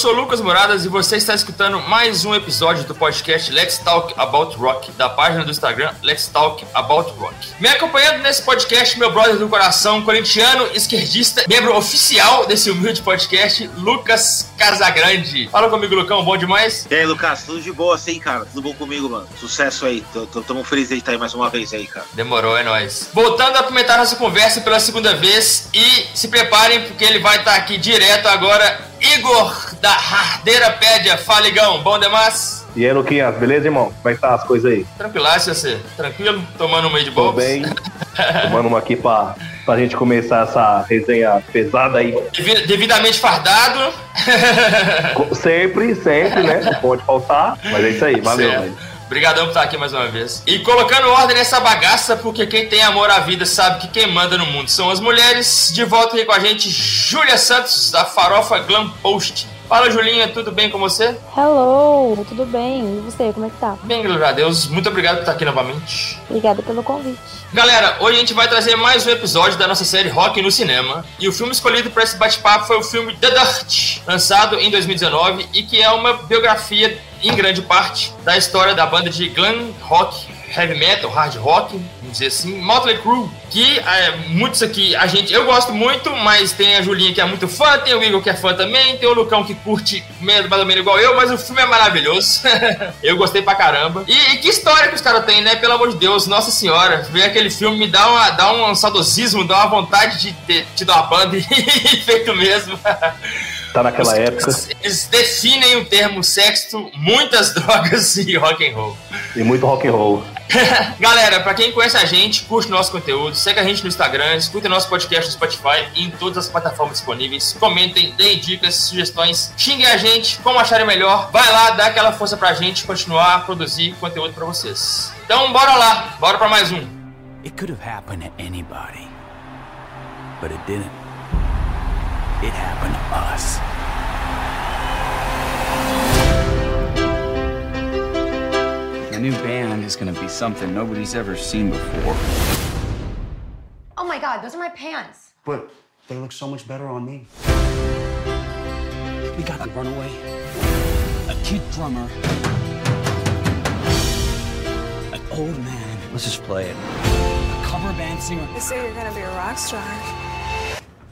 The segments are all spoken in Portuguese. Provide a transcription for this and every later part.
Eu sou Lucas Moradas e você está escutando mais um episódio do podcast Let's Talk About Rock, da página do Instagram Let's Talk About Rock. Me acompanhando nesse podcast, meu brother do coração, corintiano, esquerdista, membro oficial desse humilde podcast, Lucas Casagrande. Fala comigo, Lucão, bom demais? E aí, Lucas, tudo de boa assim, cara? Tudo bom comigo, mano? Sucesso aí, tamo feliz de estar aí mais uma vez aí, cara. Demorou, é nóis. Voltando a comentar nossa conversa pela segunda vez e se preparem porque ele vai estar aqui direto agora Igor da Hardeira Pédia. Fala, Igão. Bom demais? E aí, Luquinhas, beleza, irmão? Como é que tá as coisas aí? Tranquilaço, você? Tranquilo? Tomando um meio de bolos? Tô bem. Tomando uma aqui pra, pra gente começar essa resenha pesada aí. Devidamente fardado. sempre, sempre, né? Não pode faltar. Mas é isso aí. Valeu, velho. Obrigadão por estar aqui mais uma vez. E colocando ordem nessa bagaça, porque quem tem amor à vida sabe que quem manda no mundo são as mulheres. De volta aqui com a gente, Júlia Santos, da Farofa Glam Post. Fala, Julinha, tudo bem com você? Hello, tudo bem? E você, como é que tá? Bem, graças a Deus. Muito obrigado por estar aqui novamente. Obrigada pelo convite. Galera, hoje a gente vai trazer mais um episódio da nossa série Rock no Cinema. E o filme escolhido para esse bate-papo foi o filme The Dirt, lançado em 2019 e que é uma biografia em grande parte, da história da banda de glam rock, heavy metal, hard rock, vamos dizer assim, Motley Crue, que é, muitos aqui, a gente, eu gosto muito, mas tem a Julinha que é muito fã, tem o Igor que é fã também, tem o Lucão que curte mais ou menos igual eu, mas o filme é maravilhoso. eu gostei pra caramba. E, e que história que os caras têm, né? Pelo amor de Deus, nossa senhora, ver aquele filme me dá, uma, dá um saudosismo, dá uma vontade de ter tido uma banda e feito mesmo. Tá naquela época. Eles definem o termo sexto, muitas drogas e rock and roll. E muito rock and roll. Galera, para quem conhece a gente, curte nosso conteúdo, segue a gente no Instagram, escuta nosso podcast no Spotify e em todas as plataformas disponíveis. Comentem, deem dicas, sugestões, xinguem a gente, como acharem melhor. Vai lá, dá aquela força pra gente continuar a produzir conteúdo para vocês. Então, bora lá, bora para mais um. It could have happened to anybody, but it didn't. It happened to us. The new band is gonna be something nobody's ever seen before. Oh my god, those are my pants. But they look so much better on me. We got a runaway, a kid drummer, an old man. Let's just play it. A cover band singer. They say you're gonna be a rock star.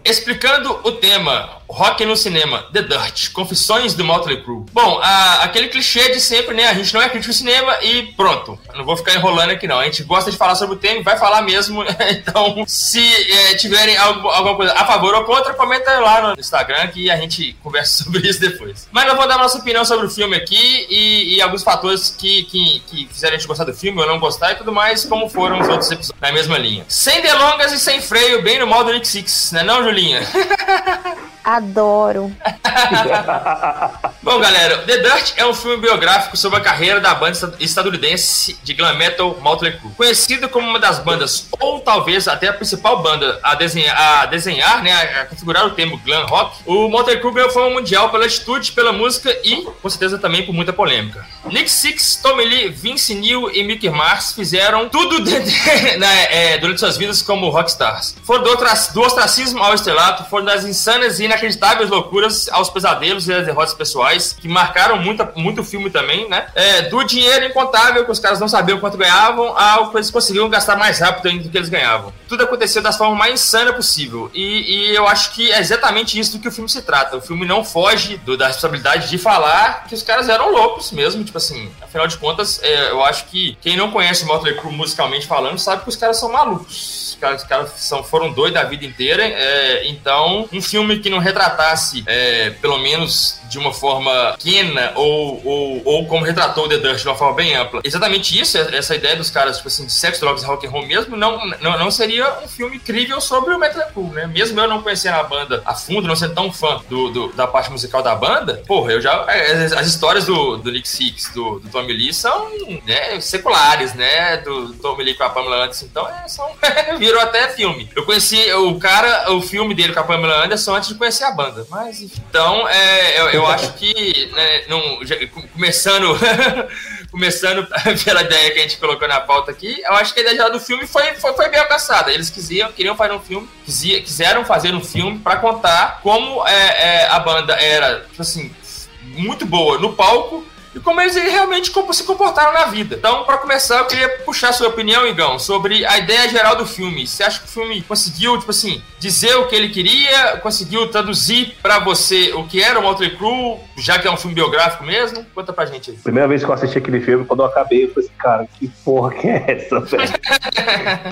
Explicando o tema Rock no cinema, The Dirt, Confissões do Motley Crue. Bom, a, aquele clichê de sempre, né? A gente não é crítico de cinema e pronto. Não vou ficar enrolando aqui não. A gente gosta de falar sobre o tema, vai falar mesmo. então, se é, tiverem algo, alguma coisa a favor ou contra, comenta lá no Instagram que a gente conversa sobre isso depois. Mas eu vou dar a nossa opinião sobre o filme aqui e, e alguns fatores que, que, que, fizeram a gente gostar do filme ou não gostar e tudo mais, como foram os outros episódios na mesma linha. Sem delongas e sem freio, bem no modo Nick Six, né não, Julinha? Adoro. Bom, galera, The Dirt é um filme biográfico sobre a carreira da banda estadunidense de glam metal Motley Crue. Conhecido como uma das bandas, ou talvez até a principal banda a desenhar, a desenhar né, a configurar o termo glam rock, o Motley Crue ganhou fama mundial pela atitude, pela música e, com certeza, também por muita polêmica. Nick Six, Tommy Lee, Vince Neil e Mickey Mars fizeram tudo de, né, é, durante suas vidas como rockstars. Foram do, ostracismo ao estrelato, foram das insanas e inacreditáveis loucuras aos pesadelos e às derrotas pessoais, que marcaram muito, muito o filme também, né? É, do dinheiro incontável, que os caras não sabiam quanto ganhavam, ao que eles conseguiam gastar mais rápido do que eles ganhavam. Tudo aconteceu da forma mais insana possível. E, e, eu acho que é exatamente isso do que o filme se trata. O filme não foge do, da responsabilidade de falar que os caras eram loucos mesmo, tipo assim, afinal de contas, é, eu acho que quem não conhece o Motley Crue musicalmente falando sabe que os caras são malucos. Os caras, os caras são, foram doidos a vida inteira. É, então, um filme que não retratasse, é, pelo menos de uma forma pequena, ou, ou, ou como retratou The Dust de uma forma bem ampla. Exatamente isso, essa ideia dos caras, tipo assim, de sexo, drogas e rock and roll mesmo, não, não, não seria um filme incrível sobre o Metal Cool, né? Mesmo eu não conhecendo a banda a fundo, não sendo tão fã do, do da parte musical da banda, porra, eu já. As, as histórias do, do Nick Six, do, do Tommy Lee, são né, seculares, né? Do, do Tommy Lee com a Pamela Anderson, então é, são, virou até filme. Eu conheci o cara, o filme dele com a Pamela Anderson antes de conhecer a banda, mas então é, eu, eu acho que, né, não, já, começando. começando pela ideia que a gente colocou na pauta aqui, eu acho que a ideia do filme foi, foi, foi bem alcançada. Eles quisiam, queriam fazer um filme, quisia, quiseram fazer um filme para contar como é, é, a banda era, tipo assim, muito boa no palco e como eles realmente se comportaram na vida. Então, para começar, eu queria puxar sua opinião, Igão, sobre a ideia geral do filme. Você acha que o filme conseguiu, tipo assim, dizer o que ele queria, conseguiu traduzir para você o que era o Motley Crue, já que é um filme biográfico mesmo? Conta pra gente aí. Primeira vez que eu assisti aquele filme, quando eu acabei, eu falei assim, cara, que porra que é essa, velho?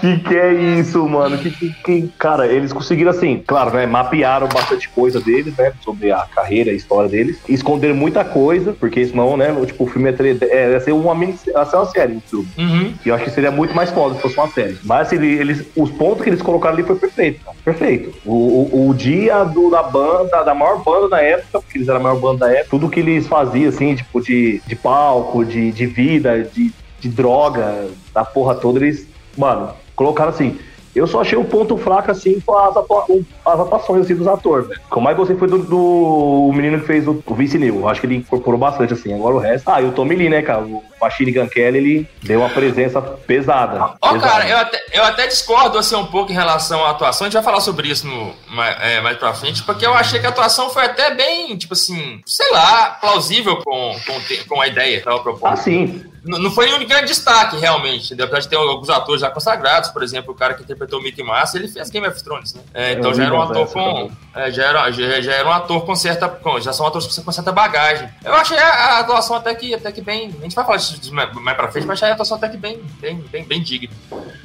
que que é isso, mano? Que, que, que, Cara, eles conseguiram, assim, claro, né, mapearam bastante coisa deles, né, sobre a carreira, a história deles, esconderam muita coisa, porque senão, né, tipo, o filme é, é, é ser uma mini, é ser uma série, tudo. Uhum. E eu acho que seria muito mais foda se fosse uma série. Mas assim, eles, os pontos que eles colocaram ali foi perfeito, cara. Perfeito. O, o, o, dia do, da banda, da maior banda da época, porque eles eram a maior banda da época, tudo que eles faziam, assim, tipo, de, de palco, de, de vida, de, de droga, da porra toda, eles, mano, colocaram assim eu só achei o ponto fraco, assim, com as, as atuações assim, dos atores, né? O que eu mais gostei foi do, do menino que fez o, o Vince Neil. Acho que ele incorporou bastante, assim. Agora o resto. Ah, e o Tommy Lee, né, cara? O Machine Gun Kelly, ele deu uma presença pesada. Ó, oh, cara, eu até, eu até discordo, assim, um pouco em relação à atuação. A gente vai falar sobre isso no, mais, é, mais pra frente, porque eu achei que a atuação foi até bem, tipo assim, sei lá, plausível com, com, com a ideia que tava propondo. Ah, sim não foi um grande destaque, realmente. Apesar de ter alguns atores já consagrados, por exemplo, o cara que interpretou o Mickey Mouse, ele fez Game of Thrones, né? É, então já era um ator com. É, já, era, já, já, era um ator com certa. Com, já são atores com certa bagagem. Eu achei a, a, atuação até que, até que bem. A gente vai falar disso mais, mais pra frente, mas achei a atuação até que bem, bem, bem, bem digna.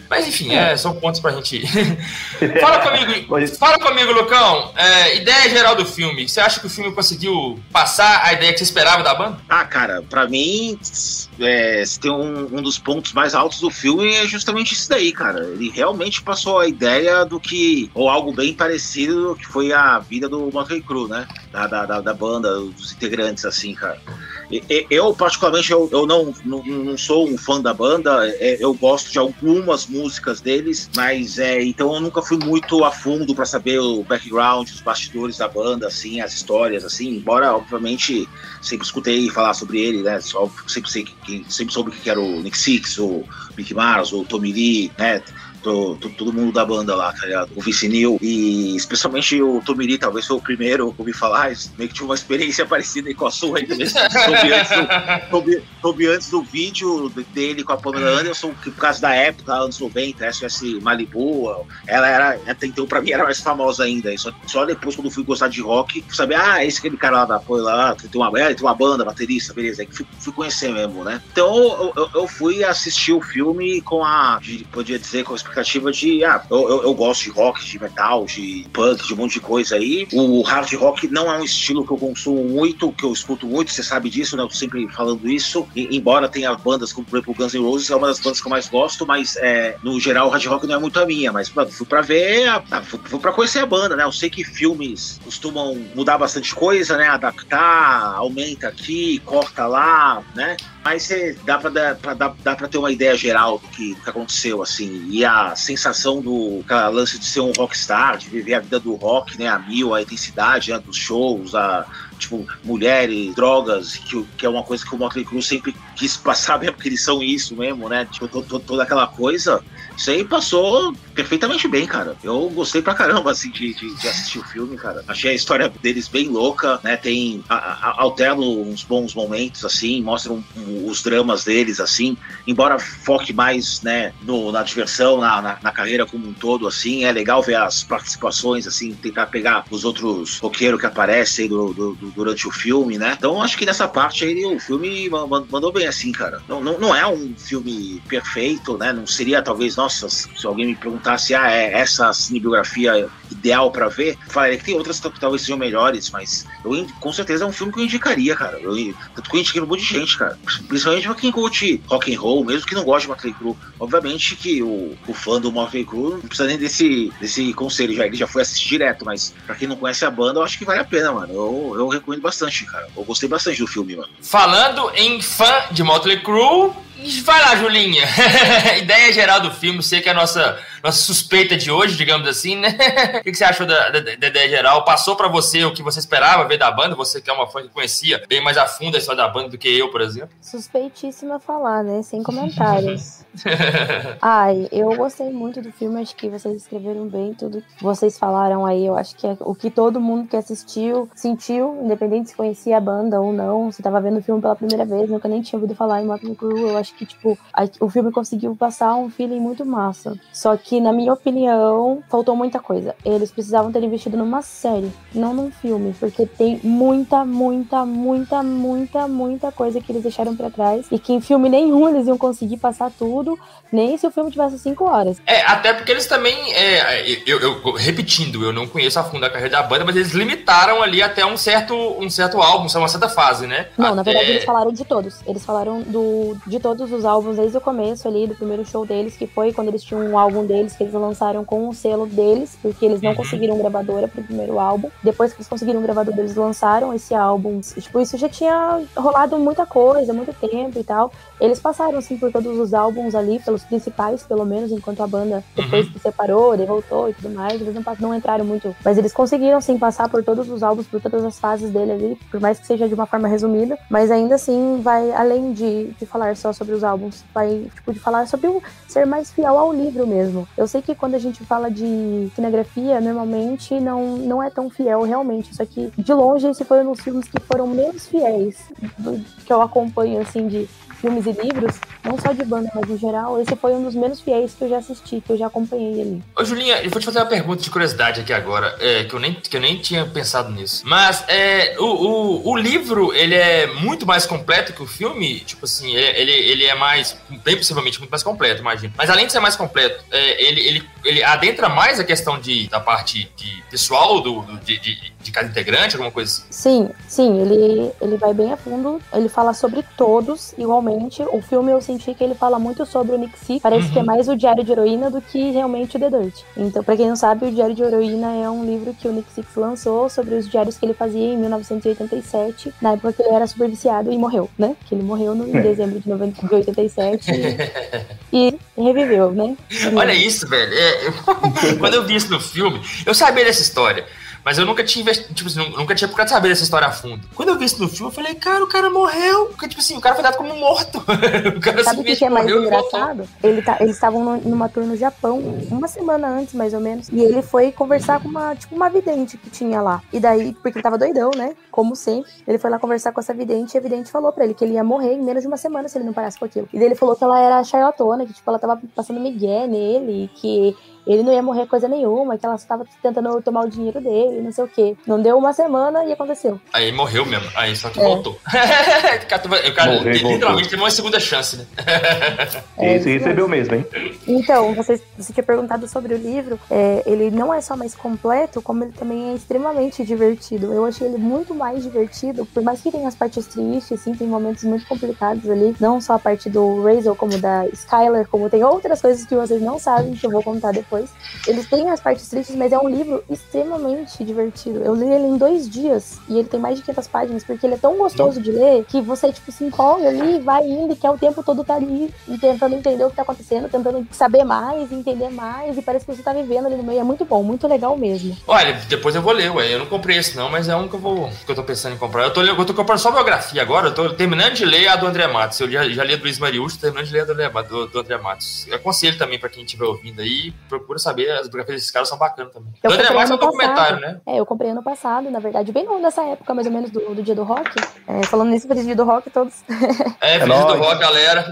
Mas enfim, é, são pontos pra gente. fala comigo, fala comigo, Lucão. É, ideia geral do filme. Você acha que o filme conseguiu passar a ideia que você esperava da banda? Ah, cara, pra mim é, se tem um, um, dos pontos mais altos do filme é justamente isso daí, cara. Ele realmente passou a ideia do que, ou algo bem parecido, que foi a vida do Motley Crue, né? Da, da, da banda, dos integrantes, assim, cara. Eu, particularmente, eu, eu não, não, não, sou um fã da banda, é, eu gosto de algumas músicas deles, mas é, então eu nunca fui muito a fundo para saber o background, os bastidores da banda, assim, as histórias, assim, embora, obviamente, sempre escutei falar sobre ele, né, só, sempre, sei que, sempre soube que era o Nick Six, o Mickey Mars, o Tommy Lee, né, todo mundo da banda lá, tá ligado? O Vicinil e especialmente o Tomiri, talvez foi o primeiro que ouvi falar, meio que tinha uma experiência parecida com a sua aí também. soube, antes do, soube, soube antes do vídeo dele com a Pamela Anderson, que por causa da época, anos 90, SOS Malibu, ela era, até então pra mim era mais famosa ainda. Só, só depois, quando fui gostar de rock, saber, ah, esse aquele cara lá da apoio lá, tem uma, é, tem uma banda, baterista, beleza, aí fui, fui conhecer mesmo, né? Então eu, eu, eu fui assistir o filme com a, podia dizer, com a expectativa de, ah, eu, eu, eu, gosto de rock, de metal, de punk, de um monte de coisa aí. O hard rock não é um estilo que eu consumo muito, que eu escuto muito, você sabe disso, né? Eu tô sempre falando isso. E, embora tenha bandas como, por exemplo, Guns N' Roses, é uma das bandas que eu mais gosto, mas é, no geral o hard rock não é muito a minha. Mas, mano, fui pra ver, ah, fui, fui pra conhecer a banda, né? Eu sei que filmes costumam mudar bastante coisa, né? Adaptar, aumenta aqui, corta lá, né? Mas é, dá pra, dá, dá pra ter uma ideia geral do que, do que aconteceu, assim. E a sensação do lance de ser um rockstar, de viver a vida do rock, né? A mil, a intensidade né, dos shows, a, tipo, mulheres, drogas, que, que é uma coisa que o Motley Crue sempre quis passar mesmo, porque eles são isso mesmo, né? Tipo, toda aquela coisa. Isso aí passou perfeitamente bem, cara. Eu gostei pra caramba, assim, de, de, de assistir o filme, cara. Achei a história deles bem louca, né? Tem. A, a, uns bons momentos, assim, mostram um, os dramas deles, assim. Embora foque mais, né, no, na diversão, na, na, na, carreira como um todo, assim. É legal ver as participações, assim, tentar pegar os outros roqueiros que aparecem do, do, do, durante o filme, né? Então acho que nessa parte aí o filme mandou bem, assim, cara. Não, não, não é um filme perfeito, né? Não seria, talvez, nossa, se alguém me perguntasse, ah, é essa cinebiografia ideal para ver, falaria que tem outras que talvez sejam melhores, mas eu, com certeza é um filme que eu indicaria, cara. Eu, tanto que eu indiquei um monte de gente, cara. Principalmente pra quem curte rock and roll, mesmo que não goste de Motley Crue. Obviamente que o, o fã do Motley Crue não precisa nem desse, desse conselho, já, ele já foi assistir direto, mas pra quem não conhece a banda, eu acho que vale a pena, mano. Eu, eu recomendo bastante, cara. Eu gostei bastante do filme, mano. Falando em fã de Motley Crue, Vai lá, Julinha. Ideia geral do filme, sei que a nossa, nossa suspeita de hoje, digamos assim, né? O que, que você achou da, da, da ideia geral? Passou pra você o que você esperava ver da banda? Você que é uma fã que conhecia bem mais a fundo a história da banda do que eu, por exemplo. Suspeitíssima falar, né? Sem comentários. Ai, eu gostei muito do filme, acho que vocês escreveram bem tudo que vocês falaram aí. Eu acho que é o que todo mundo que assistiu sentiu, independente se conhecia a banda ou não, se tava vendo o filme pela primeira vez, nunca nem tinha ouvido falar em Motley Crue. Eu acho que, tipo, a, o filme conseguiu passar um feeling muito massa. Só que, na minha opinião, faltou muita coisa. Eles precisavam ter investido numa série, não num filme, porque tem muita, muita, muita, muita, muita coisa que eles deixaram para trás e que em filme nenhum eles iam conseguir passar tudo, nem se o filme tivesse cinco horas. É, até porque eles também, é, eu, eu, repetindo, eu não conheço a fundo a carreira da banda, mas eles limitaram ali até um certo, um certo álbum, uma certa fase, né? Não, até... na verdade eles falaram de todos. Eles falaram do, de todos os álbuns desde o começo ali, do primeiro show deles, que foi quando eles tinham um álbum deles que eles lançaram com o selo deles, porque eles não uhum. conseguiram gravadora pro primeiro álbum. Depois que eles conseguiram gravadora, eles lançaram esse álbum. Tipo, isso já tinha rolado muita coisa, muito tempo e tal. Eles passaram, assim, por todos os álbuns ali, pelos principais, pelo menos, enquanto a banda, depois uhum. que separou, ele voltou e tudo mais, eles não, não entraram muito. Mas eles conseguiram, sim, passar por todos os álbuns, por todas as fases dele ali, por mais que seja de uma forma resumida. Mas ainda assim, vai além de, de falar só sobre os álbuns, vai, tipo, de falar sobre o ser mais fiel ao livro mesmo. Eu sei que quando a gente fala de cinegrafia, normalmente não, não é tão fiel realmente. Só que, de longe, esse foi um dos filmes que foram menos fiéis do, que eu acompanho, assim, de filmes e livros, não só de banda, mas em geral, esse foi um dos menos fiéis que eu já assisti, que eu já acompanhei ali. Ô, Julinha, eu vou te fazer uma pergunta de curiosidade aqui agora, é, que, eu nem, que eu nem tinha pensado nisso. Mas é, o, o, o livro, ele é muito mais completo que o filme? Tipo assim, ele, ele é mais, bem possivelmente, muito mais completo, imagino. Mas além de ser mais completo, é, ele, ele, ele adentra mais a questão de, da parte de pessoal do, do de, de, de cada integrante, alguma coisa assim? Sim, sim, ele, ele vai bem a fundo, ele fala sobre todos igualmente realmente. O filme eu senti que ele fala muito sobre o Six. Parece uhum. que é uhum. mais o Diário de Heroína do que realmente o The Dirt. Então, pra quem não sabe, o Diário de Heroína é um livro que o Nick Six lançou sobre os diários que ele fazia em 1987, na época que ele era super viciado e morreu, né? Que ele morreu no, em é. dezembro de, 87 e, e reviveu, né? Olha isso, velho. É, eu... Quando eu vi isso no filme, eu sabia dessa história. Mas eu nunca tinha tipo assim, nunca tinha procurado saber dessa história a fundo. Quando eu vi isso no filme, eu falei, cara, o cara morreu. Porque, tipo assim, o cara foi dado como morto. o cara Sabe o que, que é mais engraçado? Ele tá, eles estavam numa tour no Japão, uma semana antes, mais ou menos. E ele foi conversar com uma, tipo, uma vidente que tinha lá. E daí, porque ele tava doidão, né? Como sempre. Ele foi lá conversar com essa vidente e a vidente falou pra ele que ele ia morrer em menos de uma semana se ele não parasse com aquilo. E daí ele falou que ela era charlatona, que, tipo, ela tava passando migué nele, que ele não ia morrer coisa nenhuma, que ela estava tentando tomar o dinheiro dele, não sei o quê. Não deu uma semana e aconteceu. Aí morreu mesmo. Aí só que é. voltou. o cara, Morreu, literalmente voltou. teve uma segunda chance, né? é, Esse recebeu mesmo, hein? Então, você, você tinha perguntado sobre o livro. É, ele não é só mais completo, como ele também é extremamente divertido. Eu achei ele muito mais divertido, por mais que tenha as partes tristes, assim, tem momentos muito complicados ali. Não só a parte do Razel, como da Skyler, como tem outras coisas que vocês não sabem, que eu vou contar depois depois. Eles têm as partes tristes, mas é um livro extremamente divertido. Eu li ele em dois dias e ele tem mais de 500 páginas, porque ele é tão gostoso de ler que você, tipo, se empolga ali, vai indo e quer o tempo todo tá ali tentando entender o que tá acontecendo, tentando saber mais, entender mais, e parece que você tá vivendo ali no meio. É muito bom, muito legal mesmo. Olha, depois eu vou ler, ué. Eu não comprei esse não, mas é um que eu vou que eu tô pensando em comprar. Eu tô, eu tô comprando só biografia agora, eu tô terminando de ler a do André Matos. Eu já, já li a do Luiz Mariucci, terminando de ler a do André, do, do André Matos. Eu aconselho também para quem estiver ouvindo aí, procura saber, as biografias desses caras são bacanas também. Eu André Marques é um documentário, né? É, eu comprei ano passado, na verdade, bem nessa época, mais ou menos, do, do dia do rock. É, falando nisso, feliz dia do rock, todos. É, feliz é do rock, galera.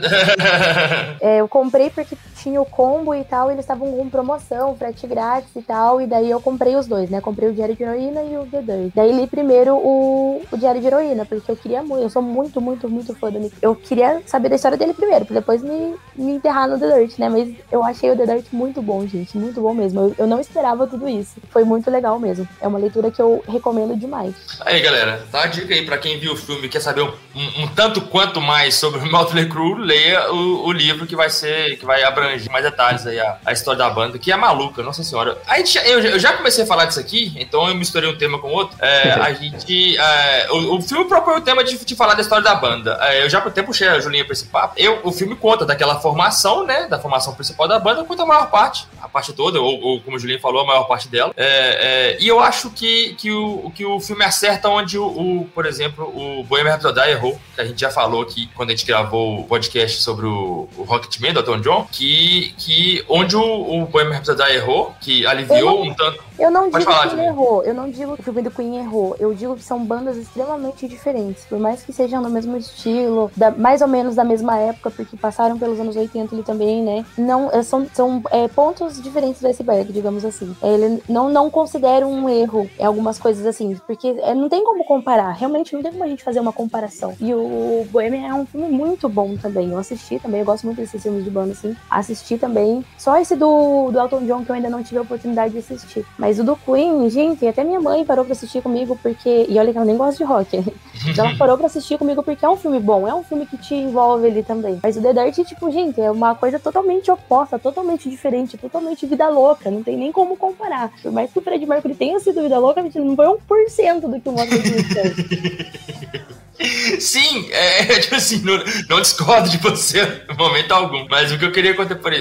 é, eu comprei porque tinha o combo e tal, e eles estavam com promoção, frete grátis e tal, e daí eu comprei os dois, né? Comprei o Diário de Heroína e o The Dirt. Daí li primeiro o, o Diário de Heroína, porque eu queria muito, eu sou muito, muito, muito fã do Nick. Eu queria saber da história dele primeiro, pra depois me, me enterrar no The Dirt, né? Mas eu achei o The Dirt muito bom, gente, muito bom mesmo. Eu, eu não esperava tudo isso. Foi muito legal mesmo. É uma leitura que eu recomendo demais. Aí, galera, dá a dica aí pra quem viu o filme e quer saber um, um, um tanto quanto mais sobre o Motley Crue, leia o, o livro que vai ser, que vai abranger abranger mais detalhes aí a, a história da banda, que é maluca, nossa senhora. A gente, eu, eu já comecei a falar disso aqui, então eu misturei um tema com outro. É, a gente. É, o, o, filme propõe o tema de, de falar da história da banda. É, eu já até puxei a Julinha pra esse papo. Eu, o filme conta daquela formação, né? Da formação principal da banda, conta a maior parte, a parte toda, ou, ou, como o Julinho falou, a maior parte dela. É, é, e eu acho que, que, o, que o filme acerta onde, o, o por exemplo, o Bohemian Rhapsody errou, que a gente já falou aqui quando a gente gravou o podcast sobre o, o Rocketman, do Elton John, que, que onde o, o Bohemian Rhapsody errou, que aliviou um tanto eu não Pode digo falar, que ele errou, eu não digo que o filme do Queen errou, eu digo que são bandas extremamente diferentes, por mais que sejam do mesmo estilo, da, mais ou menos da mesma época, porque passaram pelos anos 80 ali também, né? Não, é, são são é, pontos diferentes do iceberg, digamos assim. Ele não, não considera um erro em algumas coisas assim, porque não tem como comparar, realmente não tem como a gente fazer uma comparação. E o Bohemian é um filme muito bom também, eu assisti também, eu gosto muito desses filmes de banda assim, assisti também. Só esse do, do Elton John que eu ainda não tive a oportunidade de assistir, mas o do Queen, gente, até minha mãe parou pra assistir comigo porque. E olha que ela nem gosta de rock. ela parou pra assistir comigo porque é um filme bom, é um filme que te envolve ali também. Mas o The Dirt, tipo, gente, é uma coisa totalmente oposta, totalmente diferente, totalmente vida louca. Não tem nem como comparar. Por mais que o Fred Mercury tenha sido vida louca, não foi um por cento do que o Motley fez. Sim, é, tipo assim, não, não, discordo de você em momento algum. Mas o que eu queria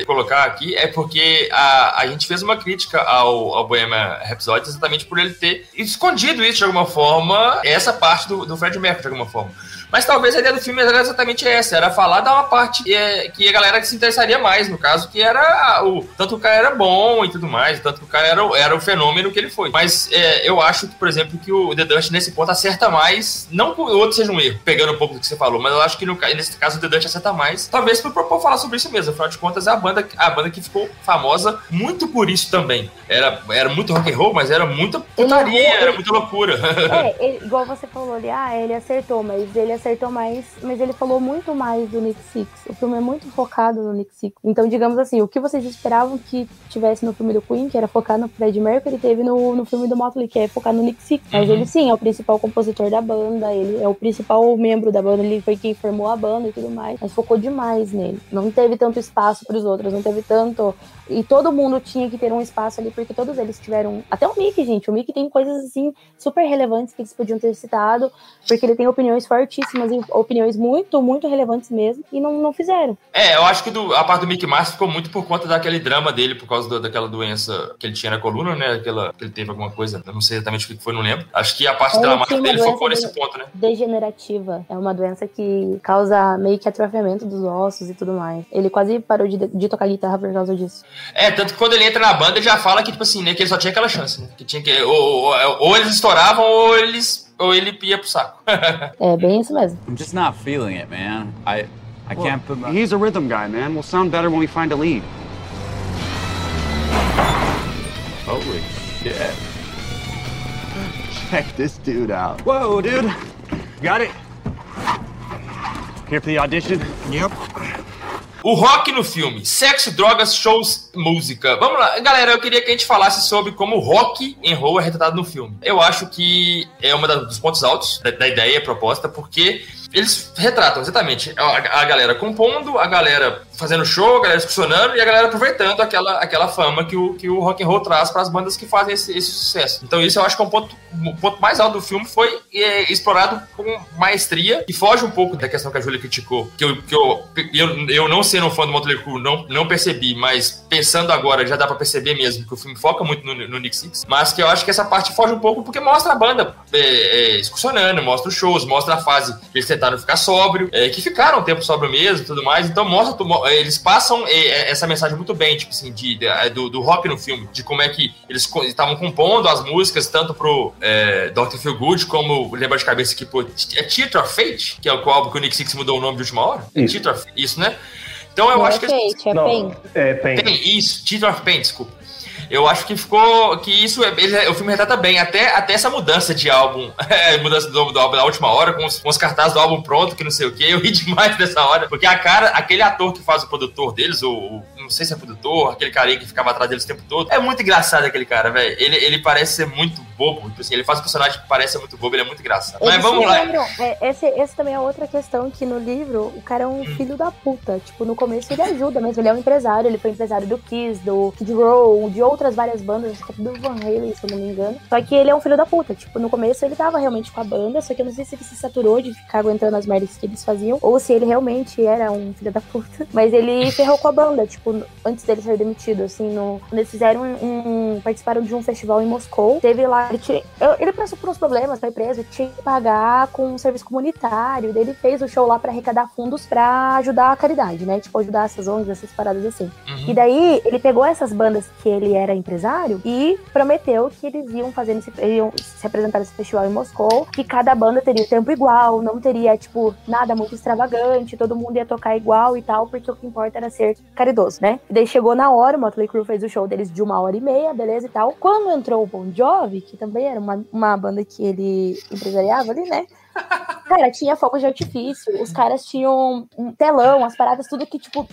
colocar aqui é porque a, a gente fez uma crítica ao, ao Bohemian Rhapsody exatamente por ele ter escondido isso de alguma forma, essa parte do, do Fred Mercury de alguma forma. Mas talvez a ideia do filme era exatamente essa, era falar da uma parte que, é, que a galera se interessaria mais, no caso, que era o. Tanto o cara era bom e tudo mais, tanto que o cara era, era o fenômeno que ele foi. Mas é, eu acho que, por exemplo, que o The Dust nesse ponto acerta mais, não que o outro seja um erro, pegando um pouco do que você falou, mas eu acho que no, nesse caso o The Dust acerta mais. Talvez por propor falar sobre isso mesmo, afinal de contas é a banda, a banda que ficou famosa muito por isso também. Era, era muito rock and roll, mas era muita putaria, era muita loucura. É, ele, igual você falou ali, ah, ele acertou, mas ele acertou mais, mas ele falou muito mais do Nick Six. O filme é muito focado no Nick Six. Então, digamos assim, o que vocês esperavam que tivesse no filme do Queen, que era focar no Fred Mercury, teve no, no filme do Motley, que é focar no Nick Six. Mas uhum. ele sim é o principal compositor da banda, ele é o principal membro da banda, ele foi quem formou a banda e tudo mais. Mas focou demais nele. Não teve tanto espaço para os outros, não teve tanto e todo mundo tinha que ter um espaço ali, porque todos eles tiveram. Até o Mickey, gente. O Mickey tem coisas assim super relevantes que eles podiam ter citado, porque ele tem opiniões fortíssimas e opiniões muito, muito relevantes mesmo, e não, não fizeram. É, eu acho que do, a parte do Mickey Mouse ficou muito por conta daquele drama dele, por causa do, daquela doença que ele tinha na coluna, né? Aquela, que ele teve alguma coisa, eu não sei exatamente o que foi, não lembro. Acho que a parte é, dramática dele focou nesse ponto, né? Degenerativa. É uma doença que causa meio que atrofiamento dos ossos e tudo mais. Ele quase parou de, de tocar guitarra por causa disso. É, tanto que quando ele entra na banda, ele já fala que, tipo assim, né, que ele só tinha aquela chance, né? Que tinha que. Ou, ou, ou eles estouravam, ou eles. Ou ele ia pro saco. é bem isso mesmo. I'm just not feeling it, man. I. I well, can't put my... He's a rhythm guy, man. We'll sound better when we find a lead. Holy shit. Check this dude out. Whoa, dude. Got it? Here for the audition? Yep. O rock no filme, sexo, drogas, shows, música. Vamos lá, galera, eu queria que a gente falasse sobre como o rock and roll é retratado no filme. Eu acho que é um dos pontos altos da, da ideia proposta, porque eles retratam exatamente a, a, galera compondo, a galera fazendo show, galera discussionando e a galera aproveitando aquela, aquela fama que o, que o rock and roll traz para as bandas que fazem esse, esse, sucesso. Então isso eu acho que é um ponto, o ponto mais alto do filme foi é, explorado com maestria e foge um pouco da questão que a Julia criticou, que eu, que eu, eu, eu não sendo um fã do Motley Crue não, não percebi, mas pensando agora já dá para perceber mesmo que o filme foca muito no, no Nick Six, mas que eu acho que essa parte foge um pouco porque mostra a banda é, é, excursionando, mostra os shows, mostra a fase que eles tentaram ficar sóbrio, é, que ficaram um tempo sóbrio mesmo tudo mais. Então mostra, eles passam é, é, essa mensagem muito bem, tipo assim, de, de é, do, do, rock no filme, de como é que eles estavam compondo as músicas, tanto pro é, Dr. Feel Good, como lembra de cabeça que, pô, é Theater of Fate, que é o álbum que o Nick Six mudou o nome de última hora? Isso. É Theater of Isso, né? Então eu Não acho é que. Fate, é não, Pain. É Pain. Pain, isso, Theater of Pain, desculpa. Eu acho que ficou. que isso. Ele, o filme retrata bem. Até, até essa mudança de álbum. É, mudança do, do álbum da última hora, com os, com os cartazes do álbum pronto, que não sei o que. Eu ri demais dessa hora. Porque a cara, aquele ator que faz o produtor deles, o. Não sei se é produtor, aquele carinha que ficava atrás deles o tempo todo. É muito engraçado aquele cara, velho. Ele, ele parece ser muito bobo. Tipo assim, ele faz um personagem que parece ser muito bobo, ele é muito engraçado. Eles Mas vamos lá. Lembram, é, esse, esse também é outra questão que no livro o cara é um hum. filho da puta. Tipo, no começo ele ajuda, mas ele é um empresário. Ele foi empresário do Kiss, do Kid Row, de outras várias bandas é do Van Halen, se eu não me engano. Só que ele é um filho da puta. Tipo, no começo ele tava realmente com a banda, só que eu não sei se ele se saturou de ficar aguentando as merdas que eles faziam, ou se ele realmente era um filho da puta. Mas ele ferrou com a banda. Tipo, antes dele ser demitido, assim, no, quando eles fizeram um, um- participaram de um festival em Moscou, teve lá, ele, ele passou por uns problemas, foi preso, tinha que pagar com um serviço comunitário, daí ele fez o show lá pra arrecadar fundos pra ajudar a caridade, né, tipo, ajudar essas ONGs, essas paradas assim. Uhum. E daí, ele pegou essas bandas que ele era empresário e prometeu que eles iam fazer nesse, iam se apresentar nesse festival em Moscou, que cada banda teria tempo igual, não teria, tipo, nada muito extravagante, todo mundo ia tocar igual e tal, porque o que importa era ser caridoso, né? E daí chegou na hora, o Motley Crue fez o show deles de uma hora e meia, beleza e tal. Quando entrou o Bon Jovi, que também era uma, uma banda que ele empresariava ali, né? Cara, tinha fogo de artifício, os caras tinham um telão, as paradas, tudo que, tipo,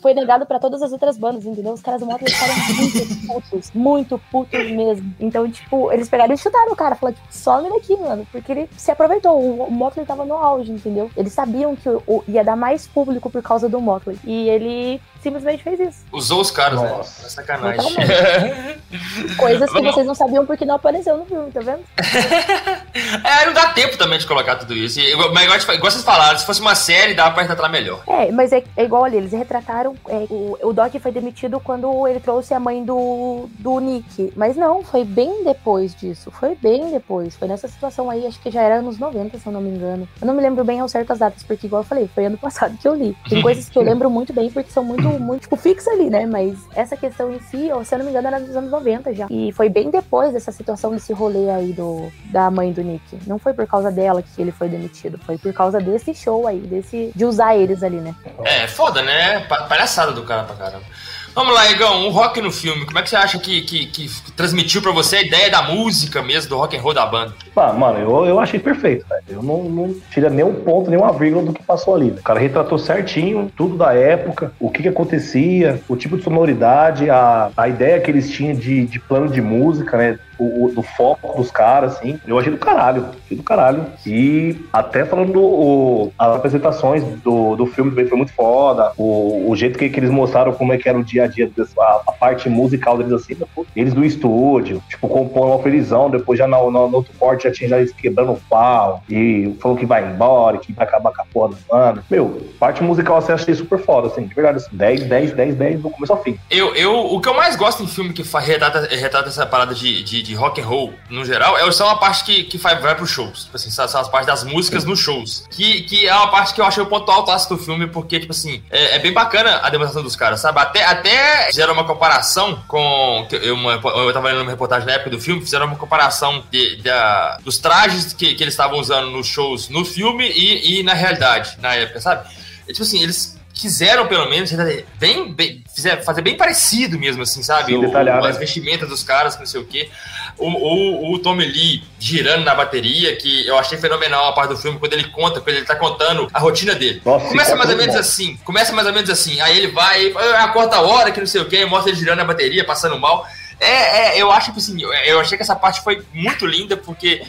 foi negado pra todas as outras bandas, entendeu? Os caras do Motley ficaram muito putos, muito putos mesmo. Então, tipo, eles pegaram e chutaram o cara, falaram, tipo, some daqui, mano, porque ele se aproveitou, o, o Motley tava no auge, entendeu? Eles sabiam que o- o- ia dar mais público por causa do Motley, e ele simplesmente fez isso. Usou os caras, né? Nossa. É sacanagem. Coisas que vocês não sabiam porque não apareceu no filme, tá vendo? É, não dá tempo também de colocar tudo isso. E, mas igual, igual vocês falaram, se fosse uma série, dava pra retratar melhor. É, mas é, é igual ali, eles retrataram. é, o, o Doc foi demitido quando ele trouxe a mãe do, do Nick. Mas não, foi bem depois disso. Foi bem depois. Foi nessa situação aí, acho que já era anos 90, se eu não me engano. Eu não me lembro bem ao certo as datas, porque, igual eu falei, foi ano passado que eu li. Tem coisas que eu lembro muito bem, porque são muito, muito, tipo, fixas ali, né? Mas essa questão em si, ó, se eu não me engano, era dos anos 90 já. E foi bem depois dessa situação, desse rolê aí do, da mãe do Nick. Não foi por causa dela que ele foi demitido, foi por causa desse show aí, desse de usar eles ali, né? É, foda, né? Pa- Palhaçada do cara pra caramba. Vamos lá, Igão, um rock no filme. Como é que você acha que, que, que transmitiu pra você a ideia da música mesmo, do rock and roll da banda? Ah, mano, eu, eu achei perfeito, velho. Eu não, não tira nem um ponto, nem uma vírgula do que passou ali. né? O cara retratou certinho tudo da época, o que, que acontecia, o tipo de sonoridade, a, a ideia que eles tinham de, de plano de música, né? O, do foco dos caras, assim. Eu achei do caralho, achei do caralho. E até falando do, o- as apresentações do, do filme também foi muito foda. O, o jeito que, que eles mostraram como é que era o dia a dia, a, a parte musical deles assim, né, eles do estúdio, tipo, compondo uma felizão, depois já no, no, no outro corte já tinha já eles quebrando o pau, e falou que vai embora, que vai acabar com a porra da banda. Meu, parte musical assim, achei super foda, assim, de verdade, assim, 10, 10, 10, 10 do começo ao fim. Eu, eu, o que eu mais gosto em filme que retrata, retrata essa parada de, de, de rock and roll no geral é só uma parte que, que vai, vai pros shows. Tipo assim, são, são as partes das músicas nos shows. Que, que é uma parte que eu achei o ponto alto do filme, porque, tipo assim, é, é bem bacana a demonstração dos caras, sabe? Até, até fizeram uma comparação com. Eu, uma, eu tava lendo uma reportagem na época do filme, fizeram uma comparação de, da- dos trajes que, que eles estavam usando nos shows no filme e, e na realidade, na época, sabe? Tipo assim, eles quiseram pelo menos bem, bem fazer bem parecido mesmo, assim, sabe? Sim, O- as né? vestimentas dos caras, não sei o quê. O, o, o Tommy Lee girando na bateria, que eu achei fenomenal a parte do filme, quando ele conta, quando ele tá contando a rotina dele. Nossa, começa mais ou menos bom. assim, começa mais ou menos assim. Aí ele vai, ah, corta a hora, que não sei o quê, mostra ele girando na bateria, passando mal. É, é, eu acho que assim, eu achei que essa parte foi muito linda, porque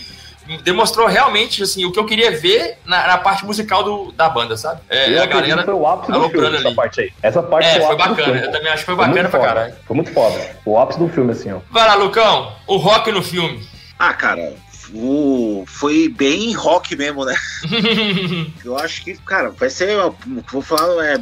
demonstrou realmente assim, o que eu queria ver na, na parte musical do, da banda, sabe? É, a galera foi o ápice do filme, aloprando essa ali. parte aí. Essa parte É, o foi do bacana. filme, Eu também acho que foi Foi bacana pra foda. caralho. Foi muito foda. O ápice do filme, assim, ó. Vai lá, Lucão. O rock no filme. Ah, cara, o... foi bem rock mesmo, né? Eu acho que, cara, vai ser. O que eu vou falar é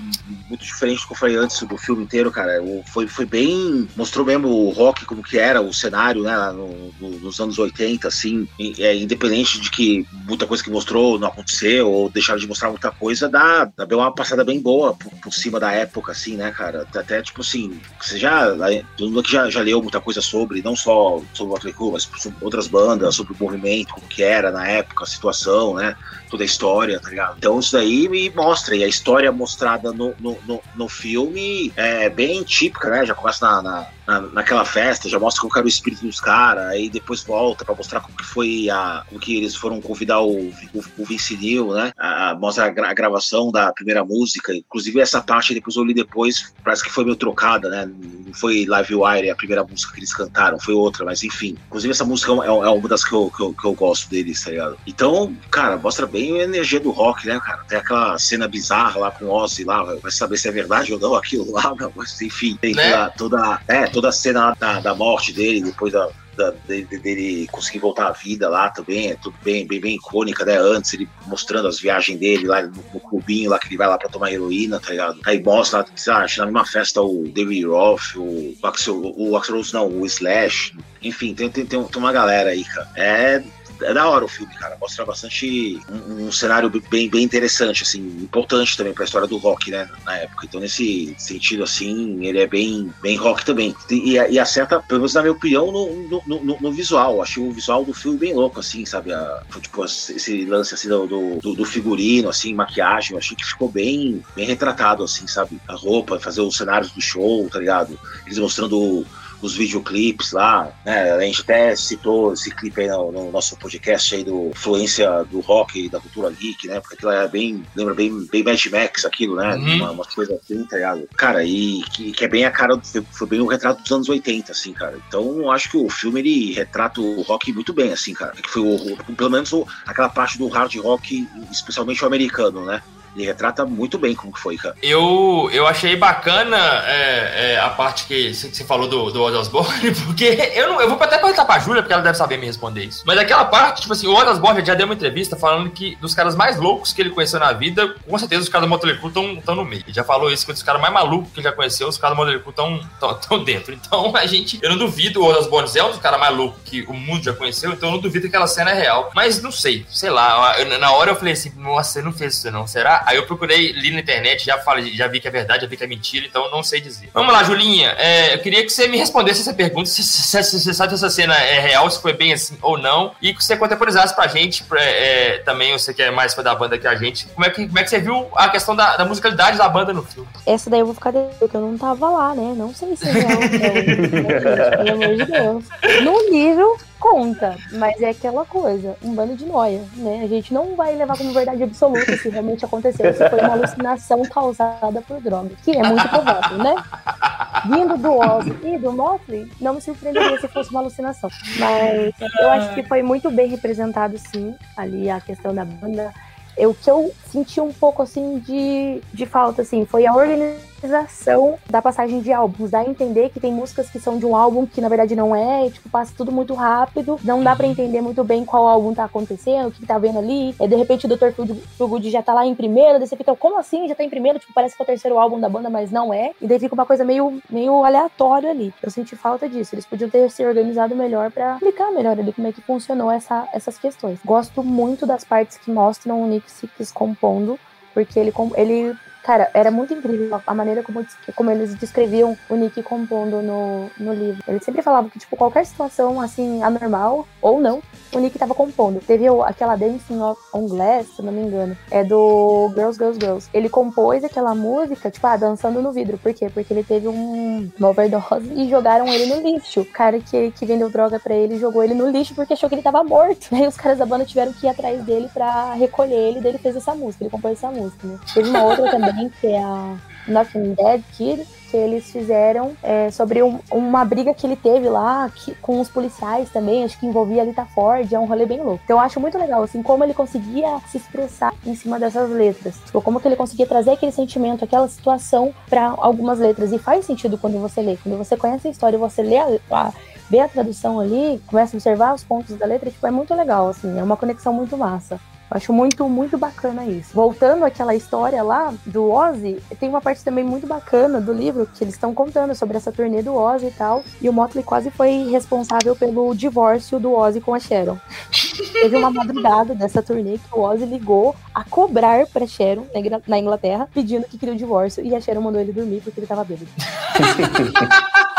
muito diferente do que eu falei antes do filme inteiro, cara. O- Foi, foi bem. Mostrou mesmo o rock como que era, o cenário, né? no- no- nos anos 80, assim. E, é, independente de que muita coisa que mostrou não aconteceu, ou deixaram de mostrar muita coisa, dá, dá uma passada bem boa por, por cima da época, assim, né, cara? Até, tipo assim, você já. Todo mundo aqui já, já leu muita coisa sobre, não só sobre o Crue, mas sobre outras bandas, sobre o movimento, como que era na época, a situação, né? toda a história, tá ligado? Então isso daí me mostra, e a história mostrada no, no, no, no filme é bem típica, né? Já começa na, na, na- naquela festa, já mostra que era o espírito dos caras, aí depois volta pra mostrar como que foi a. como que eles foram convidar o, o, o Vince Neil, né? A- mostra a, gra- a gravação da primeira música, inclusive essa parte depois eu li depois, parece que foi meio trocada, né? Não foi Live Wire a primeira música que eles cantaram, foi outra, mas enfim. Inclusive essa música é, é uma das que eu, que, eu, que eu gosto deles, tá ligado? Então, cara, mostra bem a energia do rock, né, cara? Tem aquela cena bizarra lá com o Ozzy lá, vai saber se é verdade ou não aquilo lá, mas enfim, tem Né? toda, toda, é, toda a cena da, da morte dele, depois da, da- dele, dele conseguir voltar à vida lá também, é tudo bem, bem, bem icônica, né? Antes, ele mostrando as viagens dele lá no, no clubinho lá que ele vai lá pra tomar heroína, tá ligado? Aí mostra, lá, que na mesma festa o David Roth, o Axel, o Axel Rose, não, o Slash, enfim, tem, tem, tem uma galera aí, cara. É. É da hora o filme, cara. Mostra bastante um, um cenário bem, bem interessante, assim, importante também pra história do rock, né? Na época. Então, nesse sentido, assim, ele é bem, bem rock também. E, e acerta, pelo menos na minha opinião, no, no, no- no visual. Achei o visual do filme bem louco, assim, sabe? A, tipo, esse lance assim do, do, do figurino, assim, maquiagem, eu achei que ficou bem, bem retratado, assim, sabe? A roupa, fazer os cenários do show, tá ligado? Eles mostrando os videoclipes lá, né? A gente até citou esse clipe aí no, no nosso podcast aí do influência do rock e da cultura geek, né? Porque aquilo é bem, lembra bem, bem Mad Max aquilo, né? Uhum. Uma, uma coisa assim, tá ligado? Cara, e que, que é bem a cara, do- foi bem o retrato dos anos 80, assim, cara. Então, eu acho que o filme, ele retrata o rock muito bem, assim, cara. Que foi o, o- pelo menos o- aquela parte do hard rock, especialmente o americano, né? Ele retrata muito bem como foi, cara. Eu, eu achei bacana é, é, a parte que você falou do, do Ozzy Osbourne, porque eu, não, eu vou até perguntar pra Júlia, porque ela deve saber me responder isso. Mas aquela parte, tipo assim, o Ozzy Osbourne já deu uma entrevista falando que dos caras mais loucos que ele conheceu na vida, com certeza os caras do Motley Crue estão no meio. Ele já falou isso, que os caras mais malucos que ele já conheceu, os caras do Motley Crue estão dentro. Então a gente, eu não duvido, o Ozzy Osbourne é um dos caras mais loucos que o mundo já conheceu, então eu não duvido que aquela cena é real. Mas não sei, sei lá, eu- na hora eu falei assim, nossa, você não fez isso não, será? Aí eu procurei, li na internet, já falei, já vi que é verdade, já vi que é mentira, então não sei dizer. Vamos lá, Julinha, é, eu queria que você me respondesse essa pergunta, se, você sabe se essa cena é real, se foi bem assim ou não, e que você contemporizasse pra gente, é, também você que é mais fã da banda que a gente, como é que, como é que você viu a questão da, da musicalidade da banda no filme? Essa daí eu vou ficar devendo, porque eu não tava lá, né? Não sei se é real não, né, pelo amor de Deus. No livro, conta, mas é aquela coisa, um bando de noia, né? A gente não vai levar como verdade absoluta se realmente aconteceu, se foi uma alucinação causada por droga, que é muito provável, né? Vindo do Ozzy e do Motley, não me surpreenderia se fosse uma alucinação. Mas eu acho que foi muito bem representado, sim, ali a questão da banda. O que eu senti um pouco assim de, de falta assim foi a organização da passagem de álbuns, dá a entender que tem músicas que são de um álbum que na verdade não é, e, tipo, passa tudo muito rápido, não dá pra entender muito bem qual álbum tá acontecendo, o que, que tá vendo ali. É, de repente o Dr. Feelgood já tá lá em primeiro, daí você fica, como assim? Já tá em primeiro? Tipo, parece que é o terceiro álbum da banda, mas não é. E daí fica uma coisa meio, meio aleatória ali. Eu senti falta disso. Eles podiam ter se organizado melhor pra explicar melhor ali como é que funcionou essa, essas questões. Gosto muito das partes que mostram o Nick Six compondo, porque ele, ele Cara, era muito incrível a- maneira como, como eles descreviam o Nick compondo no, no livro. Eles sempre falavam que, tipo, qualquer situação, assim, anormal, ou não, o Nick tava compondo. Teve aquela Dancing on- Glass, se não me engano, é do Girls, Girls, Girls. Ele compôs aquela música, tipo, ah, dançando no vidro. Por quê? Porque ele teve um, uma overdose e jogaram ele no lixo. O cara que, que vendeu droga pra ele jogou ele no lixo porque achou que ele tava morto. Aí os caras da banda tiveram que ir atrás dele pra recolher ele, daí ele fez essa música, ele compôs essa música, né? Teve uma outra também, que é a Nothing Dead Kid, que eles fizeram é, sobre um- uma briga que ele teve lá que- com os policiais também, acho que envolvia a Lita Ford, é um rolê bem louco. Então eu acho muito legal, assim, como ele conseguia se expressar em cima dessas letras. Tipo, como que ele conseguia trazer aquele sentimento, aquela situação pra algumas letras. E faz sentido quando você lê. Quando você conhece a história e você lê a, a- vê a tradução ali, começa a observar os pontos da letra, tipo, é muito legal, assim, é uma conexão muito massa. Eu acho muito, muito bacana isso. Voltando àquela história lá do Ozzy, tem uma parte também muito bacana do livro que eles estão contando sobre essa turnê do Ozzy e tal. E o Motley quase foi responsável pelo divórcio do Ozzy com a Sharon. Teve uma madrugada dessa turnê que o Ozzy ligou a cobrar pra Sharon na Inglaterra, pedindo que queria o divórcio. E a Sharon mandou ele dormir porque ele tava bêbado.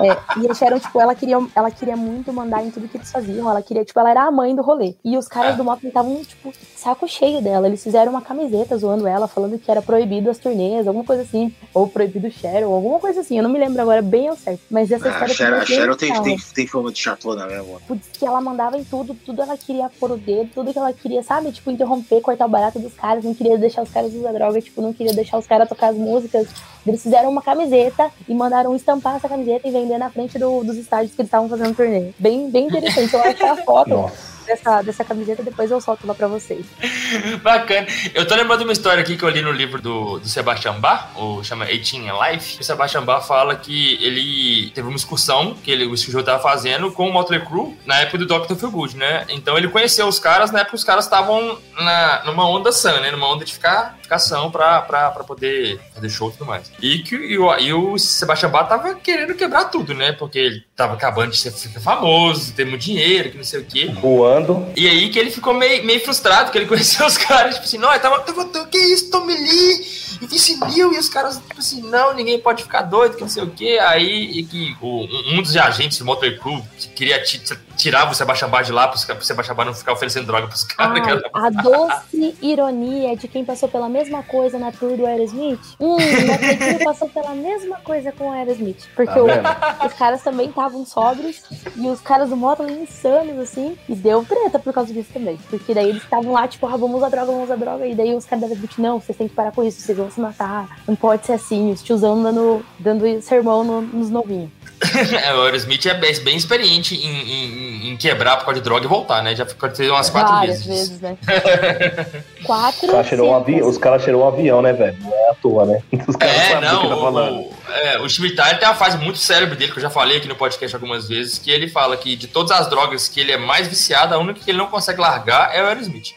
É, e a Sharon, tipo, ela queria, ela queria muito mandar em tudo que eles faziam. Ela queria, tipo, ela era a mãe do rolê. E os caras do Motley estavam, tipo, saco cheio dela. Eles fizeram uma camiseta zoando ela, falando que era proibido as turnês, alguma coisa assim. Ou proibido Sharon, alguma coisa assim. Eu não me lembro agora bem ao certo. Mas essa Ah, a história a foi Sharon tem, legal. tem, tem fama de chatona mesmo. Putz, que ela mandava em tudo, tudo ela queria pôr o dedo, tudo que ela queria, sabe? Tipo, interromper, cortar o barato dos caras, não queria deixar os caras usar droga, tipo, não queria deixar os caras tocar as músicas. Eles fizeram uma camiseta e mandaram estampar essa camiseta e vender na frente do- dos estádios que eles estavam fazendo turnê. Bem, bem interessante. Eu acho que a foto. Dessa, dessa camiseta, depois eu solto lá pra vocês. Bacana. Eu tô lembrando de uma história aqui que eu li no livro do, do Sebastian Bach, o chama 18 Life. O Sebastian Bach fala que ele teve uma excursão que ele, o Joe tava fazendo com o Motley Crue na época do Dr. Feelgood, né? Então ele conheceu os caras na época que os caras estavam numa onda sã, né? Numa onda de ficar, ficação pra, pra, pra poder fazer show e tudo mais. E que e o, e o Sebastian Bach tava querendo quebrar tudo, né? Porque ele tava acabando de ser famoso, ter muito dinheiro, que não sei o quê. E aí que ele ficou meio, meio frustrado, que ele conheceu os caras, tipo assim, não, eu tava, tava, que isso, Tommy Lee, e Vince Neil, e os caras, tipo assim, não, ninguém pode ficar doido, que não sei o quê. Aí que o, um dos agentes do Motor Crew queria tirar o Sebastian Bach de lá, pro, pro Sebastian Bach não ficar oferecendo droga pros caras. Ai, a doce ironia de quem passou pela mesma coisa na tour do Aerosmith. Hum, o passou pela mesma coisa com o Aerosmith. Porque tá o, os caras também estavam sóbrios e os caras do Motley insanos, assim, e deu treta por causa disso também. Porque daí eles estavam lá, tipo, ah, vamos usar droga, vamos usar droga, e daí os caras da Aerosmith, não, vocês têm que parar com isso, vocês vão se matar, não pode ser assim, os tiozão dando, dando sermão no, nos novinhos. É, o Aerosmith é bem, bem experiente em, em, em, quebrar por causa de droga e voltar, né? Já ficou umas quatro Várias vezes. vezes né? quatro os caras um avião, Os caras tirou um avião, né, velho? Não é à toa, né? Os caras é, não, o, tá falando. O, é, o tem uma fase muito cérebro dele, que eu já falei aqui no podcast algumas vezes, que ele fala que de todas as drogas que ele é mais viciado, a única que ele não consegue largar é o Aerosmith.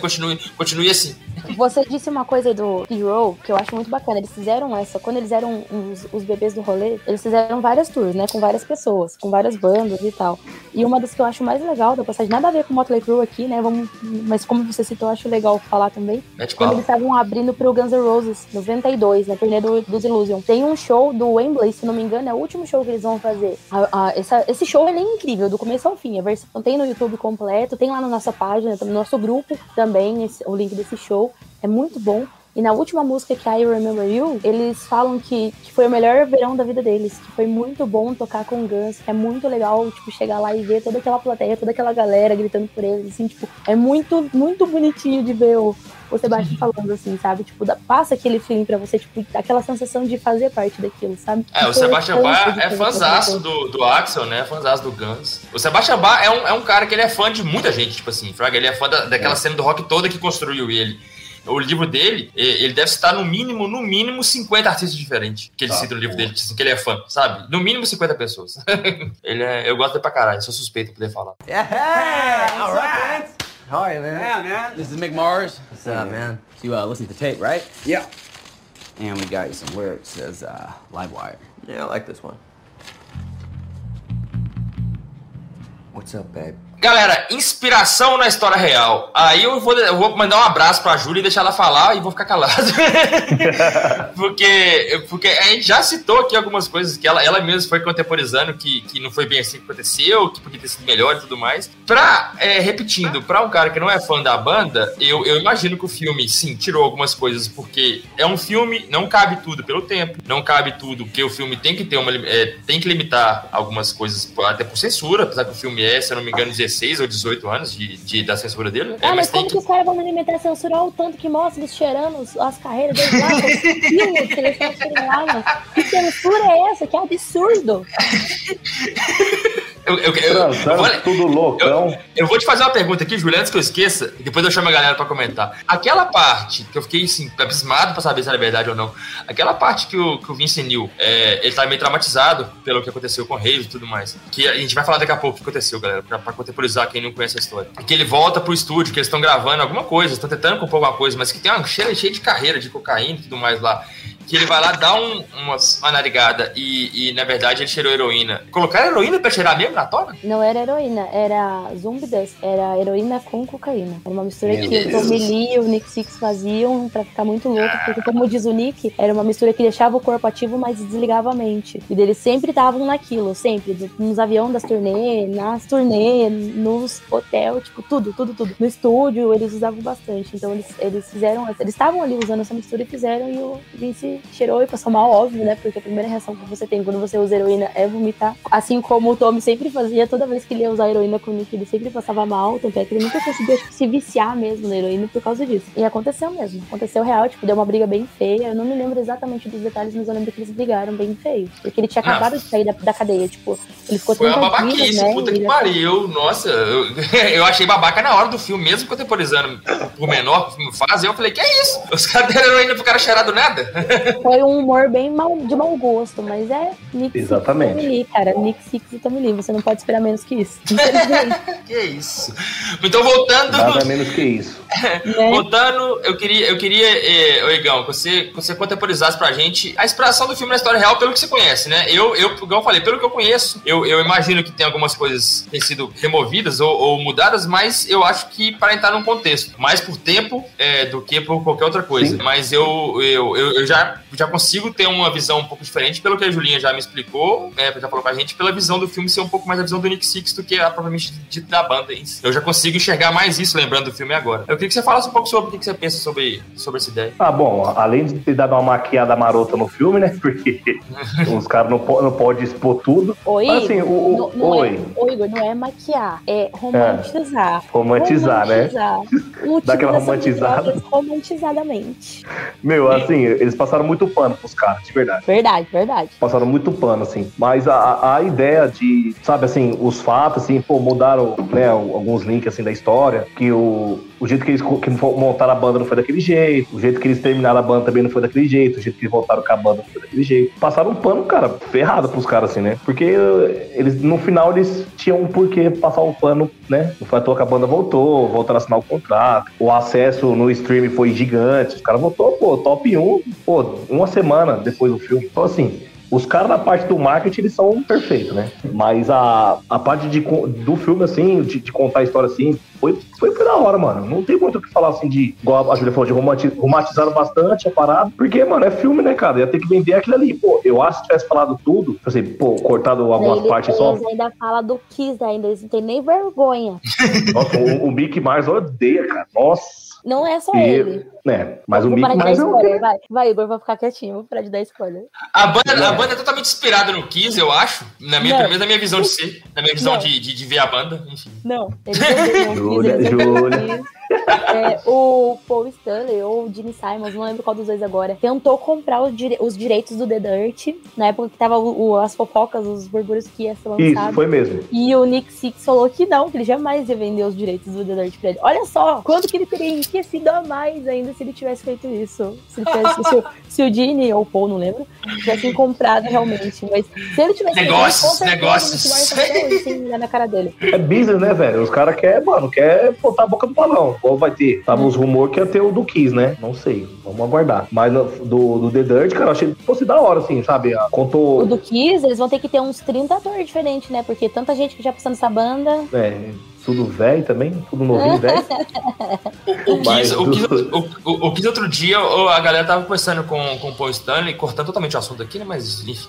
continue, continue assim. Você disse uma coisa do Hero que eu acho muito bacana. Eles fizeram essa, quando eles eram os, os bebês do rolê, eles fizeram várias tours, né? Com várias pessoas, com várias bandas e tal. E uma das que eu acho mais legal da passagem, nada a ver com o Motley Crue aqui, né? Vamos, mas como você citou, eu acho legal falar também. É quando eles estavam abrindo pro Guns N' Roses, 92, na turnê do, dos Illusion. Tem um show do Wembley, se não me engano, é o último show que eles vão fazer. A, a, essa, esse show ele é incrível, do começo ao fim. A versão tem no YouTube completo, tem lá na nossa página, no nosso grupo também, esse, o link desse show. É muito bom. E na última música, que é I Remember You, eles falam que, que foi o melhor verão da vida deles, que foi muito bom tocar com Guns, que é muito legal, tipo, chegar lá e ver toda aquela plateia, toda aquela galera gritando por eles, assim, tipo, é muito, muito bonitinho de ver o, o Sebastião falando assim, sabe? Tipo, dá, passa aquele feeling pra você, tipo, aquela sensação de fazer parte daquilo, sabe? É, o Sebastião Bach é fãzaço do, do Axel, né? Fãzaço do Guns. O Sebastião Bach é um, é um cara que ele é fã de muita gente, tipo assim, Fraga, ele é fã da, daquela é. cena do rock toda que construiu ele o livro dele, ele deve citar no mínimo, no mínimo 50 artistas diferentes que ele tá, cita no livro dele, assim, que ele é fã, sabe? No mínimo 50 pessoas. ele é, eu gosto dele pra caralho, sou suspeito de poder falar. Yeah, hey, all right. Hi, man. Yeah, man. This is Mick Mars. What's up, man? You uh, listen to the tape, right? Yeah. And we got you some lyrics as uh, Livewire. Yeah, I like this one. What's up, babe? Galera, inspiração na história real. Aí eu vou, eu vou mandar um abraço pra Júlia e deixar ela falar e vou ficar calado. porque, porque a gente já citou aqui algumas coisas que ela, ela mesma foi contemporizando que, que não foi bem assim que aconteceu, que podia ter sido melhor e tudo mais. Pra, é, repetindo, pra um cara que não é fã da banda, eu, eu imagino que o filme, sim, tirou algumas coisas, porque é um filme, não cabe tudo pelo tempo, não cabe tudo, porque o filme tem que ter uma. É, tem que limitar algumas coisas, até por censura, apesar que o filme é, se eu não me engano, 16 ou 18 anos de, de da censura dele. Ah, é, mas, mas como que... que os caras vão alimentar a censura o tanto que mostra eles cheirando as carreiras deles lá, os filmes que eles estão lá, mano? Que censura é essa? Que absurdo! Eu, eu, eu, eu, vou, tudo loucão. Eu, vou te fazer uma pergunta aqui, Juliano, antes que eu esqueça, e depois eu chamo a galera pra comentar. Aquela parte que eu fiquei assim, abismado pra saber se era verdade ou não. Aquela parte que o, que o Vince Neil, é, ele tá meio traumatizado pelo que aconteceu com o Reis e tudo mais. Que a gente vai falar daqui a pouco o que aconteceu, galera, pra, pra contemporizar quem não conhece a história. Que ele volta pro estúdio, que eles estão gravando alguma coisa, estão tentando compor alguma coisa, mas que tem uma cheia, cheia de carreira de cocaína e tudo mais lá que ele vai lá dar um, uma, uma narigada e, e, na verdade, ele cheirou heroína. Colocaram heroína pra cheirar mesmo na tona? Não era heroína, era zumbi dust. Era heroína com cocaína. Era uma mistura Meu que Deus. o Tommy Lee e o Nick Six faziam pra ficar muito louco, porque como diz o Nick, era uma mistura que deixava o corpo ativo, mas desligava a mente. E eles sempre estavam naquilo, sempre. Nos aviões das turnê, nas turnê, nos hotel, tipo, tudo, tudo, tudo. No estúdio, eles usavam bastante. Então eles, eles fizeram, eles estavam ali usando essa mistura e fizeram, e o Vince ele cheirou e passou mal, óbvio, né? Porque a primeira reação que você tem quando você usa heroína é vomitar. Assim como o Tommy sempre fazia, toda vez que ele ia usar heroína com o Nick, ele sempre passava mal. Tanto é que ele nunca conseguiu se viciar mesmo na heroína por causa disso. E aconteceu mesmo. Aconteceu real, tipo, deu uma briga bem feia. Eu não me lembro exatamente dos detalhes, mas eu lembro que eles brigaram bem feio. Porque ele tinha Ah. acabado de sair da, da cadeia. Tipo, ele ficou Foi uma babaquice, né? puta que pariu. Nossa, eu, eu achei babaca na hora do filme, mesmo contemporizando por menor que o filme faz. Eu falei, que é isso? Os caras deram heroína pro cara cheirar do nada? Foi um humor bem mal, de mau gosto, mas é Nick Exatamente. Six e Tommy Lee, cara. Nick Six e Tommy Lee. Você não pode esperar menos que isso. Que isso? Então, voltando. Nada menos que isso. né? Voltando, eu queria, eu queria eh, ô Igão, que você, você contemporizasse pra gente a inspiração do filme na história real pelo que você conhece, né? Eu, eu igual eu falei, pelo que eu conheço, eu, eu imagino que tem algumas coisas que têm sido removidas ou, ou mudadas, mas eu acho que para entrar num contexto, mais por tempo eh, do que por qualquer outra coisa. Sim. Mas eu, eu, eu, eu já, já consigo ter uma visão um pouco diferente, pelo que a Julinha já me explicou, né, já falou pra gente, pela visão do filme ser um pouco mais a visão do Nick Six do que a propriamente dita da banda si. Eu já consigo enxergar mais isso lembrando do filme agora. Eu queria que você falasse um pouco sobre o que você pensa sobre, sobre essa ideia. Ah, bom, além de ter dado uma maquiada marota no filme, né? Porque os caras não, não podem expor tudo. Oi, Mas assim, o, o- não, não oi, É, ô, Igor, não é maquiar, é romantizar. romantizar, né? Romantizar. Dá aquela romantizada. Romantizadamente. Meu, assim, eles passaram muito pano pros caras, de verdade. Verdade, verdade. Passaram muito pano, assim. Mas a, a ideia de, sabe, assim, os fatos, assim, pô, mudaram, né, alguns links, assim, da história. Que o, o jeito que eles que montaram a banda não foi daquele jeito. O jeito que eles terminaram a banda também não foi daquele jeito. O jeito que eles voltaram com a banda não foi daquele jeito. Passaram um pano, cara, ferrado pros caras, assim, né? Porque eh, eles, no final, eles tinham um porquê passar o pano, né? Não foi à toa que a banda voltou, voltaram a assinar o contrato. O acesso no stream foi gigante. Os caras voltou, pô, top 1, pô, uma semana depois do filme. Então, assim, os caras na parte do marketing, eles são perfeitos, né? Mas a, a parte de, do filme, assim, de, de contar a história assim, foi, foi, foi da hora, mano. Não tem muito o que falar, assim, de, igual a Julia falou, de romanti- romantizaram bastante a parada. Porque, mano, é filme, né, cara? Ia ter que vender aquilo ali. Pô, eu acho que se tivesse falado tudo, tipo assim, pô, cortado algumas partes só. eles ainda falam do Kiss ainda, eles não têm nem vergonha. Nossa, o, o Mickey Mars odeia, cara. Nossa. Não é só E- ele. né? Mas o Vou parar Mickey de dar Mars é o spoiler, vai. Vai, Igor, vou ficar quietinho, vou parar de dar spoiler. A banda, a É. banda é totalmente inspirada no Kiss, eu acho. Na minha, Não. pelo menos na minha visão de ser. Na minha visão Não. de, de, de ver a banda, enfim. Não, eles odeiam o Júlia, Júlia. É, o Paul Stanley ou o Gene Simons, não lembro qual dos dois agora, tentou comprar os, dire- os direitos do The Dirt, na época que tava o- o- as fofocas, os burburos que ia ser Isso, lançado. foi mesmo. E o Nick Six falou que não, que ele jamais ia vender os direitos do The Dirt pra ele. Olha só, quanto que ele teria enriquecido a mais ainda se ele tivesse feito isso. Se, ele tivesse, se, o, se o Gene ou o Paul, não lembro, tivessem comprado realmente. Mas se ele tivesse Negócios, certeza, negócios. hoje sem olhar na cara dele. É business, né, velho? Os caras querem, mano, quer botar a boca no balão. Qual vai ter? Tava os rumores que ia ter o do Kiss, né? Não sei. Vamos aguardar. Mas no- do, do The Dirt, cara, eu achei que fosse da hora, assim, sabe? Ah, O Contou. do Kiss, eles vão ter que ter uns 30 atores diferentes, né? Porque tanta gente que já passou nessa banda. É, tudo velho também, tudo novinho, velho. O Mas Kiss, o, Kiss, o, o- o Kiss outro dia, a galera tava conversando com, com o Paul Stanley, cortando totalmente o assunto aqui, né? Mas enfim.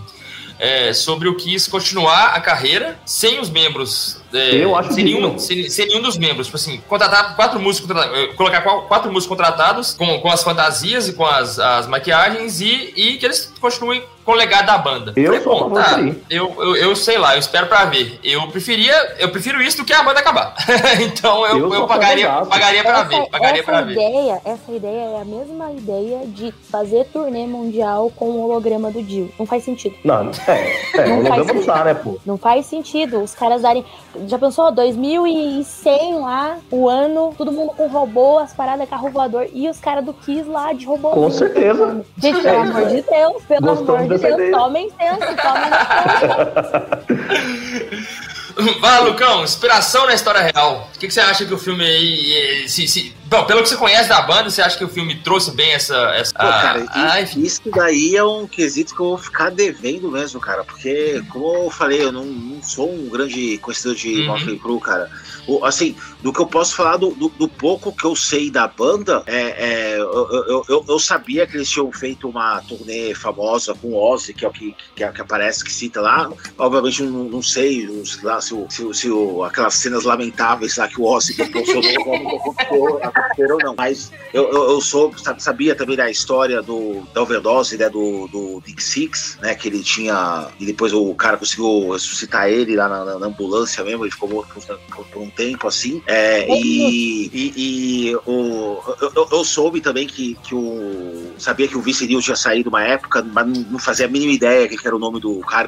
é, sobre o Kiss continuar a carreira sem os membros. é, Eu acho sem, nenhum, sem, sem nenhum dos membros. Tipo assim, contratar quatro músicos, contratados, eh, colocar quatro músicos contratados com, com as fantasias e com as, as maquiagens e, e que eles continuem com o legado da banda. Eu Falei, sou "Bom, tá, disso aí." eu, eu, eu sei lá, eu espero pra ver. Eu preferia, eu prefiro isso do que a banda acabar. então eu, Eu eu, pagaria, pagaria pra ver. Essa, Pagaria essa pra ver. ideia, essa ideia é a mesma ideia de fazer turnê mundial com o holograma do Dio. Não faz sentido. Não, é, é, Não faz holograma não dá, né, pô? Não faz sentido. Os caras darem. Já pensou? 2100 lá, o ano, todo mundo com robô, as paradas, carro voador, e os caras do Kiss lá de robô. Com certeza. Gente, pelo É, amor de Deus, pelo Gostamos amor de ideia. tomem senso, tomem senso. Vai, Lucão, inspiração na história real. O que, que você acha que o filme aí. eh, Se, se- Bom, pelo que você conhece da banda, você acha que o filme trouxe bem essa. essa Pô, cara, isso daí é um quesito que eu vou ficar devendo mesmo, cara. Porque, como eu falei, eu não, não sou um grande conhecedor de Uhum. Motley Crue, cara. O- assim, do que eu posso falar do, do- do pouco que eu sei da banda, é, é, eu, eu- eu- eu sabia que eles tinham feito uma turnê famosa com o Ozzy, que é o que, que, que aparece, que cita lá. Obviamente, eu não, não sei os, lá, se, o, se, o- se aquelas cenas lamentáveis lá que o Ozzy proporcionou aconteceram, não. Mas eu, eu, eu sou, sabia também da história do, da overdose, né, do, do Dick Six, né, que ele tinha, e depois o cara conseguiu ressuscitar ele lá na, na- ambulância mesmo, ele ficou morto por, por- um tempo, assim, é, e, e, e o, eu, eu- soube também que, que o, sabia que o Vice Neil tinha saído uma época, mas não fazia a mínima ideia que era o nome do cara,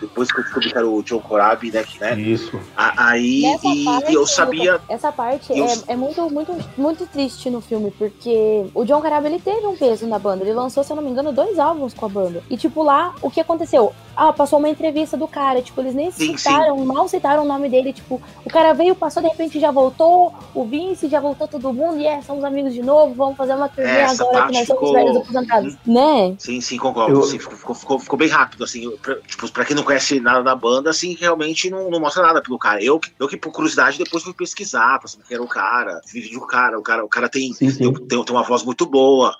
depois- que eu descobri que era o John Corabi, né, que, né, Isso. a- aí, e, parte, e eu sabia... Essa parte eu- é, é muito, muito, muito triste no filme, porque o John Carab, ele teve um peso na banda. Ele lançou, se eu não me engano, dois álbuns com a banda. E, tipo, lá, o que aconteceu? Ah, passou uma entrevista do cara, tipo, eles nem Sim, citaram, mal citaram o nome dele, tipo, o cara veio, passou, de repente já voltou, o Vince já voltou todo mundo, e é, somos amigos de novo, vamos fazer uma turnê Essa agora que nós somos ficou- velhos aposentados. Né? Sim, sim, concordo. Eu- Sim, ficou, ficou, ficou, ficou bem rápido, assim. Pra, tipo, pra quem não conhece nada da banda, assim, realmente não, não mostra nada pelo cara. Eu, que- eu que, por curiosidade, depois fui pesquisar pra saber quem era o cara, vídeo do cara. O cara, o cara tem, Sim, sim. tem, tem uma voz muito boa.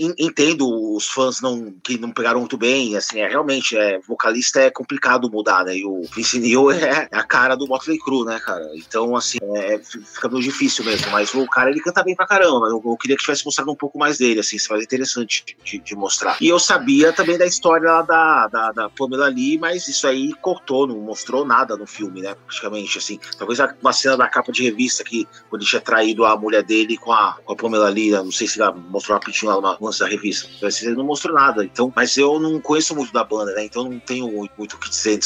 En- Entendo os fãs não, que não pegaram muito bem, assim, é realmente, é, vocalista é complicado mudar, né? E o Vince Neil é a cara do Motley Crue, né, cara? Então, assim, é, fica meio difícil mesmo, mas o cara, ele canta bem pra caramba. Eu, eu queria que tivesse mostrado um pouco mais dele, assim, isso mais interessante de, de mostrar. E eu sabia também da história lá da, da, da Pamela Lee, mas isso aí cortou, não mostrou nada no filme, né, praticamente, assim. Talvez uma cena da capa de revista que, quando ele tinha traído a mulher dele com a, com a Pamela Lee, né, não sei se ela mostrou rapidinho lá no da revista, ele não mostrou nada, então, mas eu não conheço muito da banda, né, então não tenho muito, o que dizer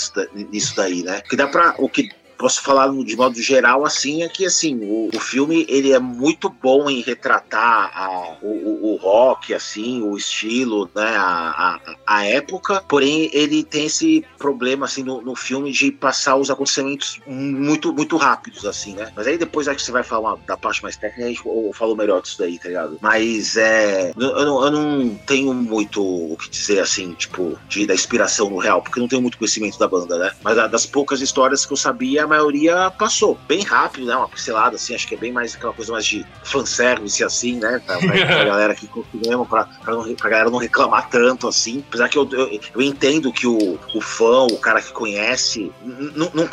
nisso daí, né. Que dá pra, o que posso falar de modo geral assim é que assim o, o filme ele é muito bom em retratar a- o, o- rock assim o estilo né a, a, a época. Porém ele tem esse problema assim no, no filme de passar os acontecimentos muito muito rápidos assim né? Mas aí depois acho que você vai falar da parte mais técnica eu falo melhor disso daí tá ligado? Mas é eu, eu eu não tenho muito o que dizer assim tipo de da inspiração no real porque eu não tenho muito conhecimento da banda né? Mas das poucas histórias que eu sabia a maioria passou bem rápido né uma pincelada assim acho que é bem mais aquela coisa mais de fanservice assim né pra, pra, pra galera que mesmo pra, pra, não, pra galera não reclamar tanto assim apesar que eu, eu, eu entendo que o, o fã o cara que conhece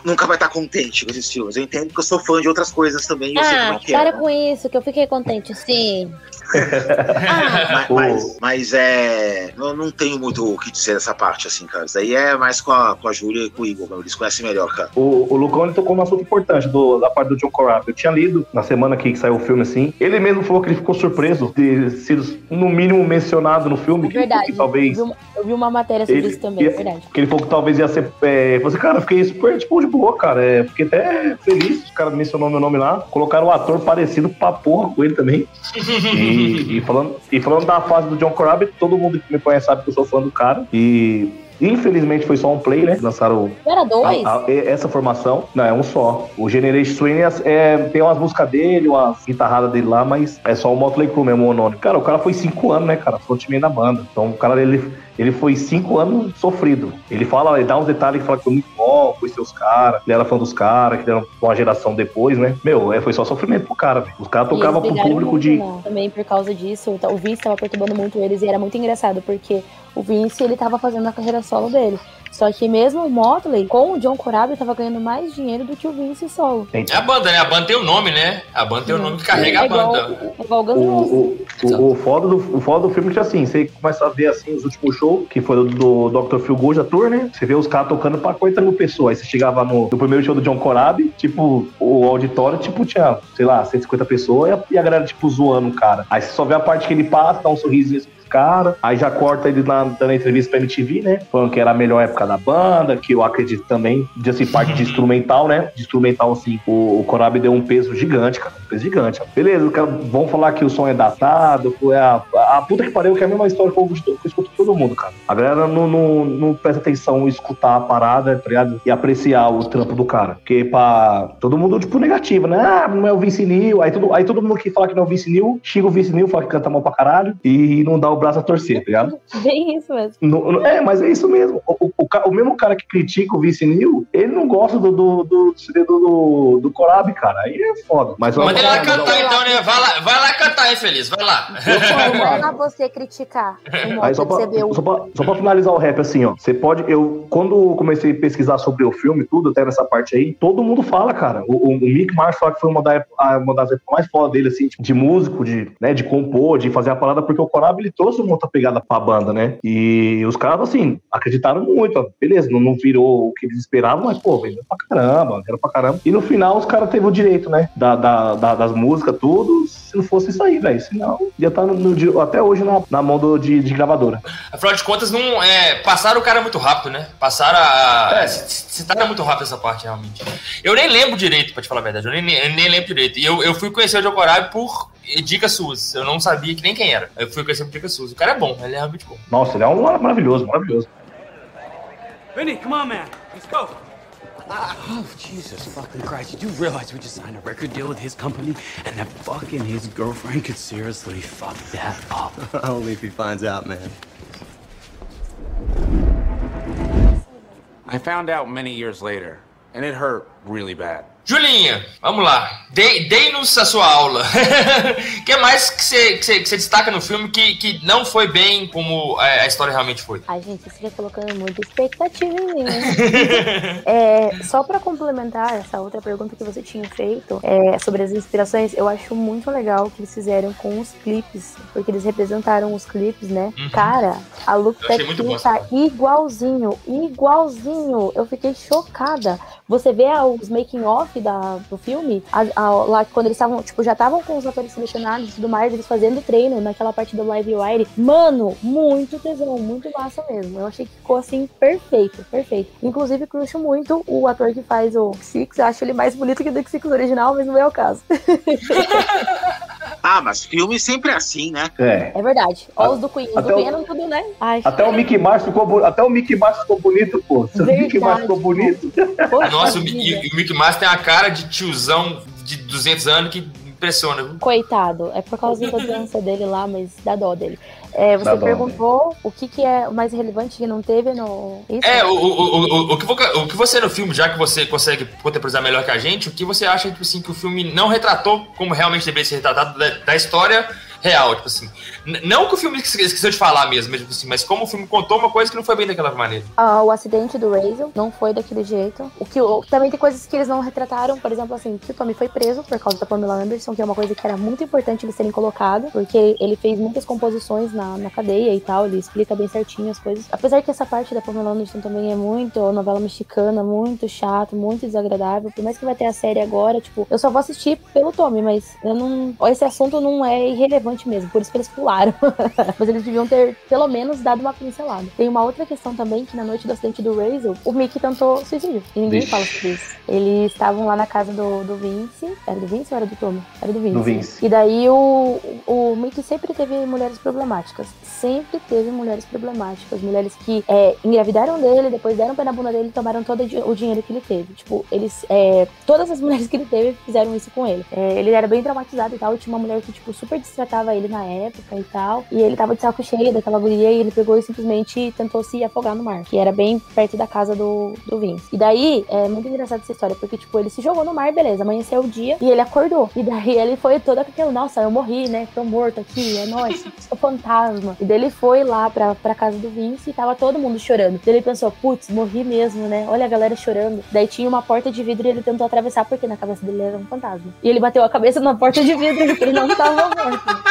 nunca vai estar contente com esses filmes eu entendo que eu sou fã de outras coisas também eu sei como Ah, é que é para né? com isso, que eu fiquei contente, sim. mas, mas, mas é. Eu não tenho muito o que dizer dessa parte, assim, cara. Isso daí é mais com a, com a Júlia e com o Igor, meu. eles conhecem melhor, cara. O, o Lucão ele tocou num assunto importante do, da parte do John Corabi. Eu tinha lido na semana que saiu o filme assim. Ele mesmo falou que ele ficou surpreso de ter sido, no mínimo, mencionado no filme. que- Verdade. Que, talvez. Eu vi, uma, eu vi uma matéria sobre Ele- isso também, ia- é verdade. Que ele falou que talvez ia ser. É, você, cara, eu fiquei super tipo, de boa, cara. É, fiquei até feliz. Os caras mencionou meu nome lá. Colocaram um ator parecido pra porra com ele também. E, e falando, e falando da fase do John Corabi, todo mundo que me conhece sabe que eu sou fã do cara. E. Infelizmente foi só um play, né? Lançaram Não era dois? a- a- essa formação. Não, é um só. O Generation Swing é, é- tem umas músicas dele, umas guitarradas dele lá, mas é só o Motley Crue mesmo, o nome. Cara, o cara foi cinco anos, né, cara? Frontman da banda. Então o cara, ele, ele foi cinco anos sofrido. Ele fala, ele dá uns detalhes que fala que foi muito bom, foi seus caras, ele era fã dos caras, que deram uma geração depois, né? Meu, é, foi só sofrimento pro cara, velho. Os caras E tocavam pro público muito, de. né? Também por causa disso, o Vince tava perturbando muito eles e era muito engraçado, porque o Vince, ele tava fazendo a carreira solo dele. Só que mesmo o Motley, com o John Corabi, tava ganhando mais dinheiro do que o Vince solo. É a banda, né? A banda tem o nome, né? A banda tem o nome que carrega é a igual, banda. é igual o Guns O, o, o, foda do, o foda do filme é que assim, você começa a ver assim os últimos shows, que foi do, do Dr. Phil Gold, tour, né? Você vê os caras tocando pra 40 mil pessoas. Aí você chegava no, no primeiro show do John Corabi, tipo, o auditório, tipo, tinha, sei lá, 150 pessoas e a, e a galera, tipo, zoando o cara. Aí você só vê a parte que ele passa, dá um sorrisinho assim caras, aí já corta ele lá dando entrevista pra MTV, né? Falando que era a melhor época da banda, que eu acredito também, de assim, parte de instrumental, né? De instrumental, assim, o, o Corabi deu um peso gigante, cara. Um peso gigante. Beleza, os caras vão falar que o som é datado, é a, a puta que pariu, que é a mesma história que eu que eu escuto todo mundo, cara. A galera não, não, não presta atenção em escutar a parada, tá ligado? E apreciar o trampo do cara. Porque pra todo mundo, tipo, negativo, né? Ah, não é o Vince Neil. Aí todo, aí todo mundo que fala que não é o Vince Neil, xinga o Vince Neil, fala que canta mal pra caralho e não dá o braço a torcer, tá ligado? Bem isso mesmo. Não- é, mas é isso mesmo. O, o- o o mesmo cara que critica o Vince Neil, ele não gosta do, do, do, do, do, do Corabi, cara. Aí é foda. Mas Manda ele lá vamos- cantar então, né? Vai lá, vai lá cantar, infeliz. Vai lá. Vai lá você criticar o Aí só pra- só, pra, só pra finalizar o rap, assim, ó. Você pode. Eu, quando comecei a pesquisar sobre o filme, tudo, até nessa parte aí, todo mundo fala, cara. O, o, o Mick Mars fala que foi uma, da, uma das épocas mais fodas dele, assim, de músico, de, né, de compor, de fazer a parada, porque o Corab ele trouxe uma outra pegada pra banda, né? E os caras, assim, acreditaram muito, ó. Beleza, não, não virou o que eles esperavam, mas, pô, vendeu pra caramba, era pra caramba. E no final os caras teve o direito, né? Da, da- da- das músicas, tudo. Se não fosse isso aí, velho. Senão, ia estar no, no di- até hoje na, na mão do, de, de gravadora. Afinal de contas, não, é, passaram o cara muito rápido, né? Passaram a. Citaram muito rápido essa parte, realmente. Eu nem lembro direito, pra te falar a verdade. Eu nem, eu nem lembro direito. E eu, eu fui conhecer o Joe Corabi por dicas suas. Eu não sabia que nem quem era. Eu fui conhecer por dicas suas. O cara é bom, ele é realmente bom. Nossa, ele é um maravilhoso, maravilhoso. Vinny, come on, man. Let's go. Oh, Jesus fucking Christ. You do realize we just signed a record deal with his company and that fucking his girlfriend could seriously fuck that up. Only if he finds out, man. I found out many years later, and it hurt really bad. Julinha, vamos lá. Dei- Dei-nos a sua aula. O que mais que você, que você- que você destaca no filme que, que não foi bem como a história realmente foi? Ai, gente, você fica colocando muita expectativa em mim, né? É, só pra complementar essa outra pergunta que você tinha feito é, sobre as inspirações, eu acho muito legal o que eles fizeram com os clipes, porque eles representaram os clipes, né? Uhum. Cara, a bom Petkin tá igualzinho, igualzinho. Eu fiquei chocada. Você vê ah, os making off da, do filme, a- a- lá quando eles estavam, tipo, já estavam com os atores selecionados e tudo mais, eles fazendo treino naquela parte do Live Wire. Mano, muito tesão, muito massa mesmo. Eu achei que ficou assim perfeito, perfeito. Inclusive, cruxo muito o ator que faz o Six. Acho ele mais bonito que o Dick Six original, mas não é o caso. Ah, mas filme sempre é assim, né? É. É verdade. Ó, os do Queen. Os do Queen eram tudo, né? Ai, Até o Mickey Mouse ficou, até o Mickey Mouse ficou bonito, pô. Se o Mickey Mouse ficou bonito. poxa Nossa, o, e, e o Mickey Mouse tem a cara de tiozão de 200 anos que impressiona. viu? Coitado, é por causa da doença dele lá, mas dá dó dele. É, Dá você dó, perguntou o que, que é o mais relevante que não teve no. Isso? É, o, o, o, que, o que você no filme, já que você consegue contemporizar melhor que a gente, o que você acha tipo assim, que o filme não retratou como realmente deveria ser retratado da, da história real, tipo assim. Não que o filme esque- esqueceu de falar mesmo, mas, tipo assim, mas como o filme contou uma coisa que não foi bem daquela maneira. Ah, o acidente do Razel não foi daquele jeito. O que o- também tem coisas que eles não retrataram, por exemplo, assim, que o Tommy foi preso por causa da Pamela Anderson, que é uma coisa que era muito importante eles terem colocado, porque ele fez muitas composições na, na cadeia e tal, ele explica bem certinho as coisas. Apesar que essa parte da Pamela Anderson também é muito novela mexicana, muito chato, muito desagradável. Por mais que vai ter a série agora, tipo, eu só vou assistir pelo Tommy, mas eu não. Esse assunto não é irrelevante mesmo, por isso que eles pularam. mas eles deviam ter, pelo menos, dado uma pincelada. Tem uma outra questão também, que na noite do acidente do Razel, o Mickey tentou suicídio. E ninguém Vixe. fala sobre isso. Eles estavam lá na casa do, do Vince. Era do Vince ou era do Tommy? Era do Vince. Do Vince. E daí o, o Mickey sempre teve mulheres problemáticas. Sempre teve mulheres problemáticas. Mulheres que é, engravidaram dele, depois deram pé na bunda dele e tomaram todo o dinheiro que ele teve. Tipo, eles. é, todas as mulheres que ele teve fizeram isso com ele. É, ele era bem traumatizado e tal. E tinha uma mulher que, tipo, super destratava ele na época e tal. E ele tava de saco cheio daquela guria e ele pegou e simplesmente tentou se afogar no mar. Que era bem perto da casa do, do Vince. E daí, é muito engraçado essa história, porque, tipo, ele se jogou no mar, beleza, amanheceu o dia e ele acordou. E daí ele foi todo aquele, nossa, eu morri, né? Tô morto aqui, é nóis, sou fantasma. E daí ele foi lá pra, pra casa do Vince e tava todo mundo chorando. Daí ele pensou, putz, morri mesmo, né? Olha a galera chorando. Daí tinha uma porta de vidro e ele tentou atravessar porque na cabeça dele era um fantasma. E ele bateu a cabeça na porta de vidro porque ele não tava morto.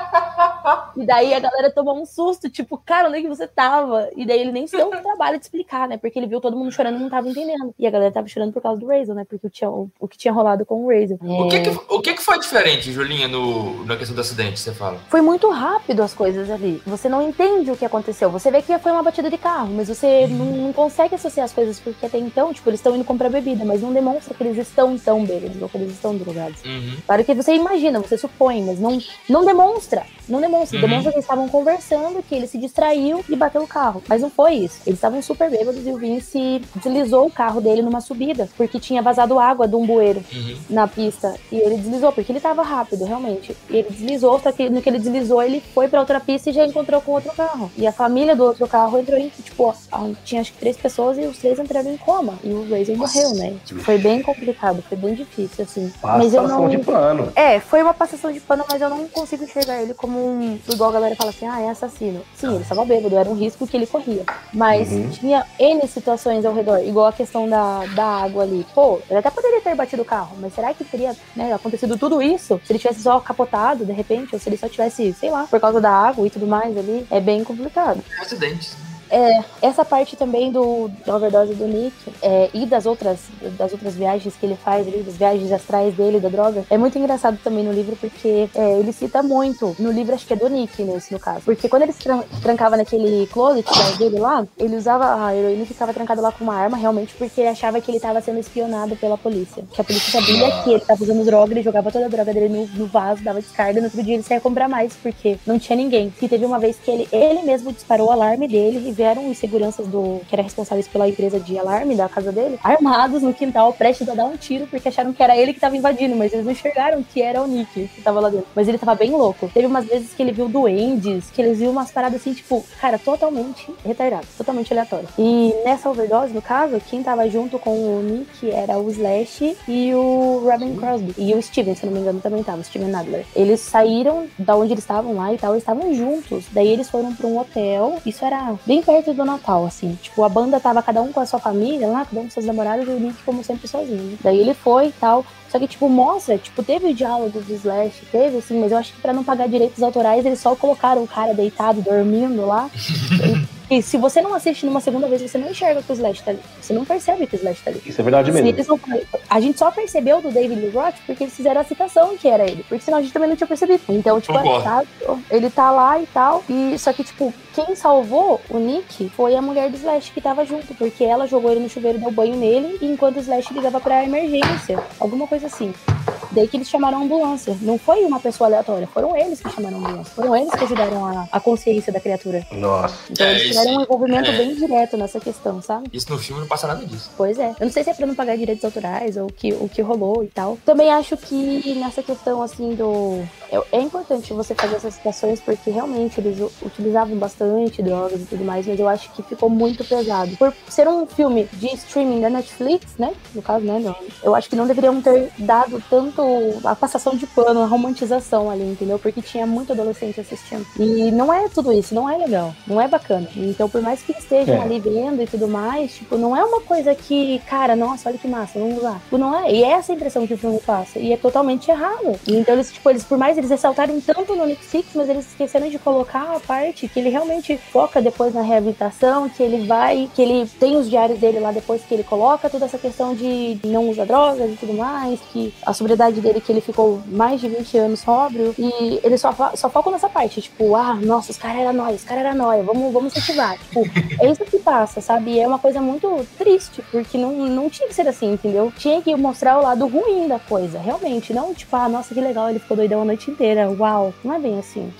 E daí a galera tomou um susto, tipo, cara, onde é que você tava? E daí ele nem se deu o trabalho de explicar, né? Porque ele viu todo mundo chorando e não tava entendendo. E a galera tava chorando por causa do Razel, né? Porque o, tinha, o, o que tinha rolado com o Razel. O, que, que, o que, que foi diferente, Julinha, no, na questão do acidente, você fala? Foi muito rápido as coisas ali. Você não entende o que aconteceu. Você vê que foi uma batida de carro, mas você não, não consegue associar as coisas porque até então, tipo, eles estão indo comprar bebida, mas não demonstra que eles estão tão bêbados ou que eles estão drogados. Uhum. Claro que você imagina, você supõe, mas não, não demonstra. Não demonstra. Uhum. Demonstra que eles estavam conversando, que ele se distraiu e bateu o carro. Mas não foi isso. Eles estavam super bêbados e o Vince deslizou o carro dele numa subida, porque tinha vazado água de um bueiro Uhum. na pista. E ele deslizou, porque ele tava rápido, realmente. E ele deslizou, só que no que ele deslizou, ele foi pra outra pista e já encontrou com outro carro. E a família do outro carro entrou em, tipo, tinha acho que três pessoas e os três entraram em coma. E o Razor morreu, né? Tipo, foi bem complicado, foi bem difícil, assim. mas eu Passação não. de pano. É, foi uma passação de pano, mas eu não consigo enxergar ele como um dos igual a galera fala assim, ah, é assassino. Sim, ele estava bêbado, era um risco que ele corria. Mas Uhum. tinha N situações ao redor, igual a questão da, da água ali. Pô, ele até poderia ter batido o carro, mas será que teria né, acontecido tudo isso se ele tivesse só capotado, de repente, ou se ele só tivesse, sei lá, por causa da água e tudo mais ali? É bem complicado. Acidentes. É, essa parte também do, da overdose do Nick é, e das outras, das outras viagens que ele faz das viagens astrais dele, da droga, é muito engraçado também no livro, porque é, ele cita muito, no livro acho que é do Nick nesse no caso, porque quando ele se tran- trancava naquele closet né, dele lá, ele usava, a heroína ficava trancada lá com uma arma, realmente porque ele achava que ele estava sendo espionado pela polícia, que a polícia sabia que ele estava usando droga, ele jogava toda a droga dele no, no vaso, dava descarga, no outro dia ele saía comprar mais, porque não tinha ninguém. E teve uma vez que ele, ele mesmo disparou o alarme dele e vieram os seguranças do que era responsáveis pela empresa de alarme da casa dele, armados no quintal, prestes a dar um tiro, porque acharam que era ele que tava invadindo, mas eles não enxergaram que era o Nick que tava lá dentro. Mas ele tava bem louco. Teve umas vezes que ele viu duendes, que eles viam umas paradas assim, tipo, cara, totalmente retardado, totalmente aleatório. E nessa overdose, no caso, quem tava junto com o Nick era o Slash e o Robin Crosby. E o Steven, se não me engano, também tava, o Steven Nadler. Eles saíram da onde eles estavam lá e tal, estavam juntos. Daí eles foram pra um hotel. Isso era bem perto do Natal, assim. Tipo, a banda tava cada um com a sua família lá, cada um com seus namorados, e o Nick, como sempre, sozinho. Daí ele foi e tal. Só que, tipo, mostra, tipo, teve o diálogo do Slash, teve, assim, mas eu acho que pra não pagar direitos autorais, eles só colocaram o cara deitado, dormindo lá. E se você não assiste numa segunda vez, você não enxerga que o Slash tá ali. Você não percebe que o Slash tá ali. Isso é verdade Se mesmo. eles não- a gente só percebeu do David Lee Roth porque eles fizeram a citação que era ele. Porque senão a gente também não tinha percebido. Então, tipo, Concordo. tá- ele tá lá e tal. E só que, tipo, quem salvou o Nick foi a mulher do Slash que tava junto. Porque ela jogou ele no chuveiro, deu banho nele, e enquanto o Slash ligava pra emergência. Alguma coisa assim. Daí que eles chamaram a ambulância. Não foi uma pessoa aleatória, foram eles que chamaram a ambulância. Foram eles que ajudaram a, a consciência da criatura. Nossa. Então É, eles tiveram um envolvimento é. bem direto nessa questão, sabe? Isso no filme não passa nada disso. Pois é. Eu não sei se é pra não pagar direitos autorais ou que, o que rolou e tal. Também acho que nessa questão, assim, do. É, é importante você fazer essas citações porque realmente eles utilizavam bastante drogas e tudo mais, mas eu acho que ficou muito pesado. Por ser um filme de streaming da Netflix, né? No caso, né? Não, eu acho que não deveriam ter dado tanto a passação de pano, a romantização ali, entendeu? Porque tinha muito adolescente assistindo. E não é tudo isso, não é legal, não é bacana. Então, por mais que estejam É. ali vendo e tudo mais, tipo, não é uma coisa que, cara, nossa, olha que massa, vamos lá. Tipo, não é. E é essa a impressão que o filme passa. E é totalmente errado. E então, eles, tipo, eles, por mais eles ressaltarem tanto no Nick Six, mas eles esqueceram de colocar a parte que ele realmente foca depois na reabilitação, que ele vai, que ele tem os diários dele lá depois que ele coloca toda essa questão de não usar drogas e tudo mais, que a sobriedade dele, que ele ficou mais de 20 anos sóbrio, e ele só, só foca nessa parte, tipo, ah, nossa, os caras eram nóia, os caras eram nóia, vamos, vamos se ativar. Tipo, é isso que passa, sabe? E é uma coisa muito triste, porque não, não tinha que ser assim, entendeu? Tinha que mostrar o lado ruim da coisa, realmente. Não, tipo, ah, nossa, que legal, ele ficou doidão a noite inteira, uau. Não é bem assim.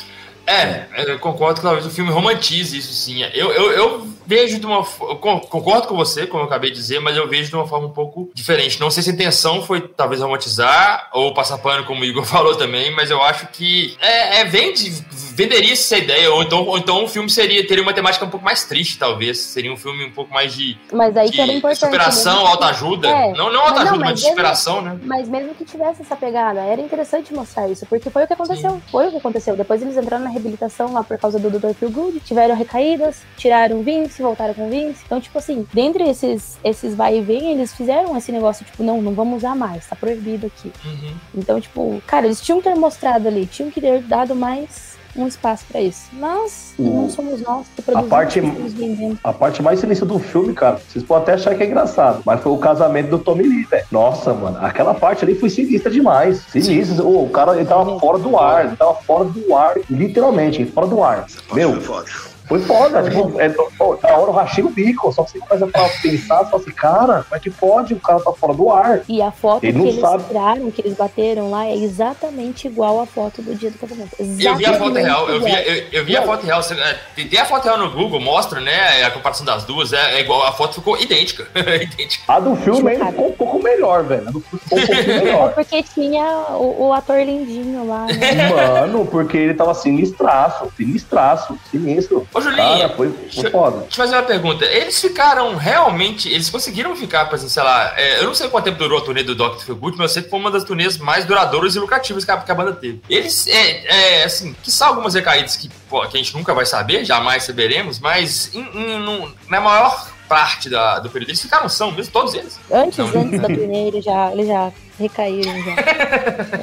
É, eu concordo que talvez o filme romantize isso sim. Eu, eu, eu vejo de uma concordo com você, como eu acabei de dizer, mas eu vejo de uma forma um pouco diferente. Não sei se a intenção foi talvez romantizar ou passar pano, como o Igor falou também, mas eu acho que é, é vende, venderia essa ideia, ou então, ou então o filme seria teria uma temática um pouco mais triste, talvez. Seria um filme um pouco mais de, Mas aí que era de importante. superação, que- autoajuda. É, não não autoajuda, mas, mas de mesmo- superação, né? Mas mesmo que tivesse essa pegada, era interessante mostrar isso, porque foi o que aconteceu. Foi o que aconteceu. Depois eles entraram na reabilitação lá por causa do Dr. Feel Good, tiveram recaídas, tiraram Vince, voltaram com Vince. Então, tipo assim, dentre esses, esses vai e vem, eles fizeram esse negócio, tipo, não, não vamos usar mais, tá proibido aqui. Uhum. Então, tipo, cara, eles tinham que ter mostrado ali, tinham que ter dado mais um espaço pra isso. Mas não somos nós que produzimos parte- estamos vendendo. A parte mais sinistra do filme, cara, vocês podem até achar que é engraçado, mas foi o casamento do Tommy Lee, velho. Nossa, mano, aquela parte ali foi sinistra demais. Sinistra. Ô, o cara, ele tava fora do ar, ele tava fora do ar, literalmente, fora do ar. Meu, Foi foda. Tipo, é, pô, na hora eu rachei o bico, só que você começa a pensar, fala assim, cara, como é que pode? O cara tá fora do ar. E a foto Ele que eles sabe. tiraram, que eles bateram lá, é exatamente igual à foto do dia do casamento. Eu vi a foto Exatamente real, eu vi, eu, eu vi a foto real. é, Tem tem a foto real no Google, mostra, né? A comparação das duas, é, é igual, a foto ficou idêntica. idêntica. A do filme ainda ficou um pouco melhor, velho. A do filme ficou um pouquinho É melhor. porque tinha o, o ator lindinho lá, né? Mano, porque ele tava sinistraço, sinistraço, sinistro. Ô, Ô, Julinha, Cara, foi, foi foda. Deixa eu fazer uma pergunta. Eles ficaram realmente. Eles conseguiram ficar, por exemplo, sei lá. é, eu não sei quanto tempo durou a turnê do Dr. Good, mas eu sei que foi uma das turnês mais duradouras e lucrativas que a, que a banda teve. Eles, é, é, assim, que são algumas recaídas que, pô, que a gente nunca vai saber, jamais saberemos, mas em- em- num- na maior parte da- do período eles ficaram são, mesmo todos eles. Antes, antes da turnê, eles já, eles já recaíram já.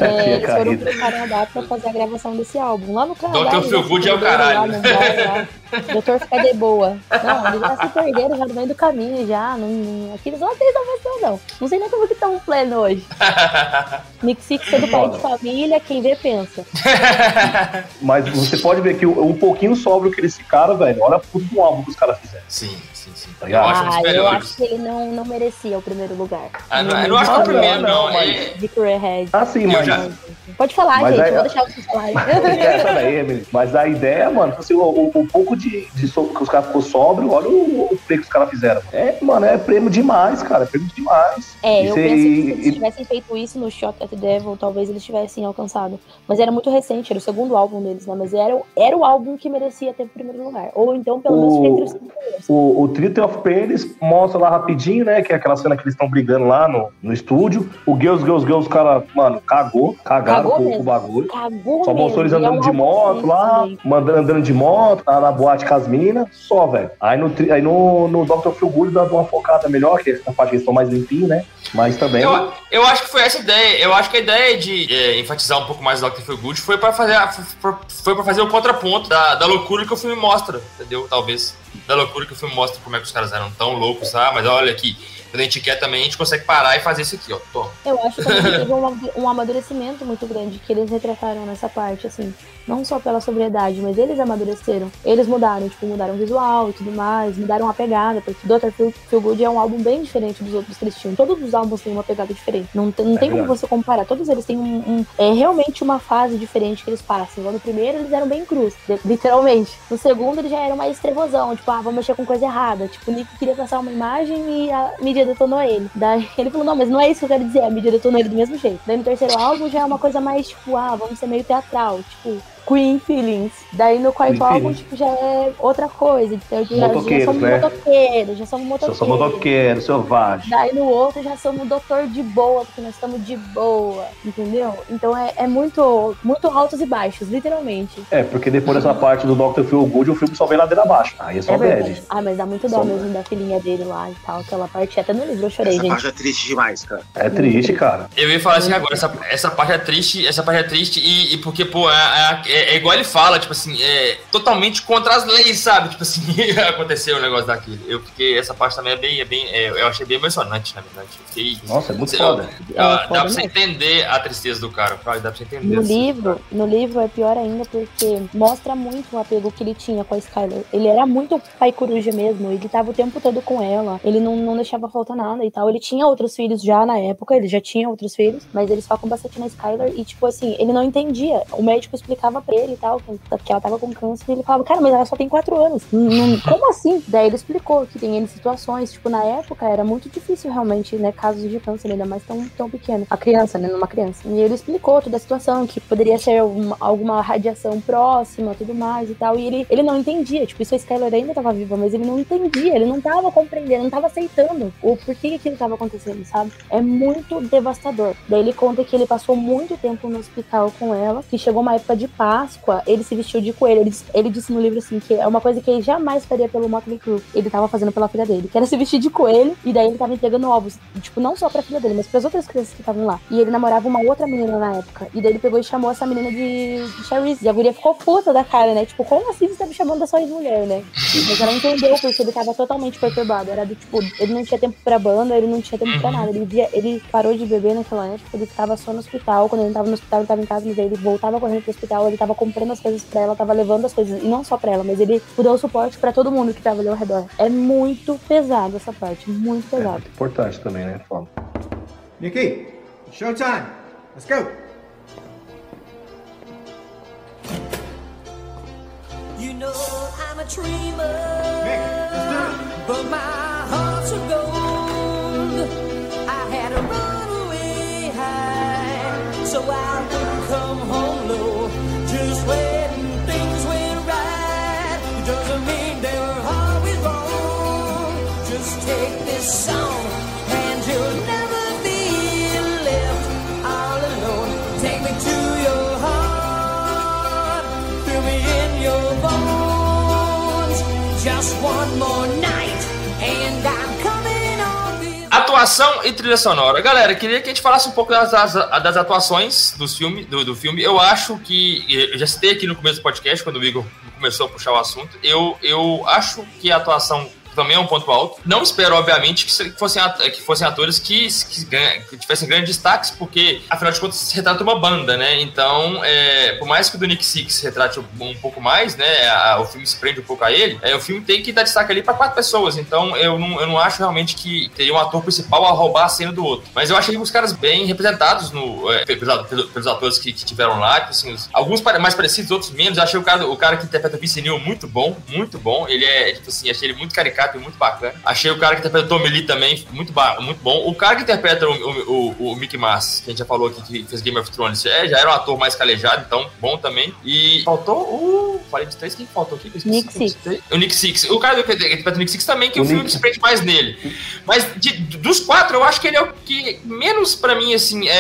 É, eles foram caído. pro Canadá pra fazer a gravação desse álbum. Lá no Canadá. Dr. Good é o caralho. lá lá. Doutor fica de boa. Não, eles já se perderam já no meio do caminho já. Não, não, aqui eles não salvação, não. Não sei nem como que estão pleno hoje. Nick Six é do pai de família, quem vê pensa. Mas você pode ver que o- um pouquinho sobra o que eles ficaram, velho. Olha do álbum que os caras fizeram. Sim, sim, sim. Tá Eu ligado? acho um dos Ah, eu acho que ele não, não merecia o primeiro lugar. Ah, não, eu não acho que é o primeiro, não. não, mas- É- De Craig. Ah, sim, Eu mas. já- Pode falar, Mas gente. aí- Vou deixar vocês falarem. É. Mas a ideia, mano, assim, o, o- o pouco de, de so- que os caras ficou sóbrio, olha o, o prêmio que os caras fizeram. É, mano, é prêmio demais, cara. É prêmio demais. É, E eu cê- penso que se eles tivessem feito isso no Shot at the Devil, talvez eles tivessem alcançado. Mas era muito recente, era o segundo álbum deles, né? Mas era, o- era o álbum que merecia ter o primeiro lugar. Ou então, pelo menos, O- entre os primeiros. O, o Triton of Pain, eles mostram lá rapidinho, né? Que é aquela cena que eles estão brigando lá no, no estúdio. O Girls, Girls, Girls, os caras, mano, cagou. Cagaram Cagou com, o bagulho. Cagou Só mostrou eles é andando de moto lá, também. mandando, andando de moto, lá na boate com as minas, só, velho. Aí no, aí no, no Dr. Feel Good dá uma focada melhor, que essa parte que eles estão mais limpinhos, né? Mas também. Eu, eu acho que foi essa ideia. Eu acho que a ideia de é, enfatizar um pouco mais o Dr. Feel Good foi pra fazer, a- foi, foi pra fazer o contraponto da, da loucura que o filme mostra, entendeu? Talvez. Da loucura que o filme mostra como é que os caras eram tão loucos, ah, mas olha aqui, quando a gente quer também, a gente consegue parar e fazer isso aqui, ó. Toma. Eu acho que teve um, um amadurecimento muito grande que eles retrataram nessa parte, assim. Não só pela sobriedade, mas eles amadureceram. Eles mudaram, tipo, mudaram o visual e tudo mais, mudaram a pegada, porque Dr. Feel, Feel Good é um álbum bem diferente dos outros que eles tinham. Todos os álbuns têm uma pegada diferente. Não, tem- não tem como você comparar. Todos eles têm um, um- É realmente uma fase diferente que eles passam. No primeiro, eles eram bem cruz, literalmente. No segundo, eles já eram mais trevosão, tipo, ah, vamos mexer com coisa errada. Tipo, o Nick queria passar uma imagem e a mídia detonou ele. Daí ele falou, não, mas não é isso que eu quero dizer, a mídia detonou ele do mesmo jeito. Daí no terceiro álbum já é uma coisa mais, tipo, ah, vamos ser meio teatral, tipo, Queen Feelings. Daí no quarto Queen álbum, tipo, já é outra coisa. Então, já, já Motoqueiros, somos né? motoqueiros, já somos motoqueiros. sou motoqueiro, selvagem. Daí no outro já somos doutor de boa, porque nós estamos de boa, entendeu? Então é, é muito, muito altos e baixos, literalmente. É, porque depois dessa parte do Dr. Feel Good, o filme só vem ladeira abaixo. Aí é só é bad. Ah, mas dá muito dó Só mesmo da filhinha dele lá e tal. Aquela parte, até no livro eu chorei, Essa gente. parte é triste demais, cara. É triste, cara. Eu ia falar assim agora, essa, essa parte é triste, essa parte é triste e, e porque, pô, é, é- é igual ele fala, tipo assim, é totalmente contra as leis, sabe? Tipo assim, aconteceu um negócio daquele. Eu fiquei, essa parte também é bem, é bem é, eu achei bem emocionante, na verdade. Eu fiquei, Nossa, é muito Sei foda. lá, É dá, foda dá pra você entender a tristeza do cara, cara, dá pra você entender. No assim. livro, no livro é pior ainda porque mostra muito o apego que ele tinha com a Skylar. Ele era muito pai coruja mesmo, ele tava o tempo todo com ela, ele não, não deixava faltar nada e tal. Ele tinha outros filhos já na época, ele já tinha outros filhos, mas eles focam bastante na Skylar e, tipo assim, ele não entendia. O médico explicava pra ele e tal, que ela tava com câncer, e ele falava, cara, mas ela só tem quatro anos. Não- não- como assim? Daí ele explicou que tem N situações, tipo, na época era muito difícil realmente, né, casos de câncer, ainda mais tão, tão pequeno. A criança, né, numa criança. E ele explicou toda a situação, que poderia ser alguma, alguma radiação próxima, tudo mais e tal. E ele, ele não entendia, tipo, isso a Skylar ainda tava viva, mas ele não entendia, ele não tava compreendendo, não tava aceitando o porquê que aquilo tava acontecendo, sabe? É muito devastador. Daí ele conta que ele passou muito tempo no hospital com ela, que chegou uma época de Páscoa, ele se vestiu de coelho. Ele, ele disse no livro assim que é uma coisa que ele jamais faria pelo Motley Crue. Ele tava fazendo pela filha dele, que era se vestir de coelho, e daí ele tava entregando ovos, tipo, não só pra filha dele, mas pras outras crianças que estavam lá. E ele namorava uma outra menina na época. E daí ele pegou e chamou essa menina de, de Charisse. E a guria ficou puta da cara, né? Tipo, como assim você tá me chamando da sua ex-mulher, né? Mas ela entendeu porque ele tava totalmente perturbado. Era do tipo, ele não tinha tempo pra banda, ele não tinha tempo pra nada. Ele, via, ele parou de beber naquela época, ele ficava só no hospital. Quando ele tava no hospital, ele tava em casa, mas aí ele voltava correndo pro hospital, ele tava comprando as coisas pra ela, tava levando as coisas. E não só pra ela, mas ele deu suporte pra todo mundo que tava ali ao redor. É muito pesado essa parte, muito É pesado. muito importante também, né? Foda. Nikki, showtime. Let's go. You know I'm a dreamer, but my heart's of gold. I had to run away high, so I wouldn't come home low. Just when things went right, it doesn't mean they were always wrong. Just take this song and you'll never be left all alone. Take me to your heart, me in your. Just one more night and I'm. Atuação e trilha sonora. Galera, queria que a gente falasse um pouco das, das, das atuações dos filme, do, do filme. Eu acho que. Eu já citei aqui no começo do podcast, quando o Igor começou a puxar o assunto. Eu, eu acho que a atuação também é um ponto alto. Não espero, obviamente, que se- que fossem, que fossem atores que, que, que tivessem grandes destaques, porque, afinal de contas, se retrata uma banda, né? Então, é, por mais que o do Nick Six retrate um, pouco mais, né? a- o filme se prende um pouco a ele, é, o filme tem que dar destaque ali para quatro pessoas. Então, eu não, eu não acho realmente que teria um ator principal a roubar a cena do outro. Mas eu achei os caras bem representados no, é, pelos, pelos- pelos atores que, que tiveram lá, assim, os- alguns mais parecidos, outros menos. Eu achei o cara, o cara que interpreta o Vince Neil muito bom, muito bom. Ele é, tipo assim, achei ele muito caricato e muito bacana. Achei o cara que interpreta o Tommy Lee também muito, muito bom. O cara que interpreta o, o, o, o Mickey Mars, que a gente já falou aqui, que fez Game of Thrones, é, já era um ator mais calejado, então bom também. E faltou o. Falei de três, quem faltou aqui? Nick Six. O Nick Six. O cara que interpreta o Nick Six também, que o, O filme Nick- se prende mais nele. Mas de- dos quatro, eu acho que ele é o que menos, pra mim, assim, é,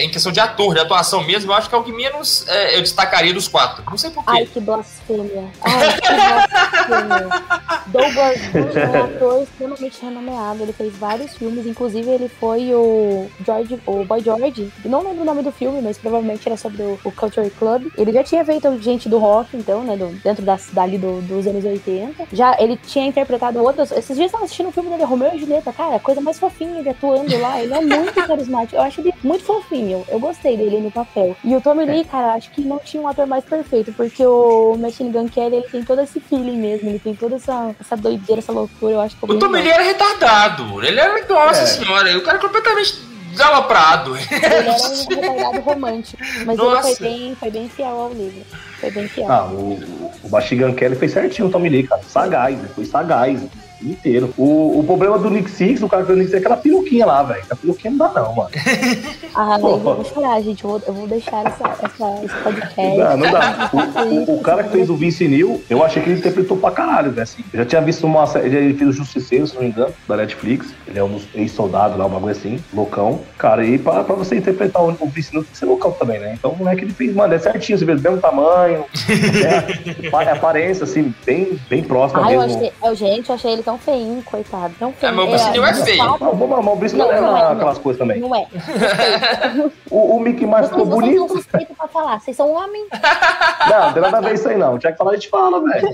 é, em questão de ator, de atuação mesmo, eu acho que é o que menos é, eu destacaria dos quatro. Não sei porquê. Ai, que blasfêmia. Ai, que blasfêmia. Douglas é um ator extremamente renomeado. Ele fez vários filmes, inclusive ele foi o George, o Boy George. Não lembro o nome do filme, mas provavelmente era sobre o, o Culture Club. Ele já tinha feito gente do rock, então, né? do- dentro da, dali do- dos anos 80. Já ele tinha interpretado outras. Esses dias eu tava assistindo um filme dele, Romeu e Julieta, cara, coisa mais fofinha ele atuando lá. Ele é muito carismático. Eu acho ele muito fofinho. Eu gostei dele no papel. E o Tommy Lee, cara, acho que não tinha um ator mais perfeito, porque o Machine Gun Kelly, ele tem todo esse feeling mesmo, ele tem toda essa, essa doideira, essa loucura, eu acho que O Tommy Lee era retardado. Ele era, nossa É. senhora, o cara é completamente desalaprado. Ele era um retardado romântico, mas ele Nossa. foi bem, foi bem fiel ao livro. Foi bem fiel. Ah, o, o Machigan Kelly fez certinho o Tommy Lee, cara. Sagaz, ele foi sagaz. Inteiro. O, o problema do Nick Six, o cara que fez o Nick Six, é aquela peruquinha lá, velho. A peruquinha não dá, não, mano. Ah, Pô. eu vou chorar, gente. Eu vou, eu vou deixar essa, essa, esse podcast. Não não dá. O, o- o cara que fez o Vince Neil, eu achei que ele interpretou pra caralho, velho. Assim. Eu já tinha visto uma série, ele fez o Justiceiro, se não me engano, da Netflix. Ele é um dos ex-soldados lá, um bagulho assim, loucão. Cara, e pra, pra você interpretar o, o Vince Neil, tem que ser loucão também, né? Então o moleque ele fez, mano, é certinho, você vê, do mesmo tamanho, é, aparência, assim, bem, bem próxima eu mesmo. achei, eu, gente, eu achei ele tão feinho, coitado. Tão feio. É, mas o Neil é dos feio. Não, vamos lá, o Vince Não, não, não é é, não. aquelas coisas também. Não é. O, o Mickey Mouse Vocês, ficou vocês não bonito. suspeitam pra falar. Vocês são homens. Não, não tem nada a ver isso aí, não. Tinha que falar, a gente fala, velho.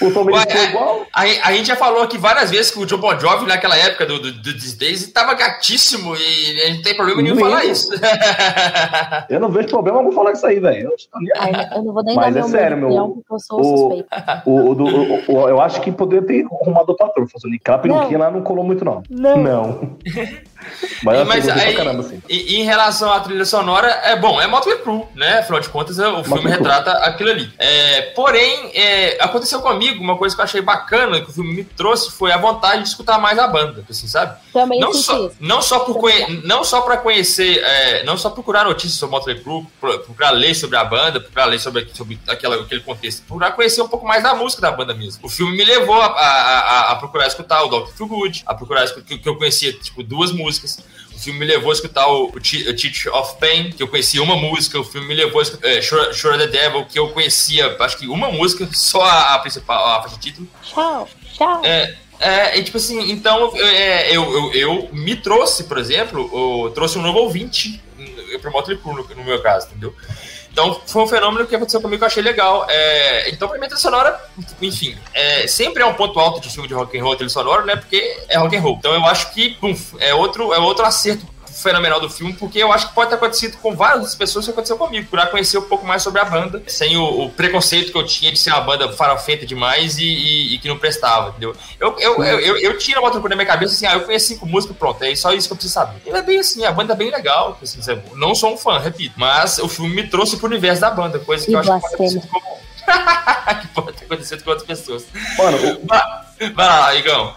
O Tommy Lee Ué, ficou igual. A, a gente já falou aqui várias vezes que o John Bon Jovi, naquela época do, do, Days, tava gatíssimo e a gente não tem problema nenhum falar isso. Eu não vejo problema algum falar isso aí, velho. Eu não vou nem Mas dar é meu sério, meu- opinião, porque eu sou o- suspeita. O, o do- o- o- eu acho que poderia ter arrumado o patrão, Fazendo aquela peruquinha lá não colou muito, não. Não. Não. Mas, Mas aí, caramba, assim. e, e em relação à trilha sonora, é bom, é Motley Crue, né? Afinal de contas, o filme Crue. retrata aquilo ali. É, porém, é, aconteceu comigo uma coisa que eu achei bacana, que o filme me trouxe, foi a vontade de escutar mais a banda, assim, sabe? Também Não só, isso. não só por conhe- não só para conhecer, é, não só procurar notícias sobre Motley Crue, pro- procurar ler sobre a banda, procurar ler sobre, sobre aquela, aquele contexto, procurar conhecer um pouco mais da música da banda mesmo. O filme me levou a, a- a- a procurar escutar o Dr. Feel Good, a procurar escutar, que, que eu conhecia tipo duas músicas. O filme me levou a escutar o, o, Te- o Teach of Pain, que eu conhecia uma música. O filme me levou a escutar é, Sure, Sure the Devil, que eu conhecia, acho que uma música, só a, a principal, a faixa de título. Tchau, tchau. É, é, tipo assim, então é, eu, eu, eu me trouxe, por exemplo, o- trouxe um novo ouvinte pro Motley Crue, no, no meu caso, entendeu? Então foi um fenômeno que aconteceu comigo que eu achei legal. É, então, pra mim, a trilha sonora, enfim, é, sempre é um ponto alto de filme de rock and roll, trilha sonora, né? Porque é rock and roll. Então eu acho que, pum, é outro, é outro acerto fenomenal do filme, porque eu acho que pode ter acontecido com várias pessoas que aconteceu comigo, por conhecer um pouco mais sobre a banda, sem o, o preconceito que eu tinha de ser uma banda farofenta demais e, e- e que não prestava, entendeu? Eu, eu, eu, eu, eu tinha uma outra coisa na minha cabeça assim, ah, eu conheço cinco músicas, pronto, é só isso que eu preciso saber. E é bem assim, a banda é bem legal, assim, não sou um fã, repito, mas o filme me trouxe pro universo da banda, coisa que, Que eu acho que pode ter acontecido com, que pode ter acontecido com outras pessoas. Mano, o- Vai lá, Igão.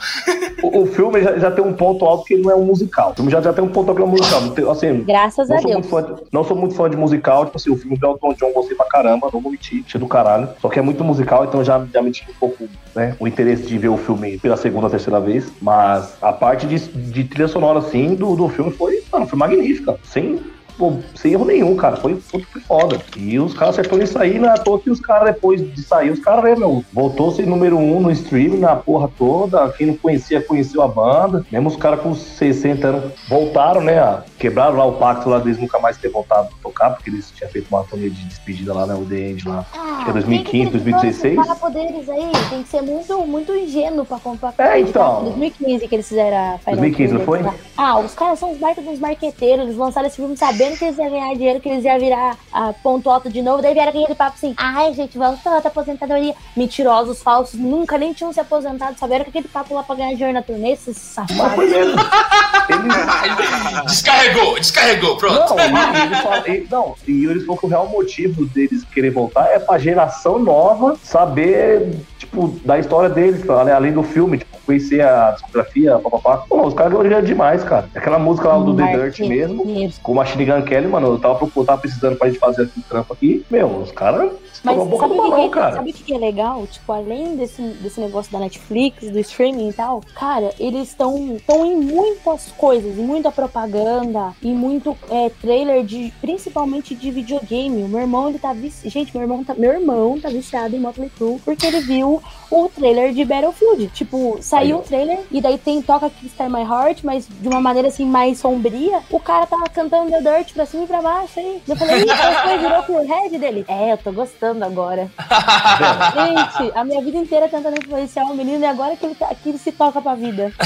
O, o filme já, já tem um ponto alto que ele não é um musical. O filme já, já tem um ponto alto que é um musical. Assim, Graças a Deus. de, não sou muito fã de musical. Tipo assim, o filme do Elton John gostei pra caramba, não vou mentir, achei do caralho. Só que é muito musical, então já, já me tira um pouco né, o interesse de ver o filme pela segunda ou terceira vez. Mas a parte de, de trilha sonora, assim, do, do filme foi, mano, foi magnífica. Sem, pô, sem erro nenhum, cara. Foi, foi, foi foda. E os caras acertaram isso aí, não é à toa que os caras, depois de sair, os caras, né, meu, voltou-se número um no streaming, na porra toda. Quem não conhecia, conheceu a banda. Mesmo os caras com 60 anos voltaram, né? a- Quebraram lá o pacto lá deles nunca mais ter voltado a tocar, porque eles tinham feito uma turnê de despedida lá, né? O The End lá. Acho que é 2015, 2016. Para poderes aí, tem que ser muito, muito ingênuo pra comprar. É, então. 2015 que eles fizeram a Final 2015, não foi? Ah, os caras são os baita dos marqueteiros. Eles lançaram esse filme sabendo que eles iam ganhar dinheiro, que eles iam virar a ponto alto de novo. Daí vieram aquele papo assim: ai, gente, vamos pra outra aposentadoria. Mentirosos, falsos, nunca nem tinham se aposentado. Saberam que aquele papo lá pra ganhar dinheiro na turnê, esses safados. Descarregou, descarregou, pronto. Não, e, eles falam, não, e eles falam que o real motivo deles querer voltar é pra geração nova saber, tipo, da história deles, né, além do filme, tipo, conhecer a discografia, papapá. Pô, os caras dinheiro demais, cara. Aquela música lá do The Dirt mesmo, com o Machine Gun Kelly, mano, eu tava, procurando- tava precisando pra gente fazer esse trampo aqui. Meu, os caras Mas sabe que, sabe o que que é legal? Tipo, além desse, desse negócio da Netflix, do streaming e tal, cara, eles estão em muitas coisas, em muita propaganda, e muito é, trailer de, principalmente de videogame. O meu irmão, ele tá viciado. Gente, meu irmão tá, meu irmão tá viciado em Motley Crue porque ele viu o trailer de Battlefield. Tipo, saiu o trailer e daí tem toca Kickstart My Heart, mas de uma maneira assim mais sombria. O cara tava cantando The Dirt pra cima e pra baixo aí. Eu falei, "Ih, você foi, virou pro Red dele. É, eu tô gostando agora. Gente, a minha vida inteira tentando influenciar o menino e agora que ele, tá- que ele se toca pra vida.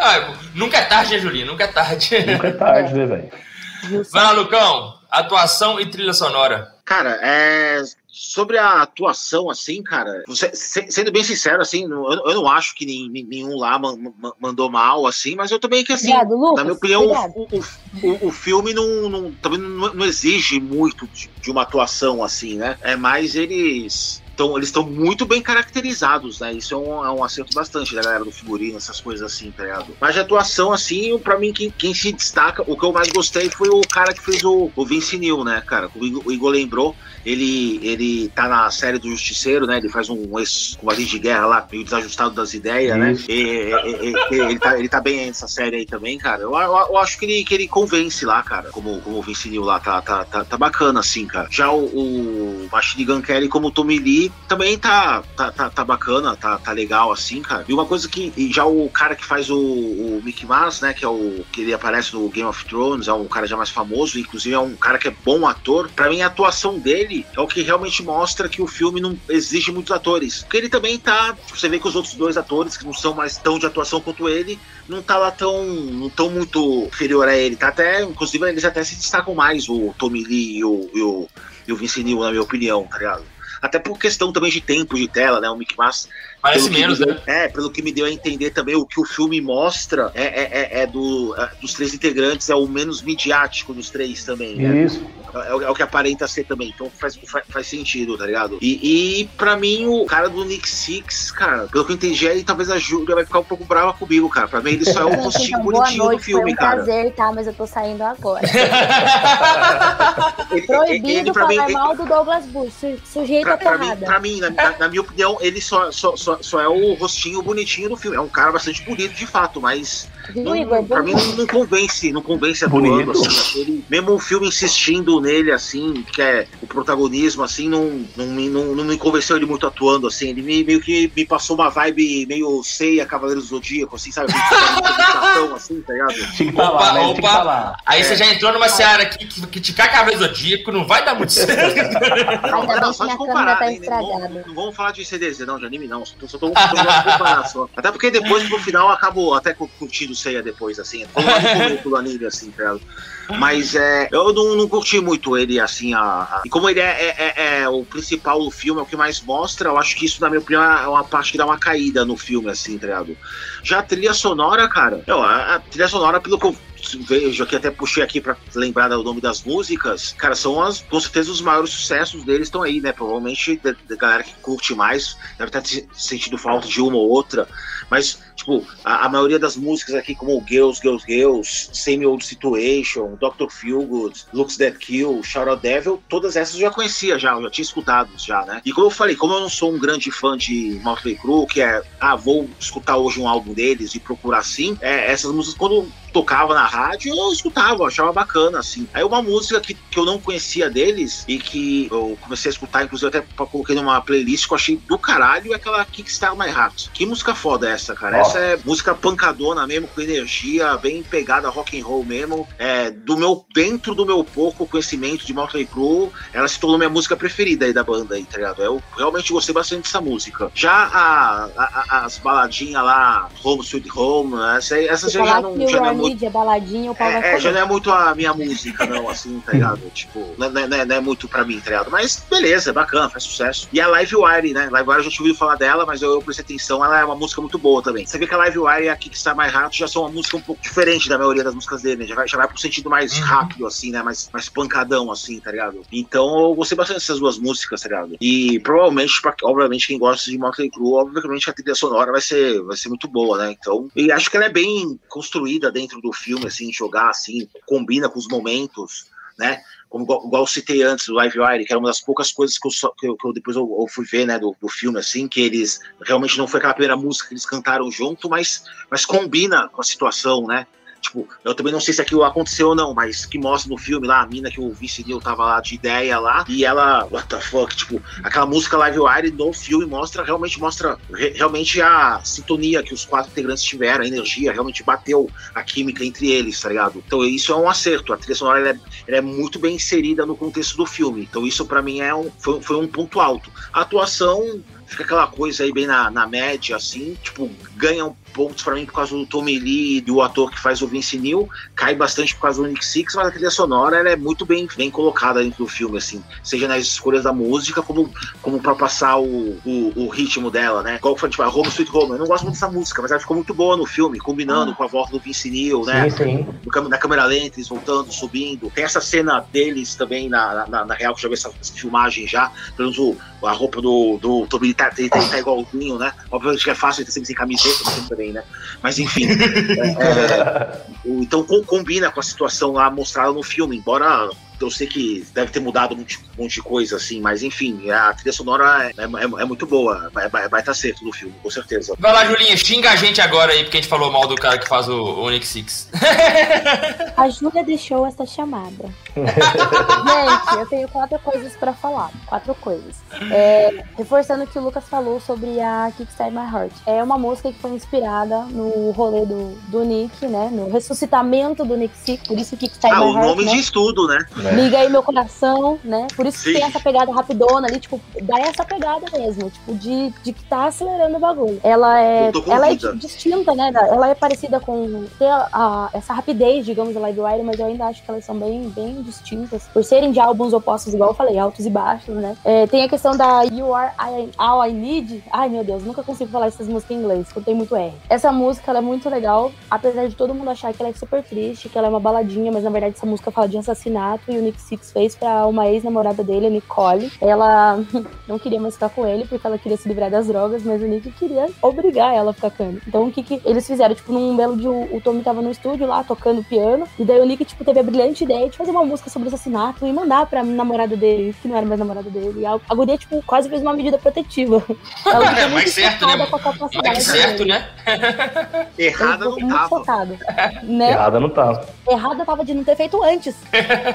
Ah, Nunca é tarde, né, Julinho? Nunca é tarde. Nunca é tarde, né, velho? Vai lá, Lucão. Atuação e trilha sonora. Cara, é. Sobre a atuação, assim, cara, você- se- sendo bem sincero, assim, eu, eu não acho que nem- nenhum lá man- man- mandou mal, assim, mas eu também que, assim, Obrigado, Lucas. na minha opinião, o- o- o filme não, não- também não, não exige muito de, de uma atuação, assim, né? É mais eles. Então, eles estão muito bem caracterizados, né? Isso é um, é um acerto bastante da galera do figurino, essas coisas assim, tá ligado? Mas de atuação, assim, pra mim, quem, quem se destaca, o que eu mais gostei foi o cara que fez o, o Vince Neil, né, cara? O Igor, o Igor lembrou, ele, ele tá na série do Justiceiro, né? Ele faz um ex-combatente de guerra lá, meio desajustado das ideias, né? E, e- e- e- ele, tá, ele tá bem nessa série aí também, cara. Eu, eu- eu acho que ele, que ele convence lá, cara, como, como o Vince Neil lá, tá, tá, tá, tá bacana, assim, cara. Já o, o Machine Gun Kelly como o Tommy Lee também tá, tá, tá, tá bacana, tá, tá legal, assim, cara. E uma coisa que, já o cara que faz o, o Mickey Mouse, né, que é o, que ele aparece no Game of Thrones, é um cara já mais famoso, inclusive é um cara que é bom ator. Pra mim, a atuação dele é o que realmente mostra que o filme não exige muitos atores. Porque ele também tá, você vê que os outros dois atores, que não são mais tão de atuação quanto ele, não tá lá tão, não tão muito inferior a ele. Tá até, inclusive, eles até se destacam mais, o Tommy Lee e o, e o, e o Vince Neil, na minha opinião, tá ligado? Até por questão também de tempo de tela, né? O Mickey Mouse. Parece menos, me deu- né? É, pelo que me deu a entender também, o que o filme mostra é, é, é- é do, é dos três integrantes, é o menos midiático dos três também, né? Isso. É, o- é o que aparenta ser também, então faz, faz, faz sentido, tá ligado? E, e pra mim, o cara do Nick Six, cara, pelo que eu entendi, ele talvez a Júlia vai ficar um pouco brava comigo, cara. Pra mim, ele só é o Gente, rostinho então, boa bonitinho do noite, filme, foi um cara. prazer, tá? Mas eu tô saindo agora. Ele, Proibido ele, pra falar mim, mal do Douglas Bush, su- sujeito pra, a pra mim, pra mim, na, na- na minha opinião, ele só, só, só, só é o rostinho bonitinho do filme. É um cara bastante bonito, de fato, mas Viu, Igor? pra mim não, não convence, não convence atuando. Bonito. Assim, ele- mesmo o filme insistindo nele, assim, que é o protagonismo, assim, não, não, me- não, não me convenceu ele muito atuando, assim. Ele me- meio que me passou uma vibe meio ceia, Cavaleiros do Zodíaco, assim, sabe? Meditação, assim, tá ligado? Tinha que tá lá, né? Tinha que tá lá. Aí você já entrou numa seara aqui que, que te Cavaleiro Zodíaco não vai dar muito certo. Não, não, só de comparar, tá né? Não, não vamos falar de CDZ, não, de anime não. Só tô, só tô, só tô jogando comparar só. Até porque depois, no final, eu acabo até cu- curtindo Ceia depois, assim. Foi um momento do anime, assim, tá ligado? Mas é, eu não, não curti muito ele, assim, a, a- e como ele é, é- é- é o principal do filme, é o que mais mostra, eu acho que isso, na minha opinião, é uma parte que dá uma caída no filme, assim, tá ligado? Já a trilha sonora, cara, eu, a, a trilha sonora, pelo que eu vejo aqui, até puxei aqui pra lembrar o nome das músicas, cara, são as, com certeza os maiores sucessos deles estão aí, né? Provavelmente da, da galera que curte mais deve estar sentindo falta de uma ou outra, mas, tipo, a, a maioria das músicas aqui, como Girls, Girls, Girls, Same Old Situation, Dr. Feelgood, Looks That Kill, Shout Out Devil, todas essas eu já conhecia já, eu já tinha escutado já, né? E como eu falei, como eu não sou um grande fã de Motley Crue, que é, ah, vou escutar hoje um álbum deles e procurar assim, é, essas músicas, quando tocava na rádio, eu escutava, eu achava bacana, assim. Aí uma música que, que eu não conhecia deles e que eu comecei a escutar, inclusive até coloquei numa playlist que eu achei do caralho, é aquela Kickstart My Heart. Que música foda é essa, cara? Essa é música pancadona mesmo, com energia, bem pegada rock and roll mesmo. É, do meu, dentro do meu pouco conhecimento de Motley Crue, ela se tornou minha música preferida aí da banda aí, tá ligado? Eu realmente gostei bastante dessa música. Já a, a, as baladinhas lá, Home Sweet Home, essa, essa já, já não, já não é muito mídia, baladinha, é, é, já não é muito a minha música, não, assim, tá ligado? tipo, não, não, não, é muito pra mim, tá ligado? Mas beleza, é bacana, faz sucesso. E a Live Wire, né? Live Wire eu já tinha ouvido falar dela, mas eu, eu prestei atenção, ela é uma música muito boa também. Você vê que a Live Wire e a Kickstar My Heart já são uma música um pouco diferente da maioria das músicas dele, né? Já vai, já vai pro sentido mais uhum. rápido, assim, né? Mais, mais pancadão, assim, tá ligado? Então eu gostei bastante dessas duas músicas, tá ligado? E provavelmente, pra, obviamente, quem gosta de Motley Crue, obviamente a trilha sonora vai ser, vai ser muito boa, né? Então, e acho que ela é bem construída dentro do filme, assim, jogar assim, combina com os momentos, né? Como igual, igual eu citei antes do Live Wire, que era uma das poucas coisas que eu, só, que eu, que eu depois eu, eu, fui ver, né, do, do filme, assim, que eles realmente não foi aquela primeira música que eles cantaram junto, mas, mas combina com a situação, né? Tipo, eu também não sei se aquilo aconteceu ou não, mas que mostra no filme lá, a mina que o Vince Neil tava lá de ideia lá, e ela, what the fuck, tipo, aquela música Live Wire no filme mostra, realmente mostra re, realmente a sintonia que os quatro integrantes tiveram, a energia, realmente bateu a química entre eles, tá ligado? Então isso é um acerto, a trilha sonora ela é, ela é muito bem inserida no contexto do filme, então isso para mim é um, foi, foi um ponto alto. A atuação fica aquela coisa aí bem na, na média, assim, tipo, ganha um pontos para mim por causa do Tommy Lee e do ator que faz o Vince Neil, cai bastante por causa do Nick Six, mas a trilha sonora ela é muito bem, bem colocada dentro do filme, assim, seja nas escolhas da música, como, como para passar o, o, o, ritmo dela, né? Igual foi tipo, a Home Sweet Home. Eu não gosto muito dessa música, mas ela ficou muito boa no filme, combinando ah. com a voz do Vince Neil, né? Sim, sim. na câmera lenta, eles voltando, subindo. Tem essa cena deles também na, na, na real, que já vi essa, essa, filmagem já, pelo menos o, a roupa do, do Tommy Lee tá, tá, tá igualzinho, né? Obviamente que é fácil, ele tá sempre sem camiseta, também, né? Mas enfim. é, então combina com a situação lá mostrada no filme, embora eu sei que deve ter mudado um monte, um monte de coisa, assim, mas enfim, a trilha sonora é, é, é muito boa. Vai, vai, vai estar tá certo no filme, com certeza. Vai lá, Julinha, xinga a gente agora aí, porque a gente falou mal do cara que faz o Onyx Six. a Júlia deixou essa chamada. gente, eu tenho quatro coisas para falar. Quatro coisas. É, reforçando o que o Lucas falou sobre a Kickstart My Heart. É uma música que foi inspirada no rolê do, do Nick, né? No ressuscitamento do Nick Six, por isso Kickstart ah, My Heart. Ah, o nome né? diz tudo, né? É. Liga aí meu coração, né? Por isso que tem essa pegada rapidona ali, tipo, dá essa pegada mesmo, tipo, de, de que tá acelerando o bagulho. Ela é, ela é distinta, né? Ela é parecida com a, a, essa rapidez, digamos, da Live Wire, mas eu ainda acho que elas são bem, bem distintas. Por serem de álbuns opostos, igual eu falei, altos e baixos, né? É, tem a questão da You Are I, All I Need. Ai, meu Deus, nunca consigo falar essas músicas em inglês, porque tenho muito R. Essa música, ela é muito legal, apesar de todo mundo achar que ela é super triste, que ela é uma baladinha, mas na verdade essa música fala de assassinato e o Nick Six fez para uma ex-namorada dele, a Nicole. Ela não queria mais ficar com ele porque ela queria se livrar das drogas, mas o Nick queria obrigar ela a ficar com ele. Então o que, que eles fizeram? Tipo, num belo dia o Tommy tava no estúdio lá tocando piano, e daí o Nick, tipo, teve a brilhante ideia de fazer uma música sobre assassinato e mandar pra namorada dele, que não era mais namorada dele. E a, a guria, tipo, quase fez uma medida protetiva. Ela é, mais certo, né? Mais certo, né? Errada não tava. Né? Errada não tava. Errada tava de não ter feito antes.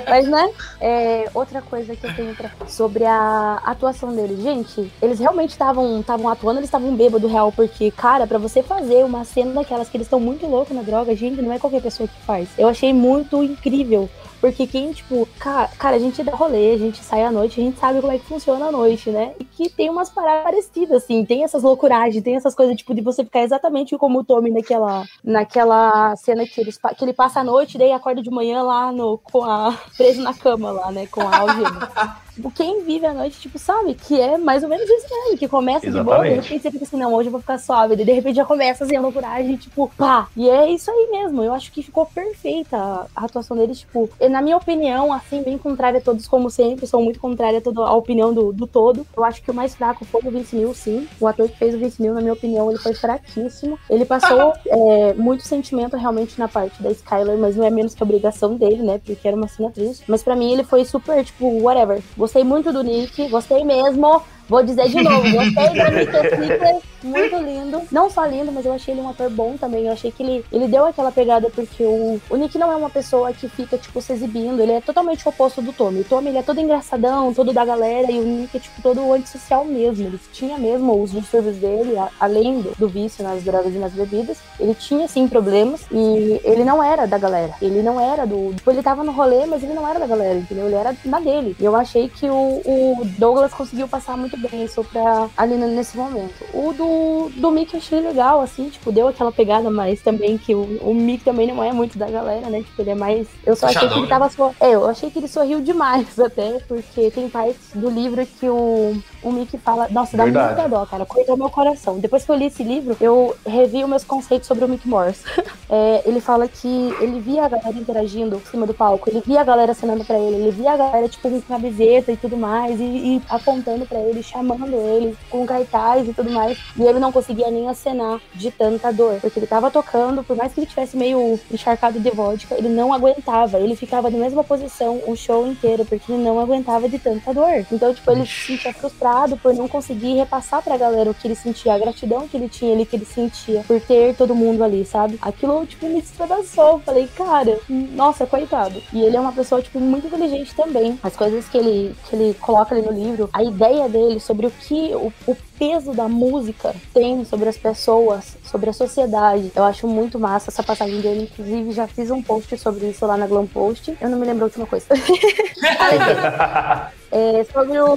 Mas, né? É, outra coisa que eu tenho pra... sobre a atuação deles. Gente, eles realmente estavam atuando, eles estavam bêbado real, porque, cara, para você fazer uma cena daquelas que eles estão muito loucos na droga, gente, não é qualquer pessoa que faz. Eu achei muito incrível. Porque quem, tipo, cara, cara, a gente dá rolê, a gente sai à noite, a gente sabe como é que funciona a noite, né? E que tem umas paradas parecidas, assim, tem essas loucuragens, tem essas coisas, tipo, de você ficar exatamente como o Tommy naquela, naquela cena que, eles, que ele passa a noite, daí acorda de manhã lá no, com a, preso na cama lá, né? Com a algema. tipo, quem vive a noite, tipo, sabe, que é mais ou menos isso mesmo, que começa de boa, de Exatamente. repente você fica assim, não, hoje eu vou ficar suave, daí de repente já começa assim a loucuragem, tipo, pá. E é isso aí mesmo, eu acho que ficou perfeita a- a atuação deles, tipo, e na minha opinião, assim, bem contrária a todos, como sempre, sou muito contrária a toda a opinião do, do todo. Eu acho que o mais fraco foi o Vince Neil, sim. O ator que fez o Vince Neil, na minha opinião, ele foi fraquíssimo. Ele passou é, muito sentimento realmente na parte da Skylar, mas não é menos que obrigação dele, né? Porque era uma cena triste. Mas pra mim ele foi super, tipo, whatever. Gostei muito do Nick, gostei mesmo. Vou dizer de novo, gostei da muito lindo. Não só lindo, mas eu achei ele um ator bom também. Eu achei que ele, ele deu aquela pegada porque o, o Nick não é uma pessoa que fica, tipo, se exibindo. Ele é totalmente o oposto do Tommy. O Tommy, ele é todo engraçadão, todo da galera, e o Nick é, tipo, todo antissocial mesmo. Ele tinha mesmo os distúrbios dele, a- além do, do vício nas drogas e nas bebidas. Ele tinha, sim, problemas, e ele não era da galera. Ele não era do... Tipo, ele tava no rolê, mas ele não era da galera, entendeu? Ele era na dele. E eu achei que o, o Douglas conseguiu passar muito bem isso pra Alina nesse momento. O do, do Mickey eu achei legal, assim, tipo, deu aquela pegada, mas também que o, o Mickey também não é muito da galera, né? Tipo, ele é mais. Eu só achei que ele né? tava só. É, eu achei que ele sorriu demais até, porque tem partes do livro que o, o Mickey fala. Nossa, dá Verdade. muita dó, cara. Cortou meu coração. Depois que eu li esse livro, eu revi os meus conceitos sobre o Mickey Morse. É, ele fala que ele via a galera interagindo em cima do palco, ele via a galera acenando pra ele, ele via a galera, tipo, com camiseta e tudo mais, e, e apontando pra ele, chamando ele, com cartaz e tudo mais. E ele não conseguia nem acenar de tanta dor, porque ele tava tocando, por mais que ele tivesse meio encharcado de vodka, ele não aguentava, ele ficava na mesma posição o show inteiro, porque ele não aguentava de tanta dor. Então, tipo, ele se sentia frustrado por não conseguir repassar pra galera o que ele sentia, a gratidão que ele tinha ali, que ele sentia por ter todo mundo ali, sabe? Aquilo, tipo, me despedaçou. Eu Falei, cara, nossa, coitado. E ele é uma pessoa, tipo, muito inteligente também. As coisas que ele, que ele coloca ali no livro, a ideia dele sobre o que o, o peso da música tem sobre as pessoas, sobre a sociedade. Eu acho muito massa essa passagem dele. Inclusive, já fiz um post sobre isso lá na Glam Post. Eu não me lembro a última coisa. É, sobre o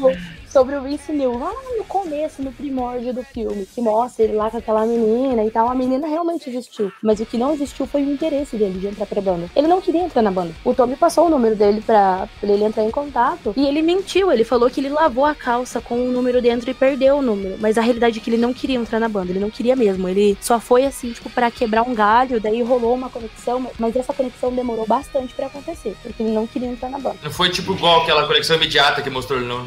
sobre o Vince Neil, lá no começo, no primórdio do filme, que mostra ele lá com aquela menina e tal. A menina realmente existiu, mas o que não existiu foi o interesse dele de entrar pra banda. Ele não queria entrar na banda. O Tommy passou o número dele pra, pra ele entrar em contato e ele mentiu. Ele falou que ele lavou a calça com o número dentro e perdeu o número. Mas a realidade é que ele não queria entrar na banda, ele não queria mesmo. Ele só foi assim, tipo, pra quebrar um galho, daí rolou uma conexão, mas essa conexão demorou bastante pra acontecer, porque ele não queria entrar na banda. Não foi tipo igual aquela conexão imediata que mostrou ele, não.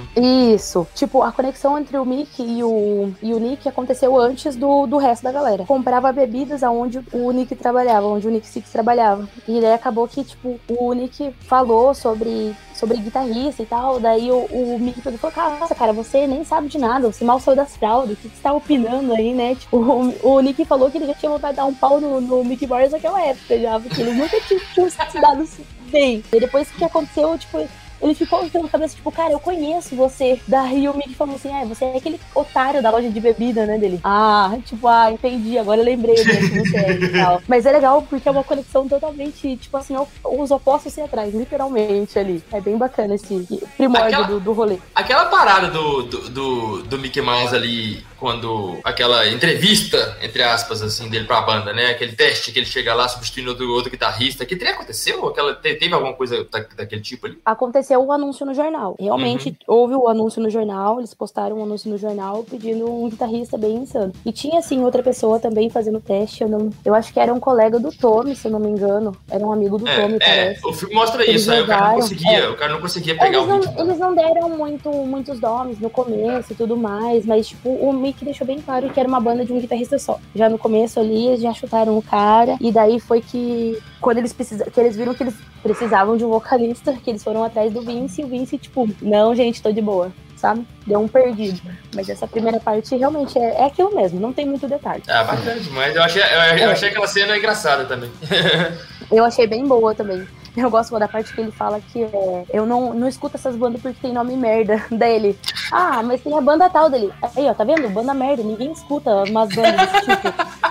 Isso. Tipo, a conexão entre o Mickey e o, e o Nick aconteceu antes do, do resto da galera. Comprava bebidas aonde o Nick trabalhava, onde o Nick Six trabalhava. E daí acabou que, tipo, o Nick falou sobre sobre guitarrista e tal, daí o, o e falou, nossa, cara, você nem sabe de nada, você mal saiu das fraldas, o que, você tá opinando aí, né? Tipo, o, o Nick falou que ele já tinha vontade de dar um pau no, no Mickey Mouse naquela época já, porque eles nunca tinham, tinham se dado bem. E depois que aconteceu, tipo, ele ficou pela cabeça, tipo, cara, eu conheço você. Daí o Mickey falou assim: ah, você é aquele otário da loja de bebida, né? Dele. Ah, tipo, ah, entendi, agora eu lembrei de quem você é e tal. Mas é legal porque é uma conexão totalmente, tipo assim, os opostos se atrás, literalmente ali. É bem bacana esse primórdio Aquela- do, do rolê. Aquela parada do, do, do, do Mickey Mouse ali, quando. aquela entrevista, entre aspas, assim, dele pra banda, né? Aquele teste que ele chega lá substituindo outro, outro guitarrista. Que trem aconteceu? Aquela, te- teve alguma coisa da- daquele tipo ali? Aconteceu o anúncio no jornal. Realmente houve o anúncio no jornal, eles postaram um anúncio no jornal pedindo um guitarrista bem insano. E tinha, assim, outra pessoa também fazendo teste. Eu, não, eu acho que era um colega do Tommy, se eu não me engano. Era um amigo do Tommy, É, é, parece. o filme mostra Eles isso, aí o cara não conseguia, é. o cara não conseguia pegar Eles o não, ritmo. eles não deram muito, muitos nomes no começo e tudo mais, mas tipo, o Mick deixou bem claro que era uma banda de um guitarrista só. Já no começo ali, eles já chutaram o cara, e daí foi que quando eles precisaram, que eles viram que eles precisavam de um vocalista, que eles foram atrás do Vince, e o Vince, tipo, não, gente, tô de boa. Sabe? Deu um perdido. Mas essa primeira parte realmente é, é aquilo mesmo, não tem muito detalhe. Ah, bacana demais. Eu achei, eu, eu achei aquela cena engraçada também. Eu achei bem boa também. Eu gosto da parte que ele fala que é, eu não, não escuto essas bandas porque tem nome merda dele. Ah, mas tem a banda tal dele. Aí, ó, tá vendo? Banda merda, ninguém escuta umas bandas desse tipo.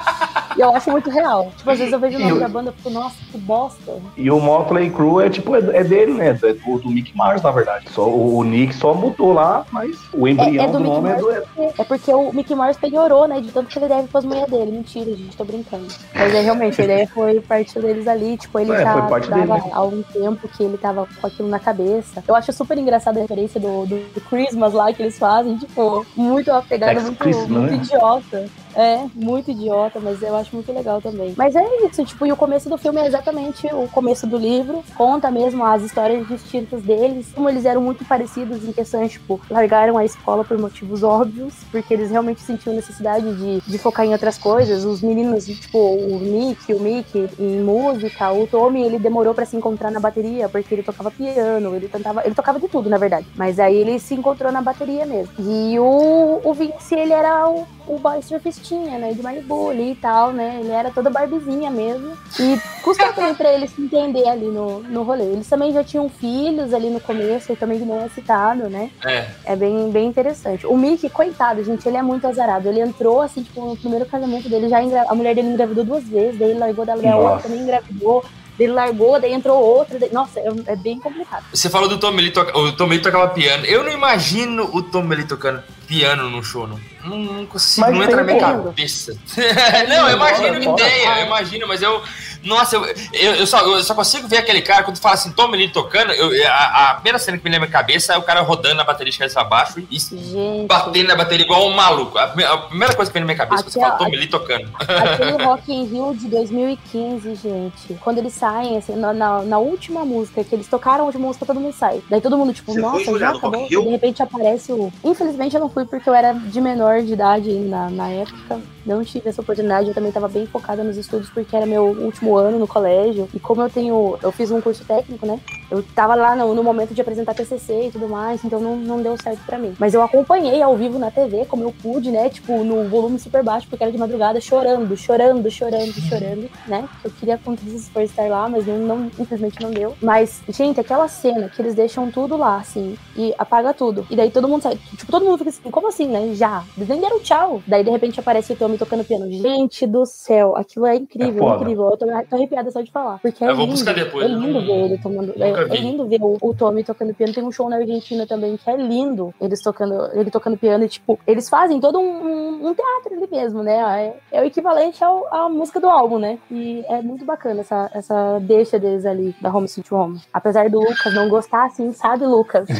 E eu acho muito real. Tipo, às vezes eu vejo o nome da banda e fico, nossa, que bosta. E o Motley Crue é tipo, é, é dele, né? É do, do Mick Mars, na verdade. Só, o, o Nick só mudou lá, mas o embrião É, é do do, nome é Mars. do. porque- É porque o Mickey Mars piorou, né? De tanto que ele deve pras mulheres dele. Mentira, gente, tô brincando. Mas é realmente, a ideia foi partiu deles ali. Tipo, ele É, já foi parte tava dele, né? há um tempo que ele tava com aquilo na cabeça. Eu acho super engraçada a referência do, do, do Christmas lá que eles fazem. Tipo, muito apegada, muito, muito né? idiota. É, muito idiota, mas eu acho muito legal também. Mas é isso, tipo, e o começo do filme é exatamente o começo do livro. Conta mesmo as histórias distintas deles. Como eles eram muito parecidos em questões, tipo, largaram a escola por motivos óbvios, porque eles realmente sentiam necessidade de, de focar em outras coisas. Os meninos, tipo, o Nick, o Mickey, em música. O Tommy, ele demorou pra se encontrar na bateria, porque ele tocava piano, ele cantava, ele tocava de tudo, na verdade. Mas aí ele se encontrou na bateria mesmo. E o, o Vince, ele era o, o boy surfistinha, né, de Malibu ali e tal, né, ele era toda barbizinha mesmo. E custou também pra ele se entender ali no, no rolê. Eles também já tinham filhos ali no começo, também que não é citado, né. É. É bem, bem interessante. O Mickey, coitado, gente, ele é muito azarado. Ele entrou, assim, tipo, no primeiro casamento dele, já engra... a mulher dele engravidou duas vezes, daí ele largou da mulher, outra também engravidou, daí ele largou, daí entrou outra, daí... nossa, é, é bem complicado. Você falou do Tommy Lee, toca... o Lee tocava piano. Eu não imagino o Tommy Lee tocando piano no show, não. Não, consigo, Mas não entra na minha cabeça. não, eu imagino a Fora, ideia, eu imagino, mas eu. Nossa, eu, eu, eu só, eu só consigo ver aquele cara quando fala assim, Tommy Lee tocando. Eu, a, a primeira cena que me lembra na minha cabeça é o cara rodando na bateria de cabeça pra baixo e Gente, batendo na bateria igual um maluco. A, a primeira coisa que vem na minha cabeça é você fala Tommy Lee tocando. aquele Rock in Rio de 2015, gente, quando eles saem, assim, na, na, na última música, que eles tocaram a última música, todo mundo sai. Daí todo mundo, tipo, Você nossa, já acabou. E de repente aparece o... Infelizmente eu não fui porque eu era de menor de idade na, na época. Não tive essa oportunidade, eu também tava bem focada nos estudos porque era meu último ano no colégio. E como eu tenho. Eu fiz um curso técnico, né? Eu tava lá no, no momento de apresentar TCC e tudo mais, então não, não deu certo pra mim. Mas eu acompanhei ao vivo na TV, como eu pude, né? Tipo, no volume super baixo, porque era de madrugada, chorando, chorando, chorando, chorando, né? Eu queria todo esforço estar lá, mas não, não, infelizmente não deu. Mas, gente, aquela cena que eles deixam tudo lá, assim, e apaga tudo. E daí todo mundo sai. Tipo, todo mundo fica assim, como assim, né? Já. Eles nem deram tchau. Daí, de repente, aparece o Tommy tocando piano. Gente do céu, aquilo é incrível, É incrível. Eu tô, tô arrepiada só de falar. Porque é Eu vou lindo. buscar depois, É eu lindo ver ele tomando. É, é lindo ver o, o Tommy tocando piano. Tem um show na Argentina também que é lindo. Eles tocando, ele tocando piano e, tipo, eles fazem todo um, um- um teatro ali mesmo, né? É, é o equivalente ao, à música do álbum, né? E é muito bacana essa, essa deixa deles ali da Home Sweet Home. Apesar do Lucas não gostar, assim, sabe, Lucas?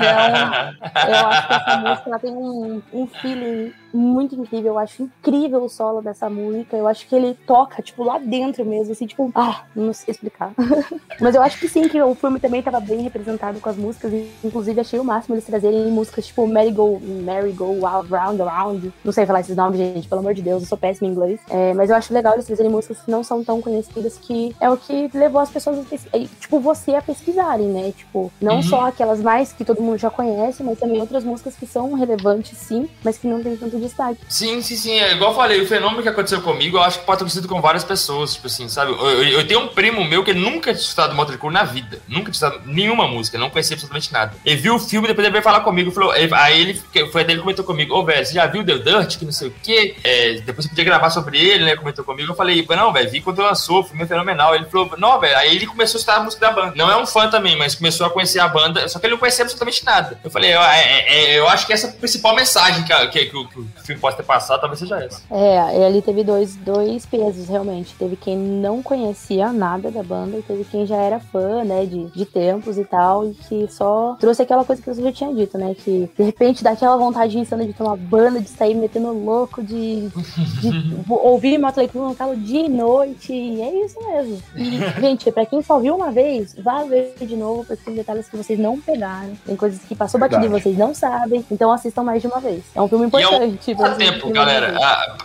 Então, eu acho que essa música ela tem um, um feeling muito incrível. Eu acho incrível o solo dessa música. Eu acho que ele toca, tipo, lá dentro mesmo, assim, tipo, ah, não sei explicar. Mas eu acho que sim, que o filme também tava bem representado com as músicas. Inclusive, achei o máximo eles trazerem músicas tipo Merry Go, Merry Go Round Around. Não sei falar esses nomes, gente, pelo amor de Deus, eu sou péssima em inglês. É, mas eu acho legal eles trazerem músicas que não são tão conhecidas, que é o que levou as pessoas, é, tipo, você a pesquisarem, né? Tipo, não Uhum. só aquelas mais que todo mundo já conhece, mas também outras músicas que são relevantes, sim, mas que não tem tanto destaque. Sim, sim, sim. É igual eu falei, o fenômeno que aconteceu comigo, eu acho que pode ter acontecido com várias pessoas, tipo assim, sabe? Eu, eu- eu tenho um primo meu que nunca tinha escutado Motley Crue na vida. Nunca tinha escutado nenhuma música, não conhecia absolutamente nada. Ele viu o filme, depois ele veio falar comigo, falou, aí ele foi até ele comentou comigo, ô, velho, você já viu The Dirt, que não sei o quê? É, depois você podia gravar sobre ele, né? Comentou comigo. Eu falei, não, velho, vi quando lançou, o filme é fenomenal. Ele falou, não, velho, aí ele começou a escutar a música da banda. Não é um fã também, mas começou a conhecer a banda, só que ele não conhecia absolutamente nada. Eu falei, "Ah, é- é- eu acho que essa é a principal mensagem que, que- que que o filme pode ter passado, talvez seja essa. É, e ali teve dois, dois pesos, realmente. Teve quem não conhecia nada da banda e teve quem já era fã, né, de, de tempos e tal, e que só trouxe aquela coisa que você já tinha dito, né, que de repente dá aquela vontade insana de ter uma banda, de sair metendo louco, de, de ouvir Motley Crue no calo dia e noite, e é isso mesmo. E, gente, pra quem só viu uma vez, vá ver de novo, porque tem detalhes que vocês não pegaram, tem coisas que passou batido e vocês não sabem, então assistam mais de uma vez. É um filme E importante. pra vocês tempo, galera. Ah,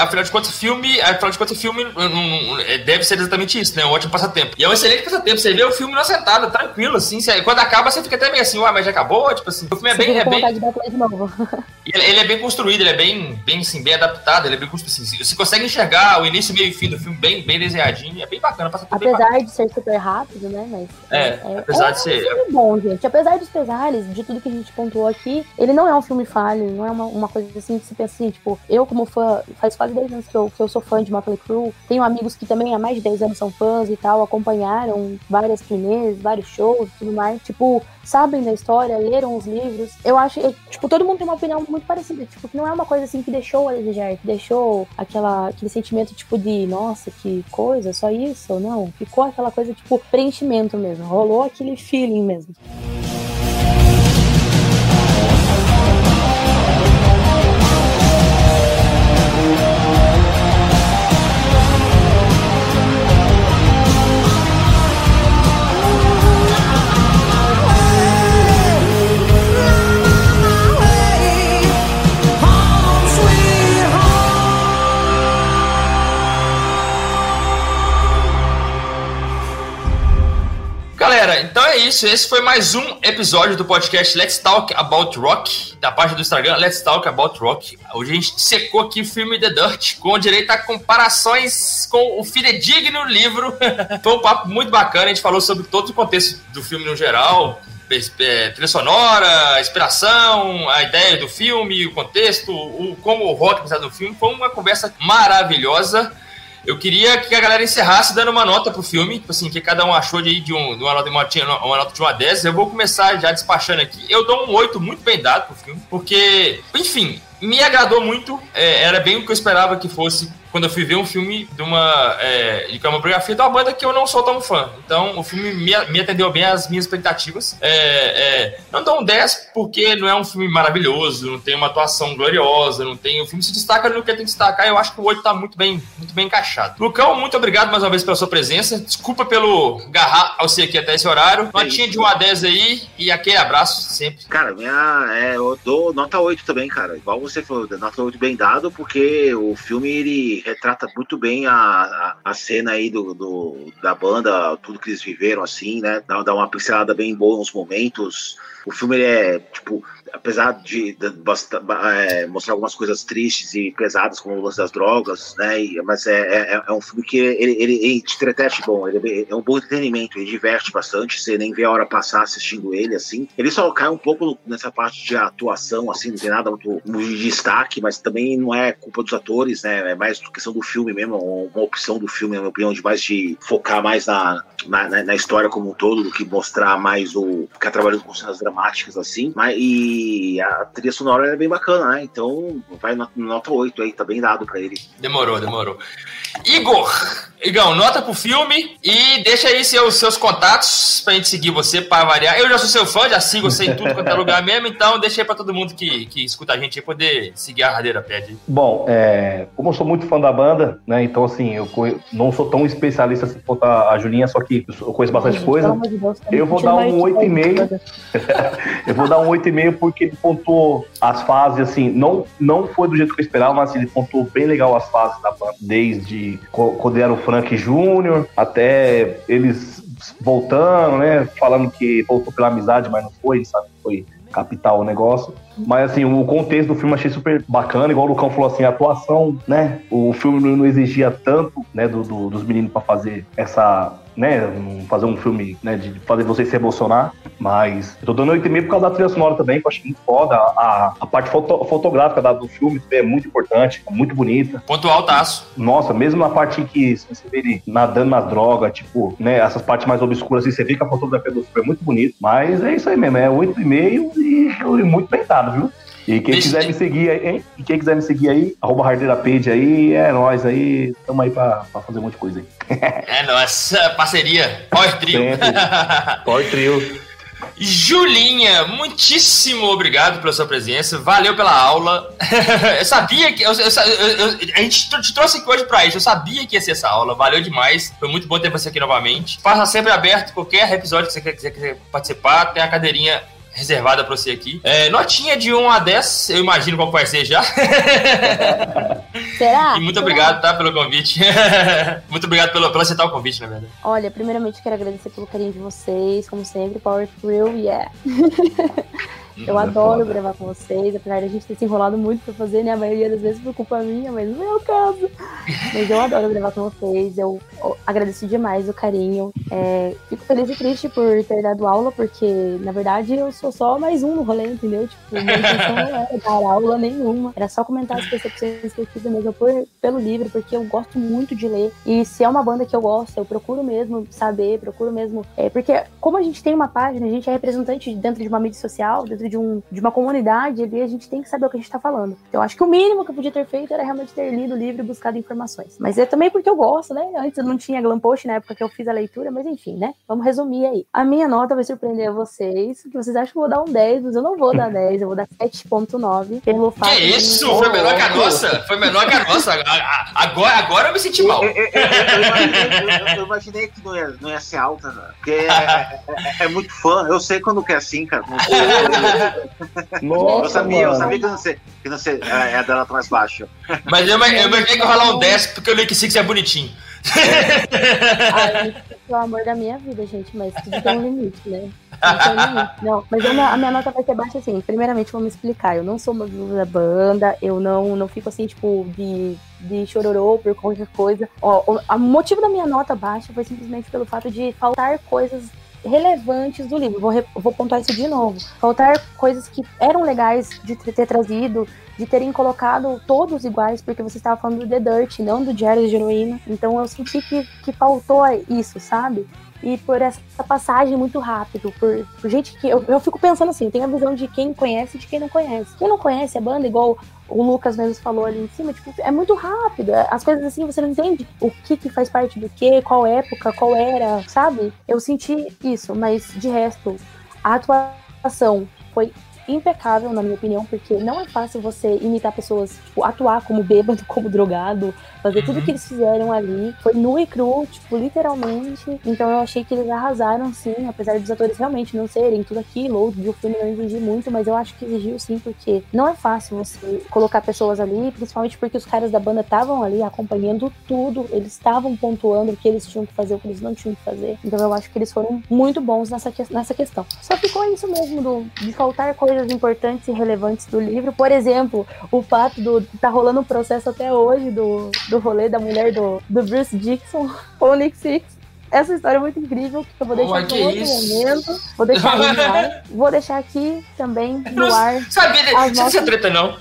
afinal de contas, filme, afinal de contas, filme é, deve ser exatamente isso, né? Um ótimo passatempo. E é um excelente passatempo. Você vê o filme numa sentada, tranquilo, assim. Você- quando acaba, você fica até meio assim, uai, mas já acabou? Tipo assim, o filme é Você bem, é bem, de play de novo. ele, ele é bem construído, ele é bem, bem, assim, bem adaptado, ele é bem construído. Assim, você consegue enxergar o início, meio e fim do filme bem, bem desenhadinho. É bem bacana, passatempo bem bacana. Apesar de ser super rápido, né? Mas. É, apesar de é ser- um filme bom, gente. Apesar dos pesares, de tudo que a gente pontuou aqui, ele não é um filme falho, não é uma, uma coisa assim que se pensa assim, tipo, eu como fã, faz quase 10 anos que eu, que eu sou fã de Motley Crue. Tenho amigos que também há mais de 10 anos são fãs e tal, acompanharam várias turnês, vários shows e tudo mais. Tipo, sabem da história, leram os livros. Eu acho, eu, tipo, todo mundo tem uma opinião muito parecida. Tipo, que não é uma coisa assim que deixou a desejar, que deixou aquela, aquele sentimento, tipo, de nossa, que coisa, só isso ou não. Ficou aquela coisa, tipo, preenchimento mesmo. Rolou aquele feeling mesmo. É isso. Esse foi mais um episódio do podcast Let's Talk About Rock, da página do Instagram Let's Talk About Rock. Hoje a gente secou aqui o filme The Dirt, com direito a comparações com o fidedigno livro. foi um papo muito bacana, a gente falou sobre todo o contexto do filme no geral, é, trilha sonora, inspiração, a ideia do filme, o contexto, o, como o rock precisa do filme. Foi uma conversa maravilhosa. Eu queria que a galera encerrasse dando uma nota pro filme, tipo assim, que cada um achou de, de, um, de uma, nota, uma, uma nota de 1 a 10. Eu vou começar já despachando aqui. Eu dou um 8 muito bem dado pro filme, porque, enfim, me agradou muito. É, era bem o que eu esperava que fosse quando eu fui ver um filme de uma, é, de uma biografia de uma banda que eu não sou tão fã. Então, o filme me, me atendeu bem às minhas expectativas. É, é, não dou um 10 porque não é um filme maravilhoso, não tem uma atuação gloriosa, não tem. O filme se destaca no que tem que destacar. Eu acho que o 8 tá muito bem, muito bem encaixado. Lucão, muito obrigado mais uma vez pela sua presença. Desculpa pelo garrar ao ser aqui até esse horário. Notinha de 1 a 10 aí e aquele abraço sempre. Cara, minha, é, eu dou nota 8 também, cara. Igual você falou, nota 8 bem dado, porque o filme ele retrata muito bem a, a, cena aí do, do, da banda, tudo que eles viveram, assim, né? Dá, dá uma pincelada bem boa nos momentos. O filme ele é, tipo, apesar de, de, é, mostrar algumas coisas tristes e pesadas, como o lance das drogas, né? E, mas é, é, é, um filme que ele, ele, ele te entretece bom, ele é um bom entretenimento, ele diverte bastante, você nem vê a hora passar assistindo ele, assim. Ele só cai um pouco nessa parte de atuação, assim, não tem nada muito, muito de destaque, mas também não é culpa dos atores, né? É mais questão do filme mesmo, uma opção do filme, na minha opinião, de mais de focar mais na, na, na história como um todo, do que mostrar mais o. ficar trabalhando com cenas dramáticas, assim. Mas, e e a trilha sonora é bem bacana, né? Então vai nota 8 aí, tá bem dado pra ele. Demorou, demorou. Igor, Igão, nota pro filme e deixa aí seus, seus contatos pra gente seguir você, pra variar. Eu já sou seu fã, já sigo você em tudo quanto é lugar mesmo, então deixa aí pra todo mundo que, que escuta a gente aí poder seguir a radeira pede. Bom, é, como eu sou muito fã da banda, né, então assim, eu não sou tão especialista assim quanto a Julinha, só que eu conheço bastante coisa. Eu vou dar um 8,5. eu vou dar um 8,5 porque ele pontuou as fases, assim, não, não foi do jeito que eu esperava, mas assim, ele pontuou bem legal as fases da banda, desde quando era o Frank Júnior até eles voltando, né, falando que voltou pela amizade, mas não foi, sabe, foi capital o negócio. Mas assim, o contexto do filme achei super bacana, igual o Lucão falou assim, a atuação, né? O filme não exigia tanto, né, do, do dos meninos para fazer essa né, fazer um filme, né, de fazer você se emocionar, mas eu tô dando 8,5 por causa da trilha sonora também, que eu acho muito foda, a, a parte foto, fotográfica da, do filme é muito importante, é muito bonita. Ponto altaço. Nossa, mesmo na parte que você vê ele nadando nas drogas, tipo, né, essas partes mais obscuras, assim, você vê que a fotografia do filme é muito bonita, mas é isso aí mesmo, é 8,5 e, e muito bem dado, viu? E quem quiser me seguir aí, hein? E quem quiser me seguir aí, arroba Page aí, é nós aí, tamo aí pra, pra, fazer um monte de coisa aí. É nossa, parceria, Power Trio. Power Trio. Julinha, muitíssimo obrigado pela sua presença, valeu pela aula. eu sabia que. Eu, eu, eu, a gente te trouxe aqui hoje pra isso, eu sabia que ia ser essa aula, valeu demais. Foi muito bom ter você aqui novamente. Faça sempre aberto qualquer episódio que você quiser, quiser participar, tem a cadeirinha reservada para você aqui. É, notinha de 1 a 10, eu imagino qual vai ser já. Será? E muito Será? obrigado, tá, pelo convite. muito obrigado pelo, pelo aceitar o convite, na verdade. Olha, primeiramente quero agradecer pelo carinho de vocês, como sempre, Power Thrill, yeah. Eu adoro gravar com vocês, apesar de a gente ter se enrolado muito pra fazer, né? A maioria das vezes por culpa minha, mas não é o caso. Mas eu adoro gravar com vocês, eu eu agradeço demais o carinho. É, fico feliz e triste por ter dado aula, porque, na verdade, eu sou só mais um no rolê, entendeu? Tipo, minha intenção não era dar aula nenhuma. Era só comentar as percepções que eu tive mesmo por, pelo livro, porque eu gosto muito de ler. E se é uma banda que eu gosto, eu procuro mesmo saber, procuro mesmo. É, porque, como a gente tem uma página, a gente é representante dentro de uma mídia social, dentro de, um, de uma comunidade, ali a gente tem que saber o que a gente tá falando. Então, eu acho que o mínimo que eu podia ter feito era realmente ter lido o livro e buscado informações. Mas é também porque eu gosto, né? Antes eu não tinha Glam Post na época que eu fiz a leitura, mas enfim, né? Vamos resumir aí. A minha nota vai surpreender vocês, que vocês acham que eu vou dar um 10, mas eu não vou dar 10, eu vou dar 7.9 pelo fato Que isso? Foi menor que a nossa? Foi menor que a nossa. Agora, agora eu me senti mal. Eu, eu- eu imaginei, eu- eu imaginei que não ia, não ia ser alta, cara. Porque é, é- é- é muito fã. Eu sei quando que é assim, cara. eu Nossa, sabia, eu mano. sabia que não sei, que não sei, é, a dela tá mais baixa. Mas eu, eu imaginei que eu rolar um 10 porque o Link Six é bonitinho. Ai, é o amor da minha vida, gente, mas tudo tem um limite, né? Limite. Não, mas a minha, a minha nota vai ser baixa assim. Primeiramente, vamos explicar. Eu não sou uma da banda, eu não, não fico assim, tipo, de, de chororô por qualquer coisa. Ó, o, o motivo da minha nota baixa foi simplesmente pelo fato de faltar coisas relevantes do livro. Vou, re- vou pontuar isso de novo. Faltar coisas que eram legais de ter, trazido, de terem colocado todos iguais, porque você estava falando do The Dirt, não do Diário de Heroína. Então eu senti que, que faltou isso, sabe? E por essa passagem muito rápido, por, por gente que. Eu, eu fico pensando assim, tem a visão de quem conhece e de quem não conhece. Quem não conhece a banda, igual o Lucas mesmo falou ali em cima, tipo, é muito rápido. As coisas assim, você não entende o que, que faz parte do que, qual época, qual era, sabe? Eu senti isso, mas de resto, a atuação foi impecável, na minha opinião, porque não é fácil você imitar pessoas, tipo, atuar como bêbado, como drogado, fazer tudo que eles fizeram ali. Foi nu e cru, tipo, literalmente. Então eu achei que eles arrasaram, sim, apesar dos atores realmente não serem tudo aquilo, ou de o filme não exigir muito, mas eu acho que exigiu sim, porque não é fácil você colocar pessoas ali, principalmente porque os caras da banda estavam ali acompanhando tudo, eles estavam pontuando o que eles tinham que fazer, o que eles não tinham que fazer. Então eu acho que eles foram muito bons nessa, que- nessa questão. Só ficou isso mesmo, do, de faltar coisas importantes e relevantes do livro. Por exemplo, o fato do tá rolando um processo até hoje do, do rolê da mulher do, do Bruce Dixon com o Nick Six. Essa história é muito incrível, que eu vou deixar para que outro isso? momento. Vou deixar no ar. Vou deixar aqui também no ar. Sabia dessa treta, não?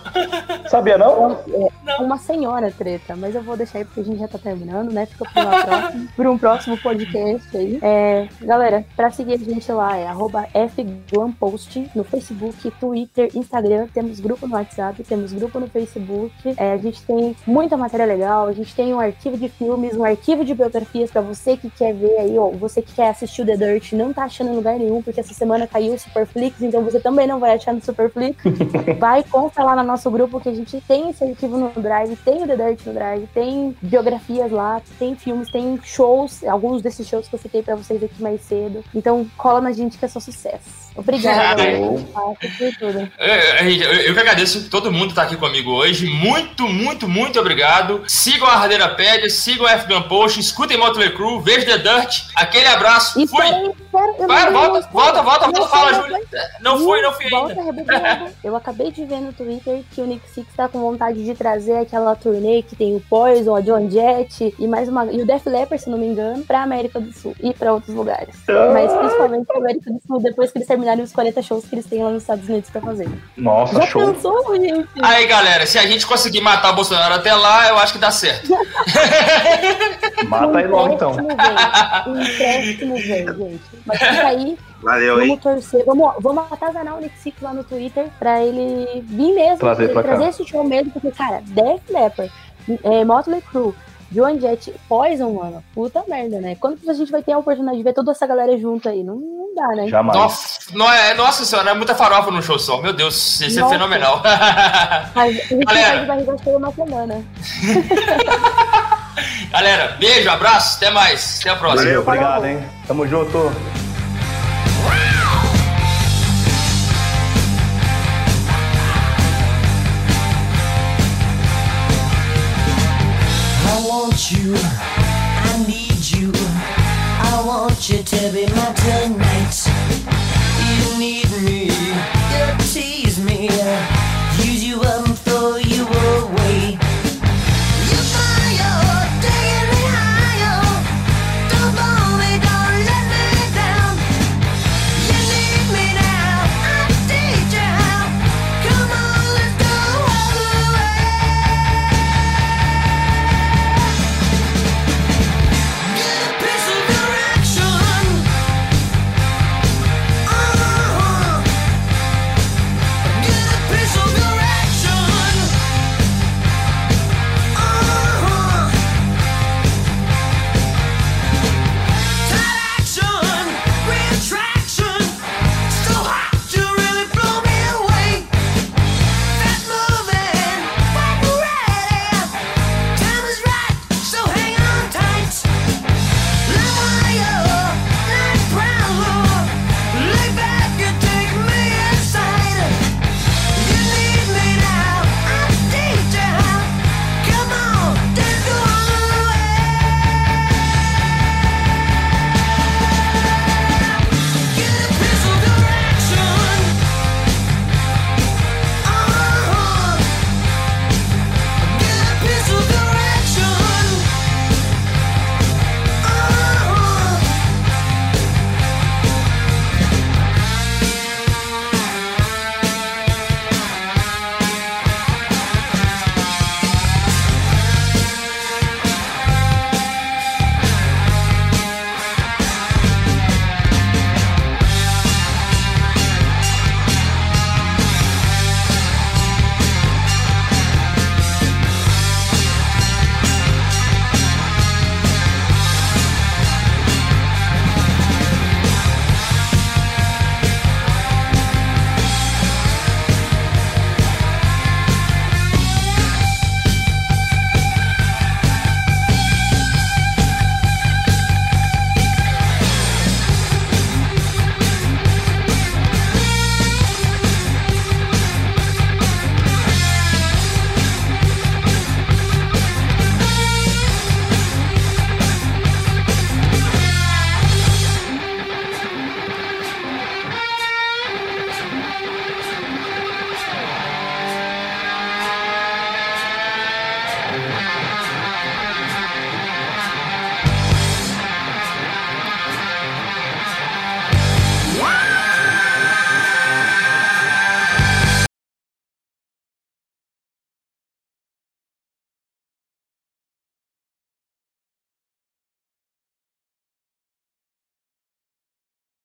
Sabia não? É uma senhora treta, mas eu vou deixar aí porque a gente já tá terminando, né? Fica pra uma próxima, por um próximo podcast aí. É, galera, pra seguir a gente lá é arroba fglampost no Facebook, Twitter, Instagram. Temos grupo no WhatsApp, temos grupo no Facebook. É, a gente tem muita matéria legal, a gente tem um arquivo de filmes, um arquivo de biografias pra você que quer ver aí, ó, você que quer assistir o The Dirt, não tá achando em lugar nenhum, porque essa semana caiu o Superflix, então você também não vai achar no Superflix. vai, conta lá no nosso grupo que a gente tem esse arquivo no Drive, tem o The Dirt no Drive, tem biografias lá, tem filmes, tem shows, alguns desses shows que eu citei pra vocês aqui mais cedo. Então cola na gente que é só sucesso. Obrigada, espaço, por tudo. Eu, eu- eu que agradeço todo mundo que tá aqui comigo hoje. Muito, muito, muito obrigado. Sigam a Radeira Pédia, sigam a F-Gun Post, escutem Motley Crue, vejo The Dirt. Aquele abraço. E Fui. peraí, pera, eu Vai, não volta, volta, volta, volta, fala, Júlia. foi. Não fui, não fui Volta ainda. Eu acabei de ver no Twitter que o Nick Six tá com vontade de trazer aquela turnê que tem o Poison, a John Jett e mais uma. E o Def Leppard, se não me engano, pra América do Sul e pra outros lugares. Mas principalmente pra América do Sul, depois que eles terminarem os 40 shows que eles têm lá nos Estados Unidos pra fazer. Nossa, Já show. pensou, gente? Aí, galera, se a gente conseguir matar o Bolsonaro até lá, eu acho que dá certo. Mata aí logo então. Um empréstimo vem, gente. Mas fica aí. Valeu, Vamos hein? torcer, vamos, vamos atazanar o Nick Six lá no Twitter pra ele vir mesmo, Trazer pra cá. trazer esse show mesmo, porque, cara, Def Leppard, é, Motley Crue, John Jett, Poison, mano, puta merda, né? Quando que a gente vai ter a oportunidade de ver toda essa galera junto aí? Não, não dá, né? Jamais. Nossa, não é, nossa senhora, é muita farofa num show só. Meu Deus, isso é Nossa. fenomenal. Mas a gente Galera. vai de barriga cheia uma semana. galera, beijo, abraço, até mais. Até a próxima. Valeu, obrigado, hein? Tamo junto. you, I need you. I want you to be my.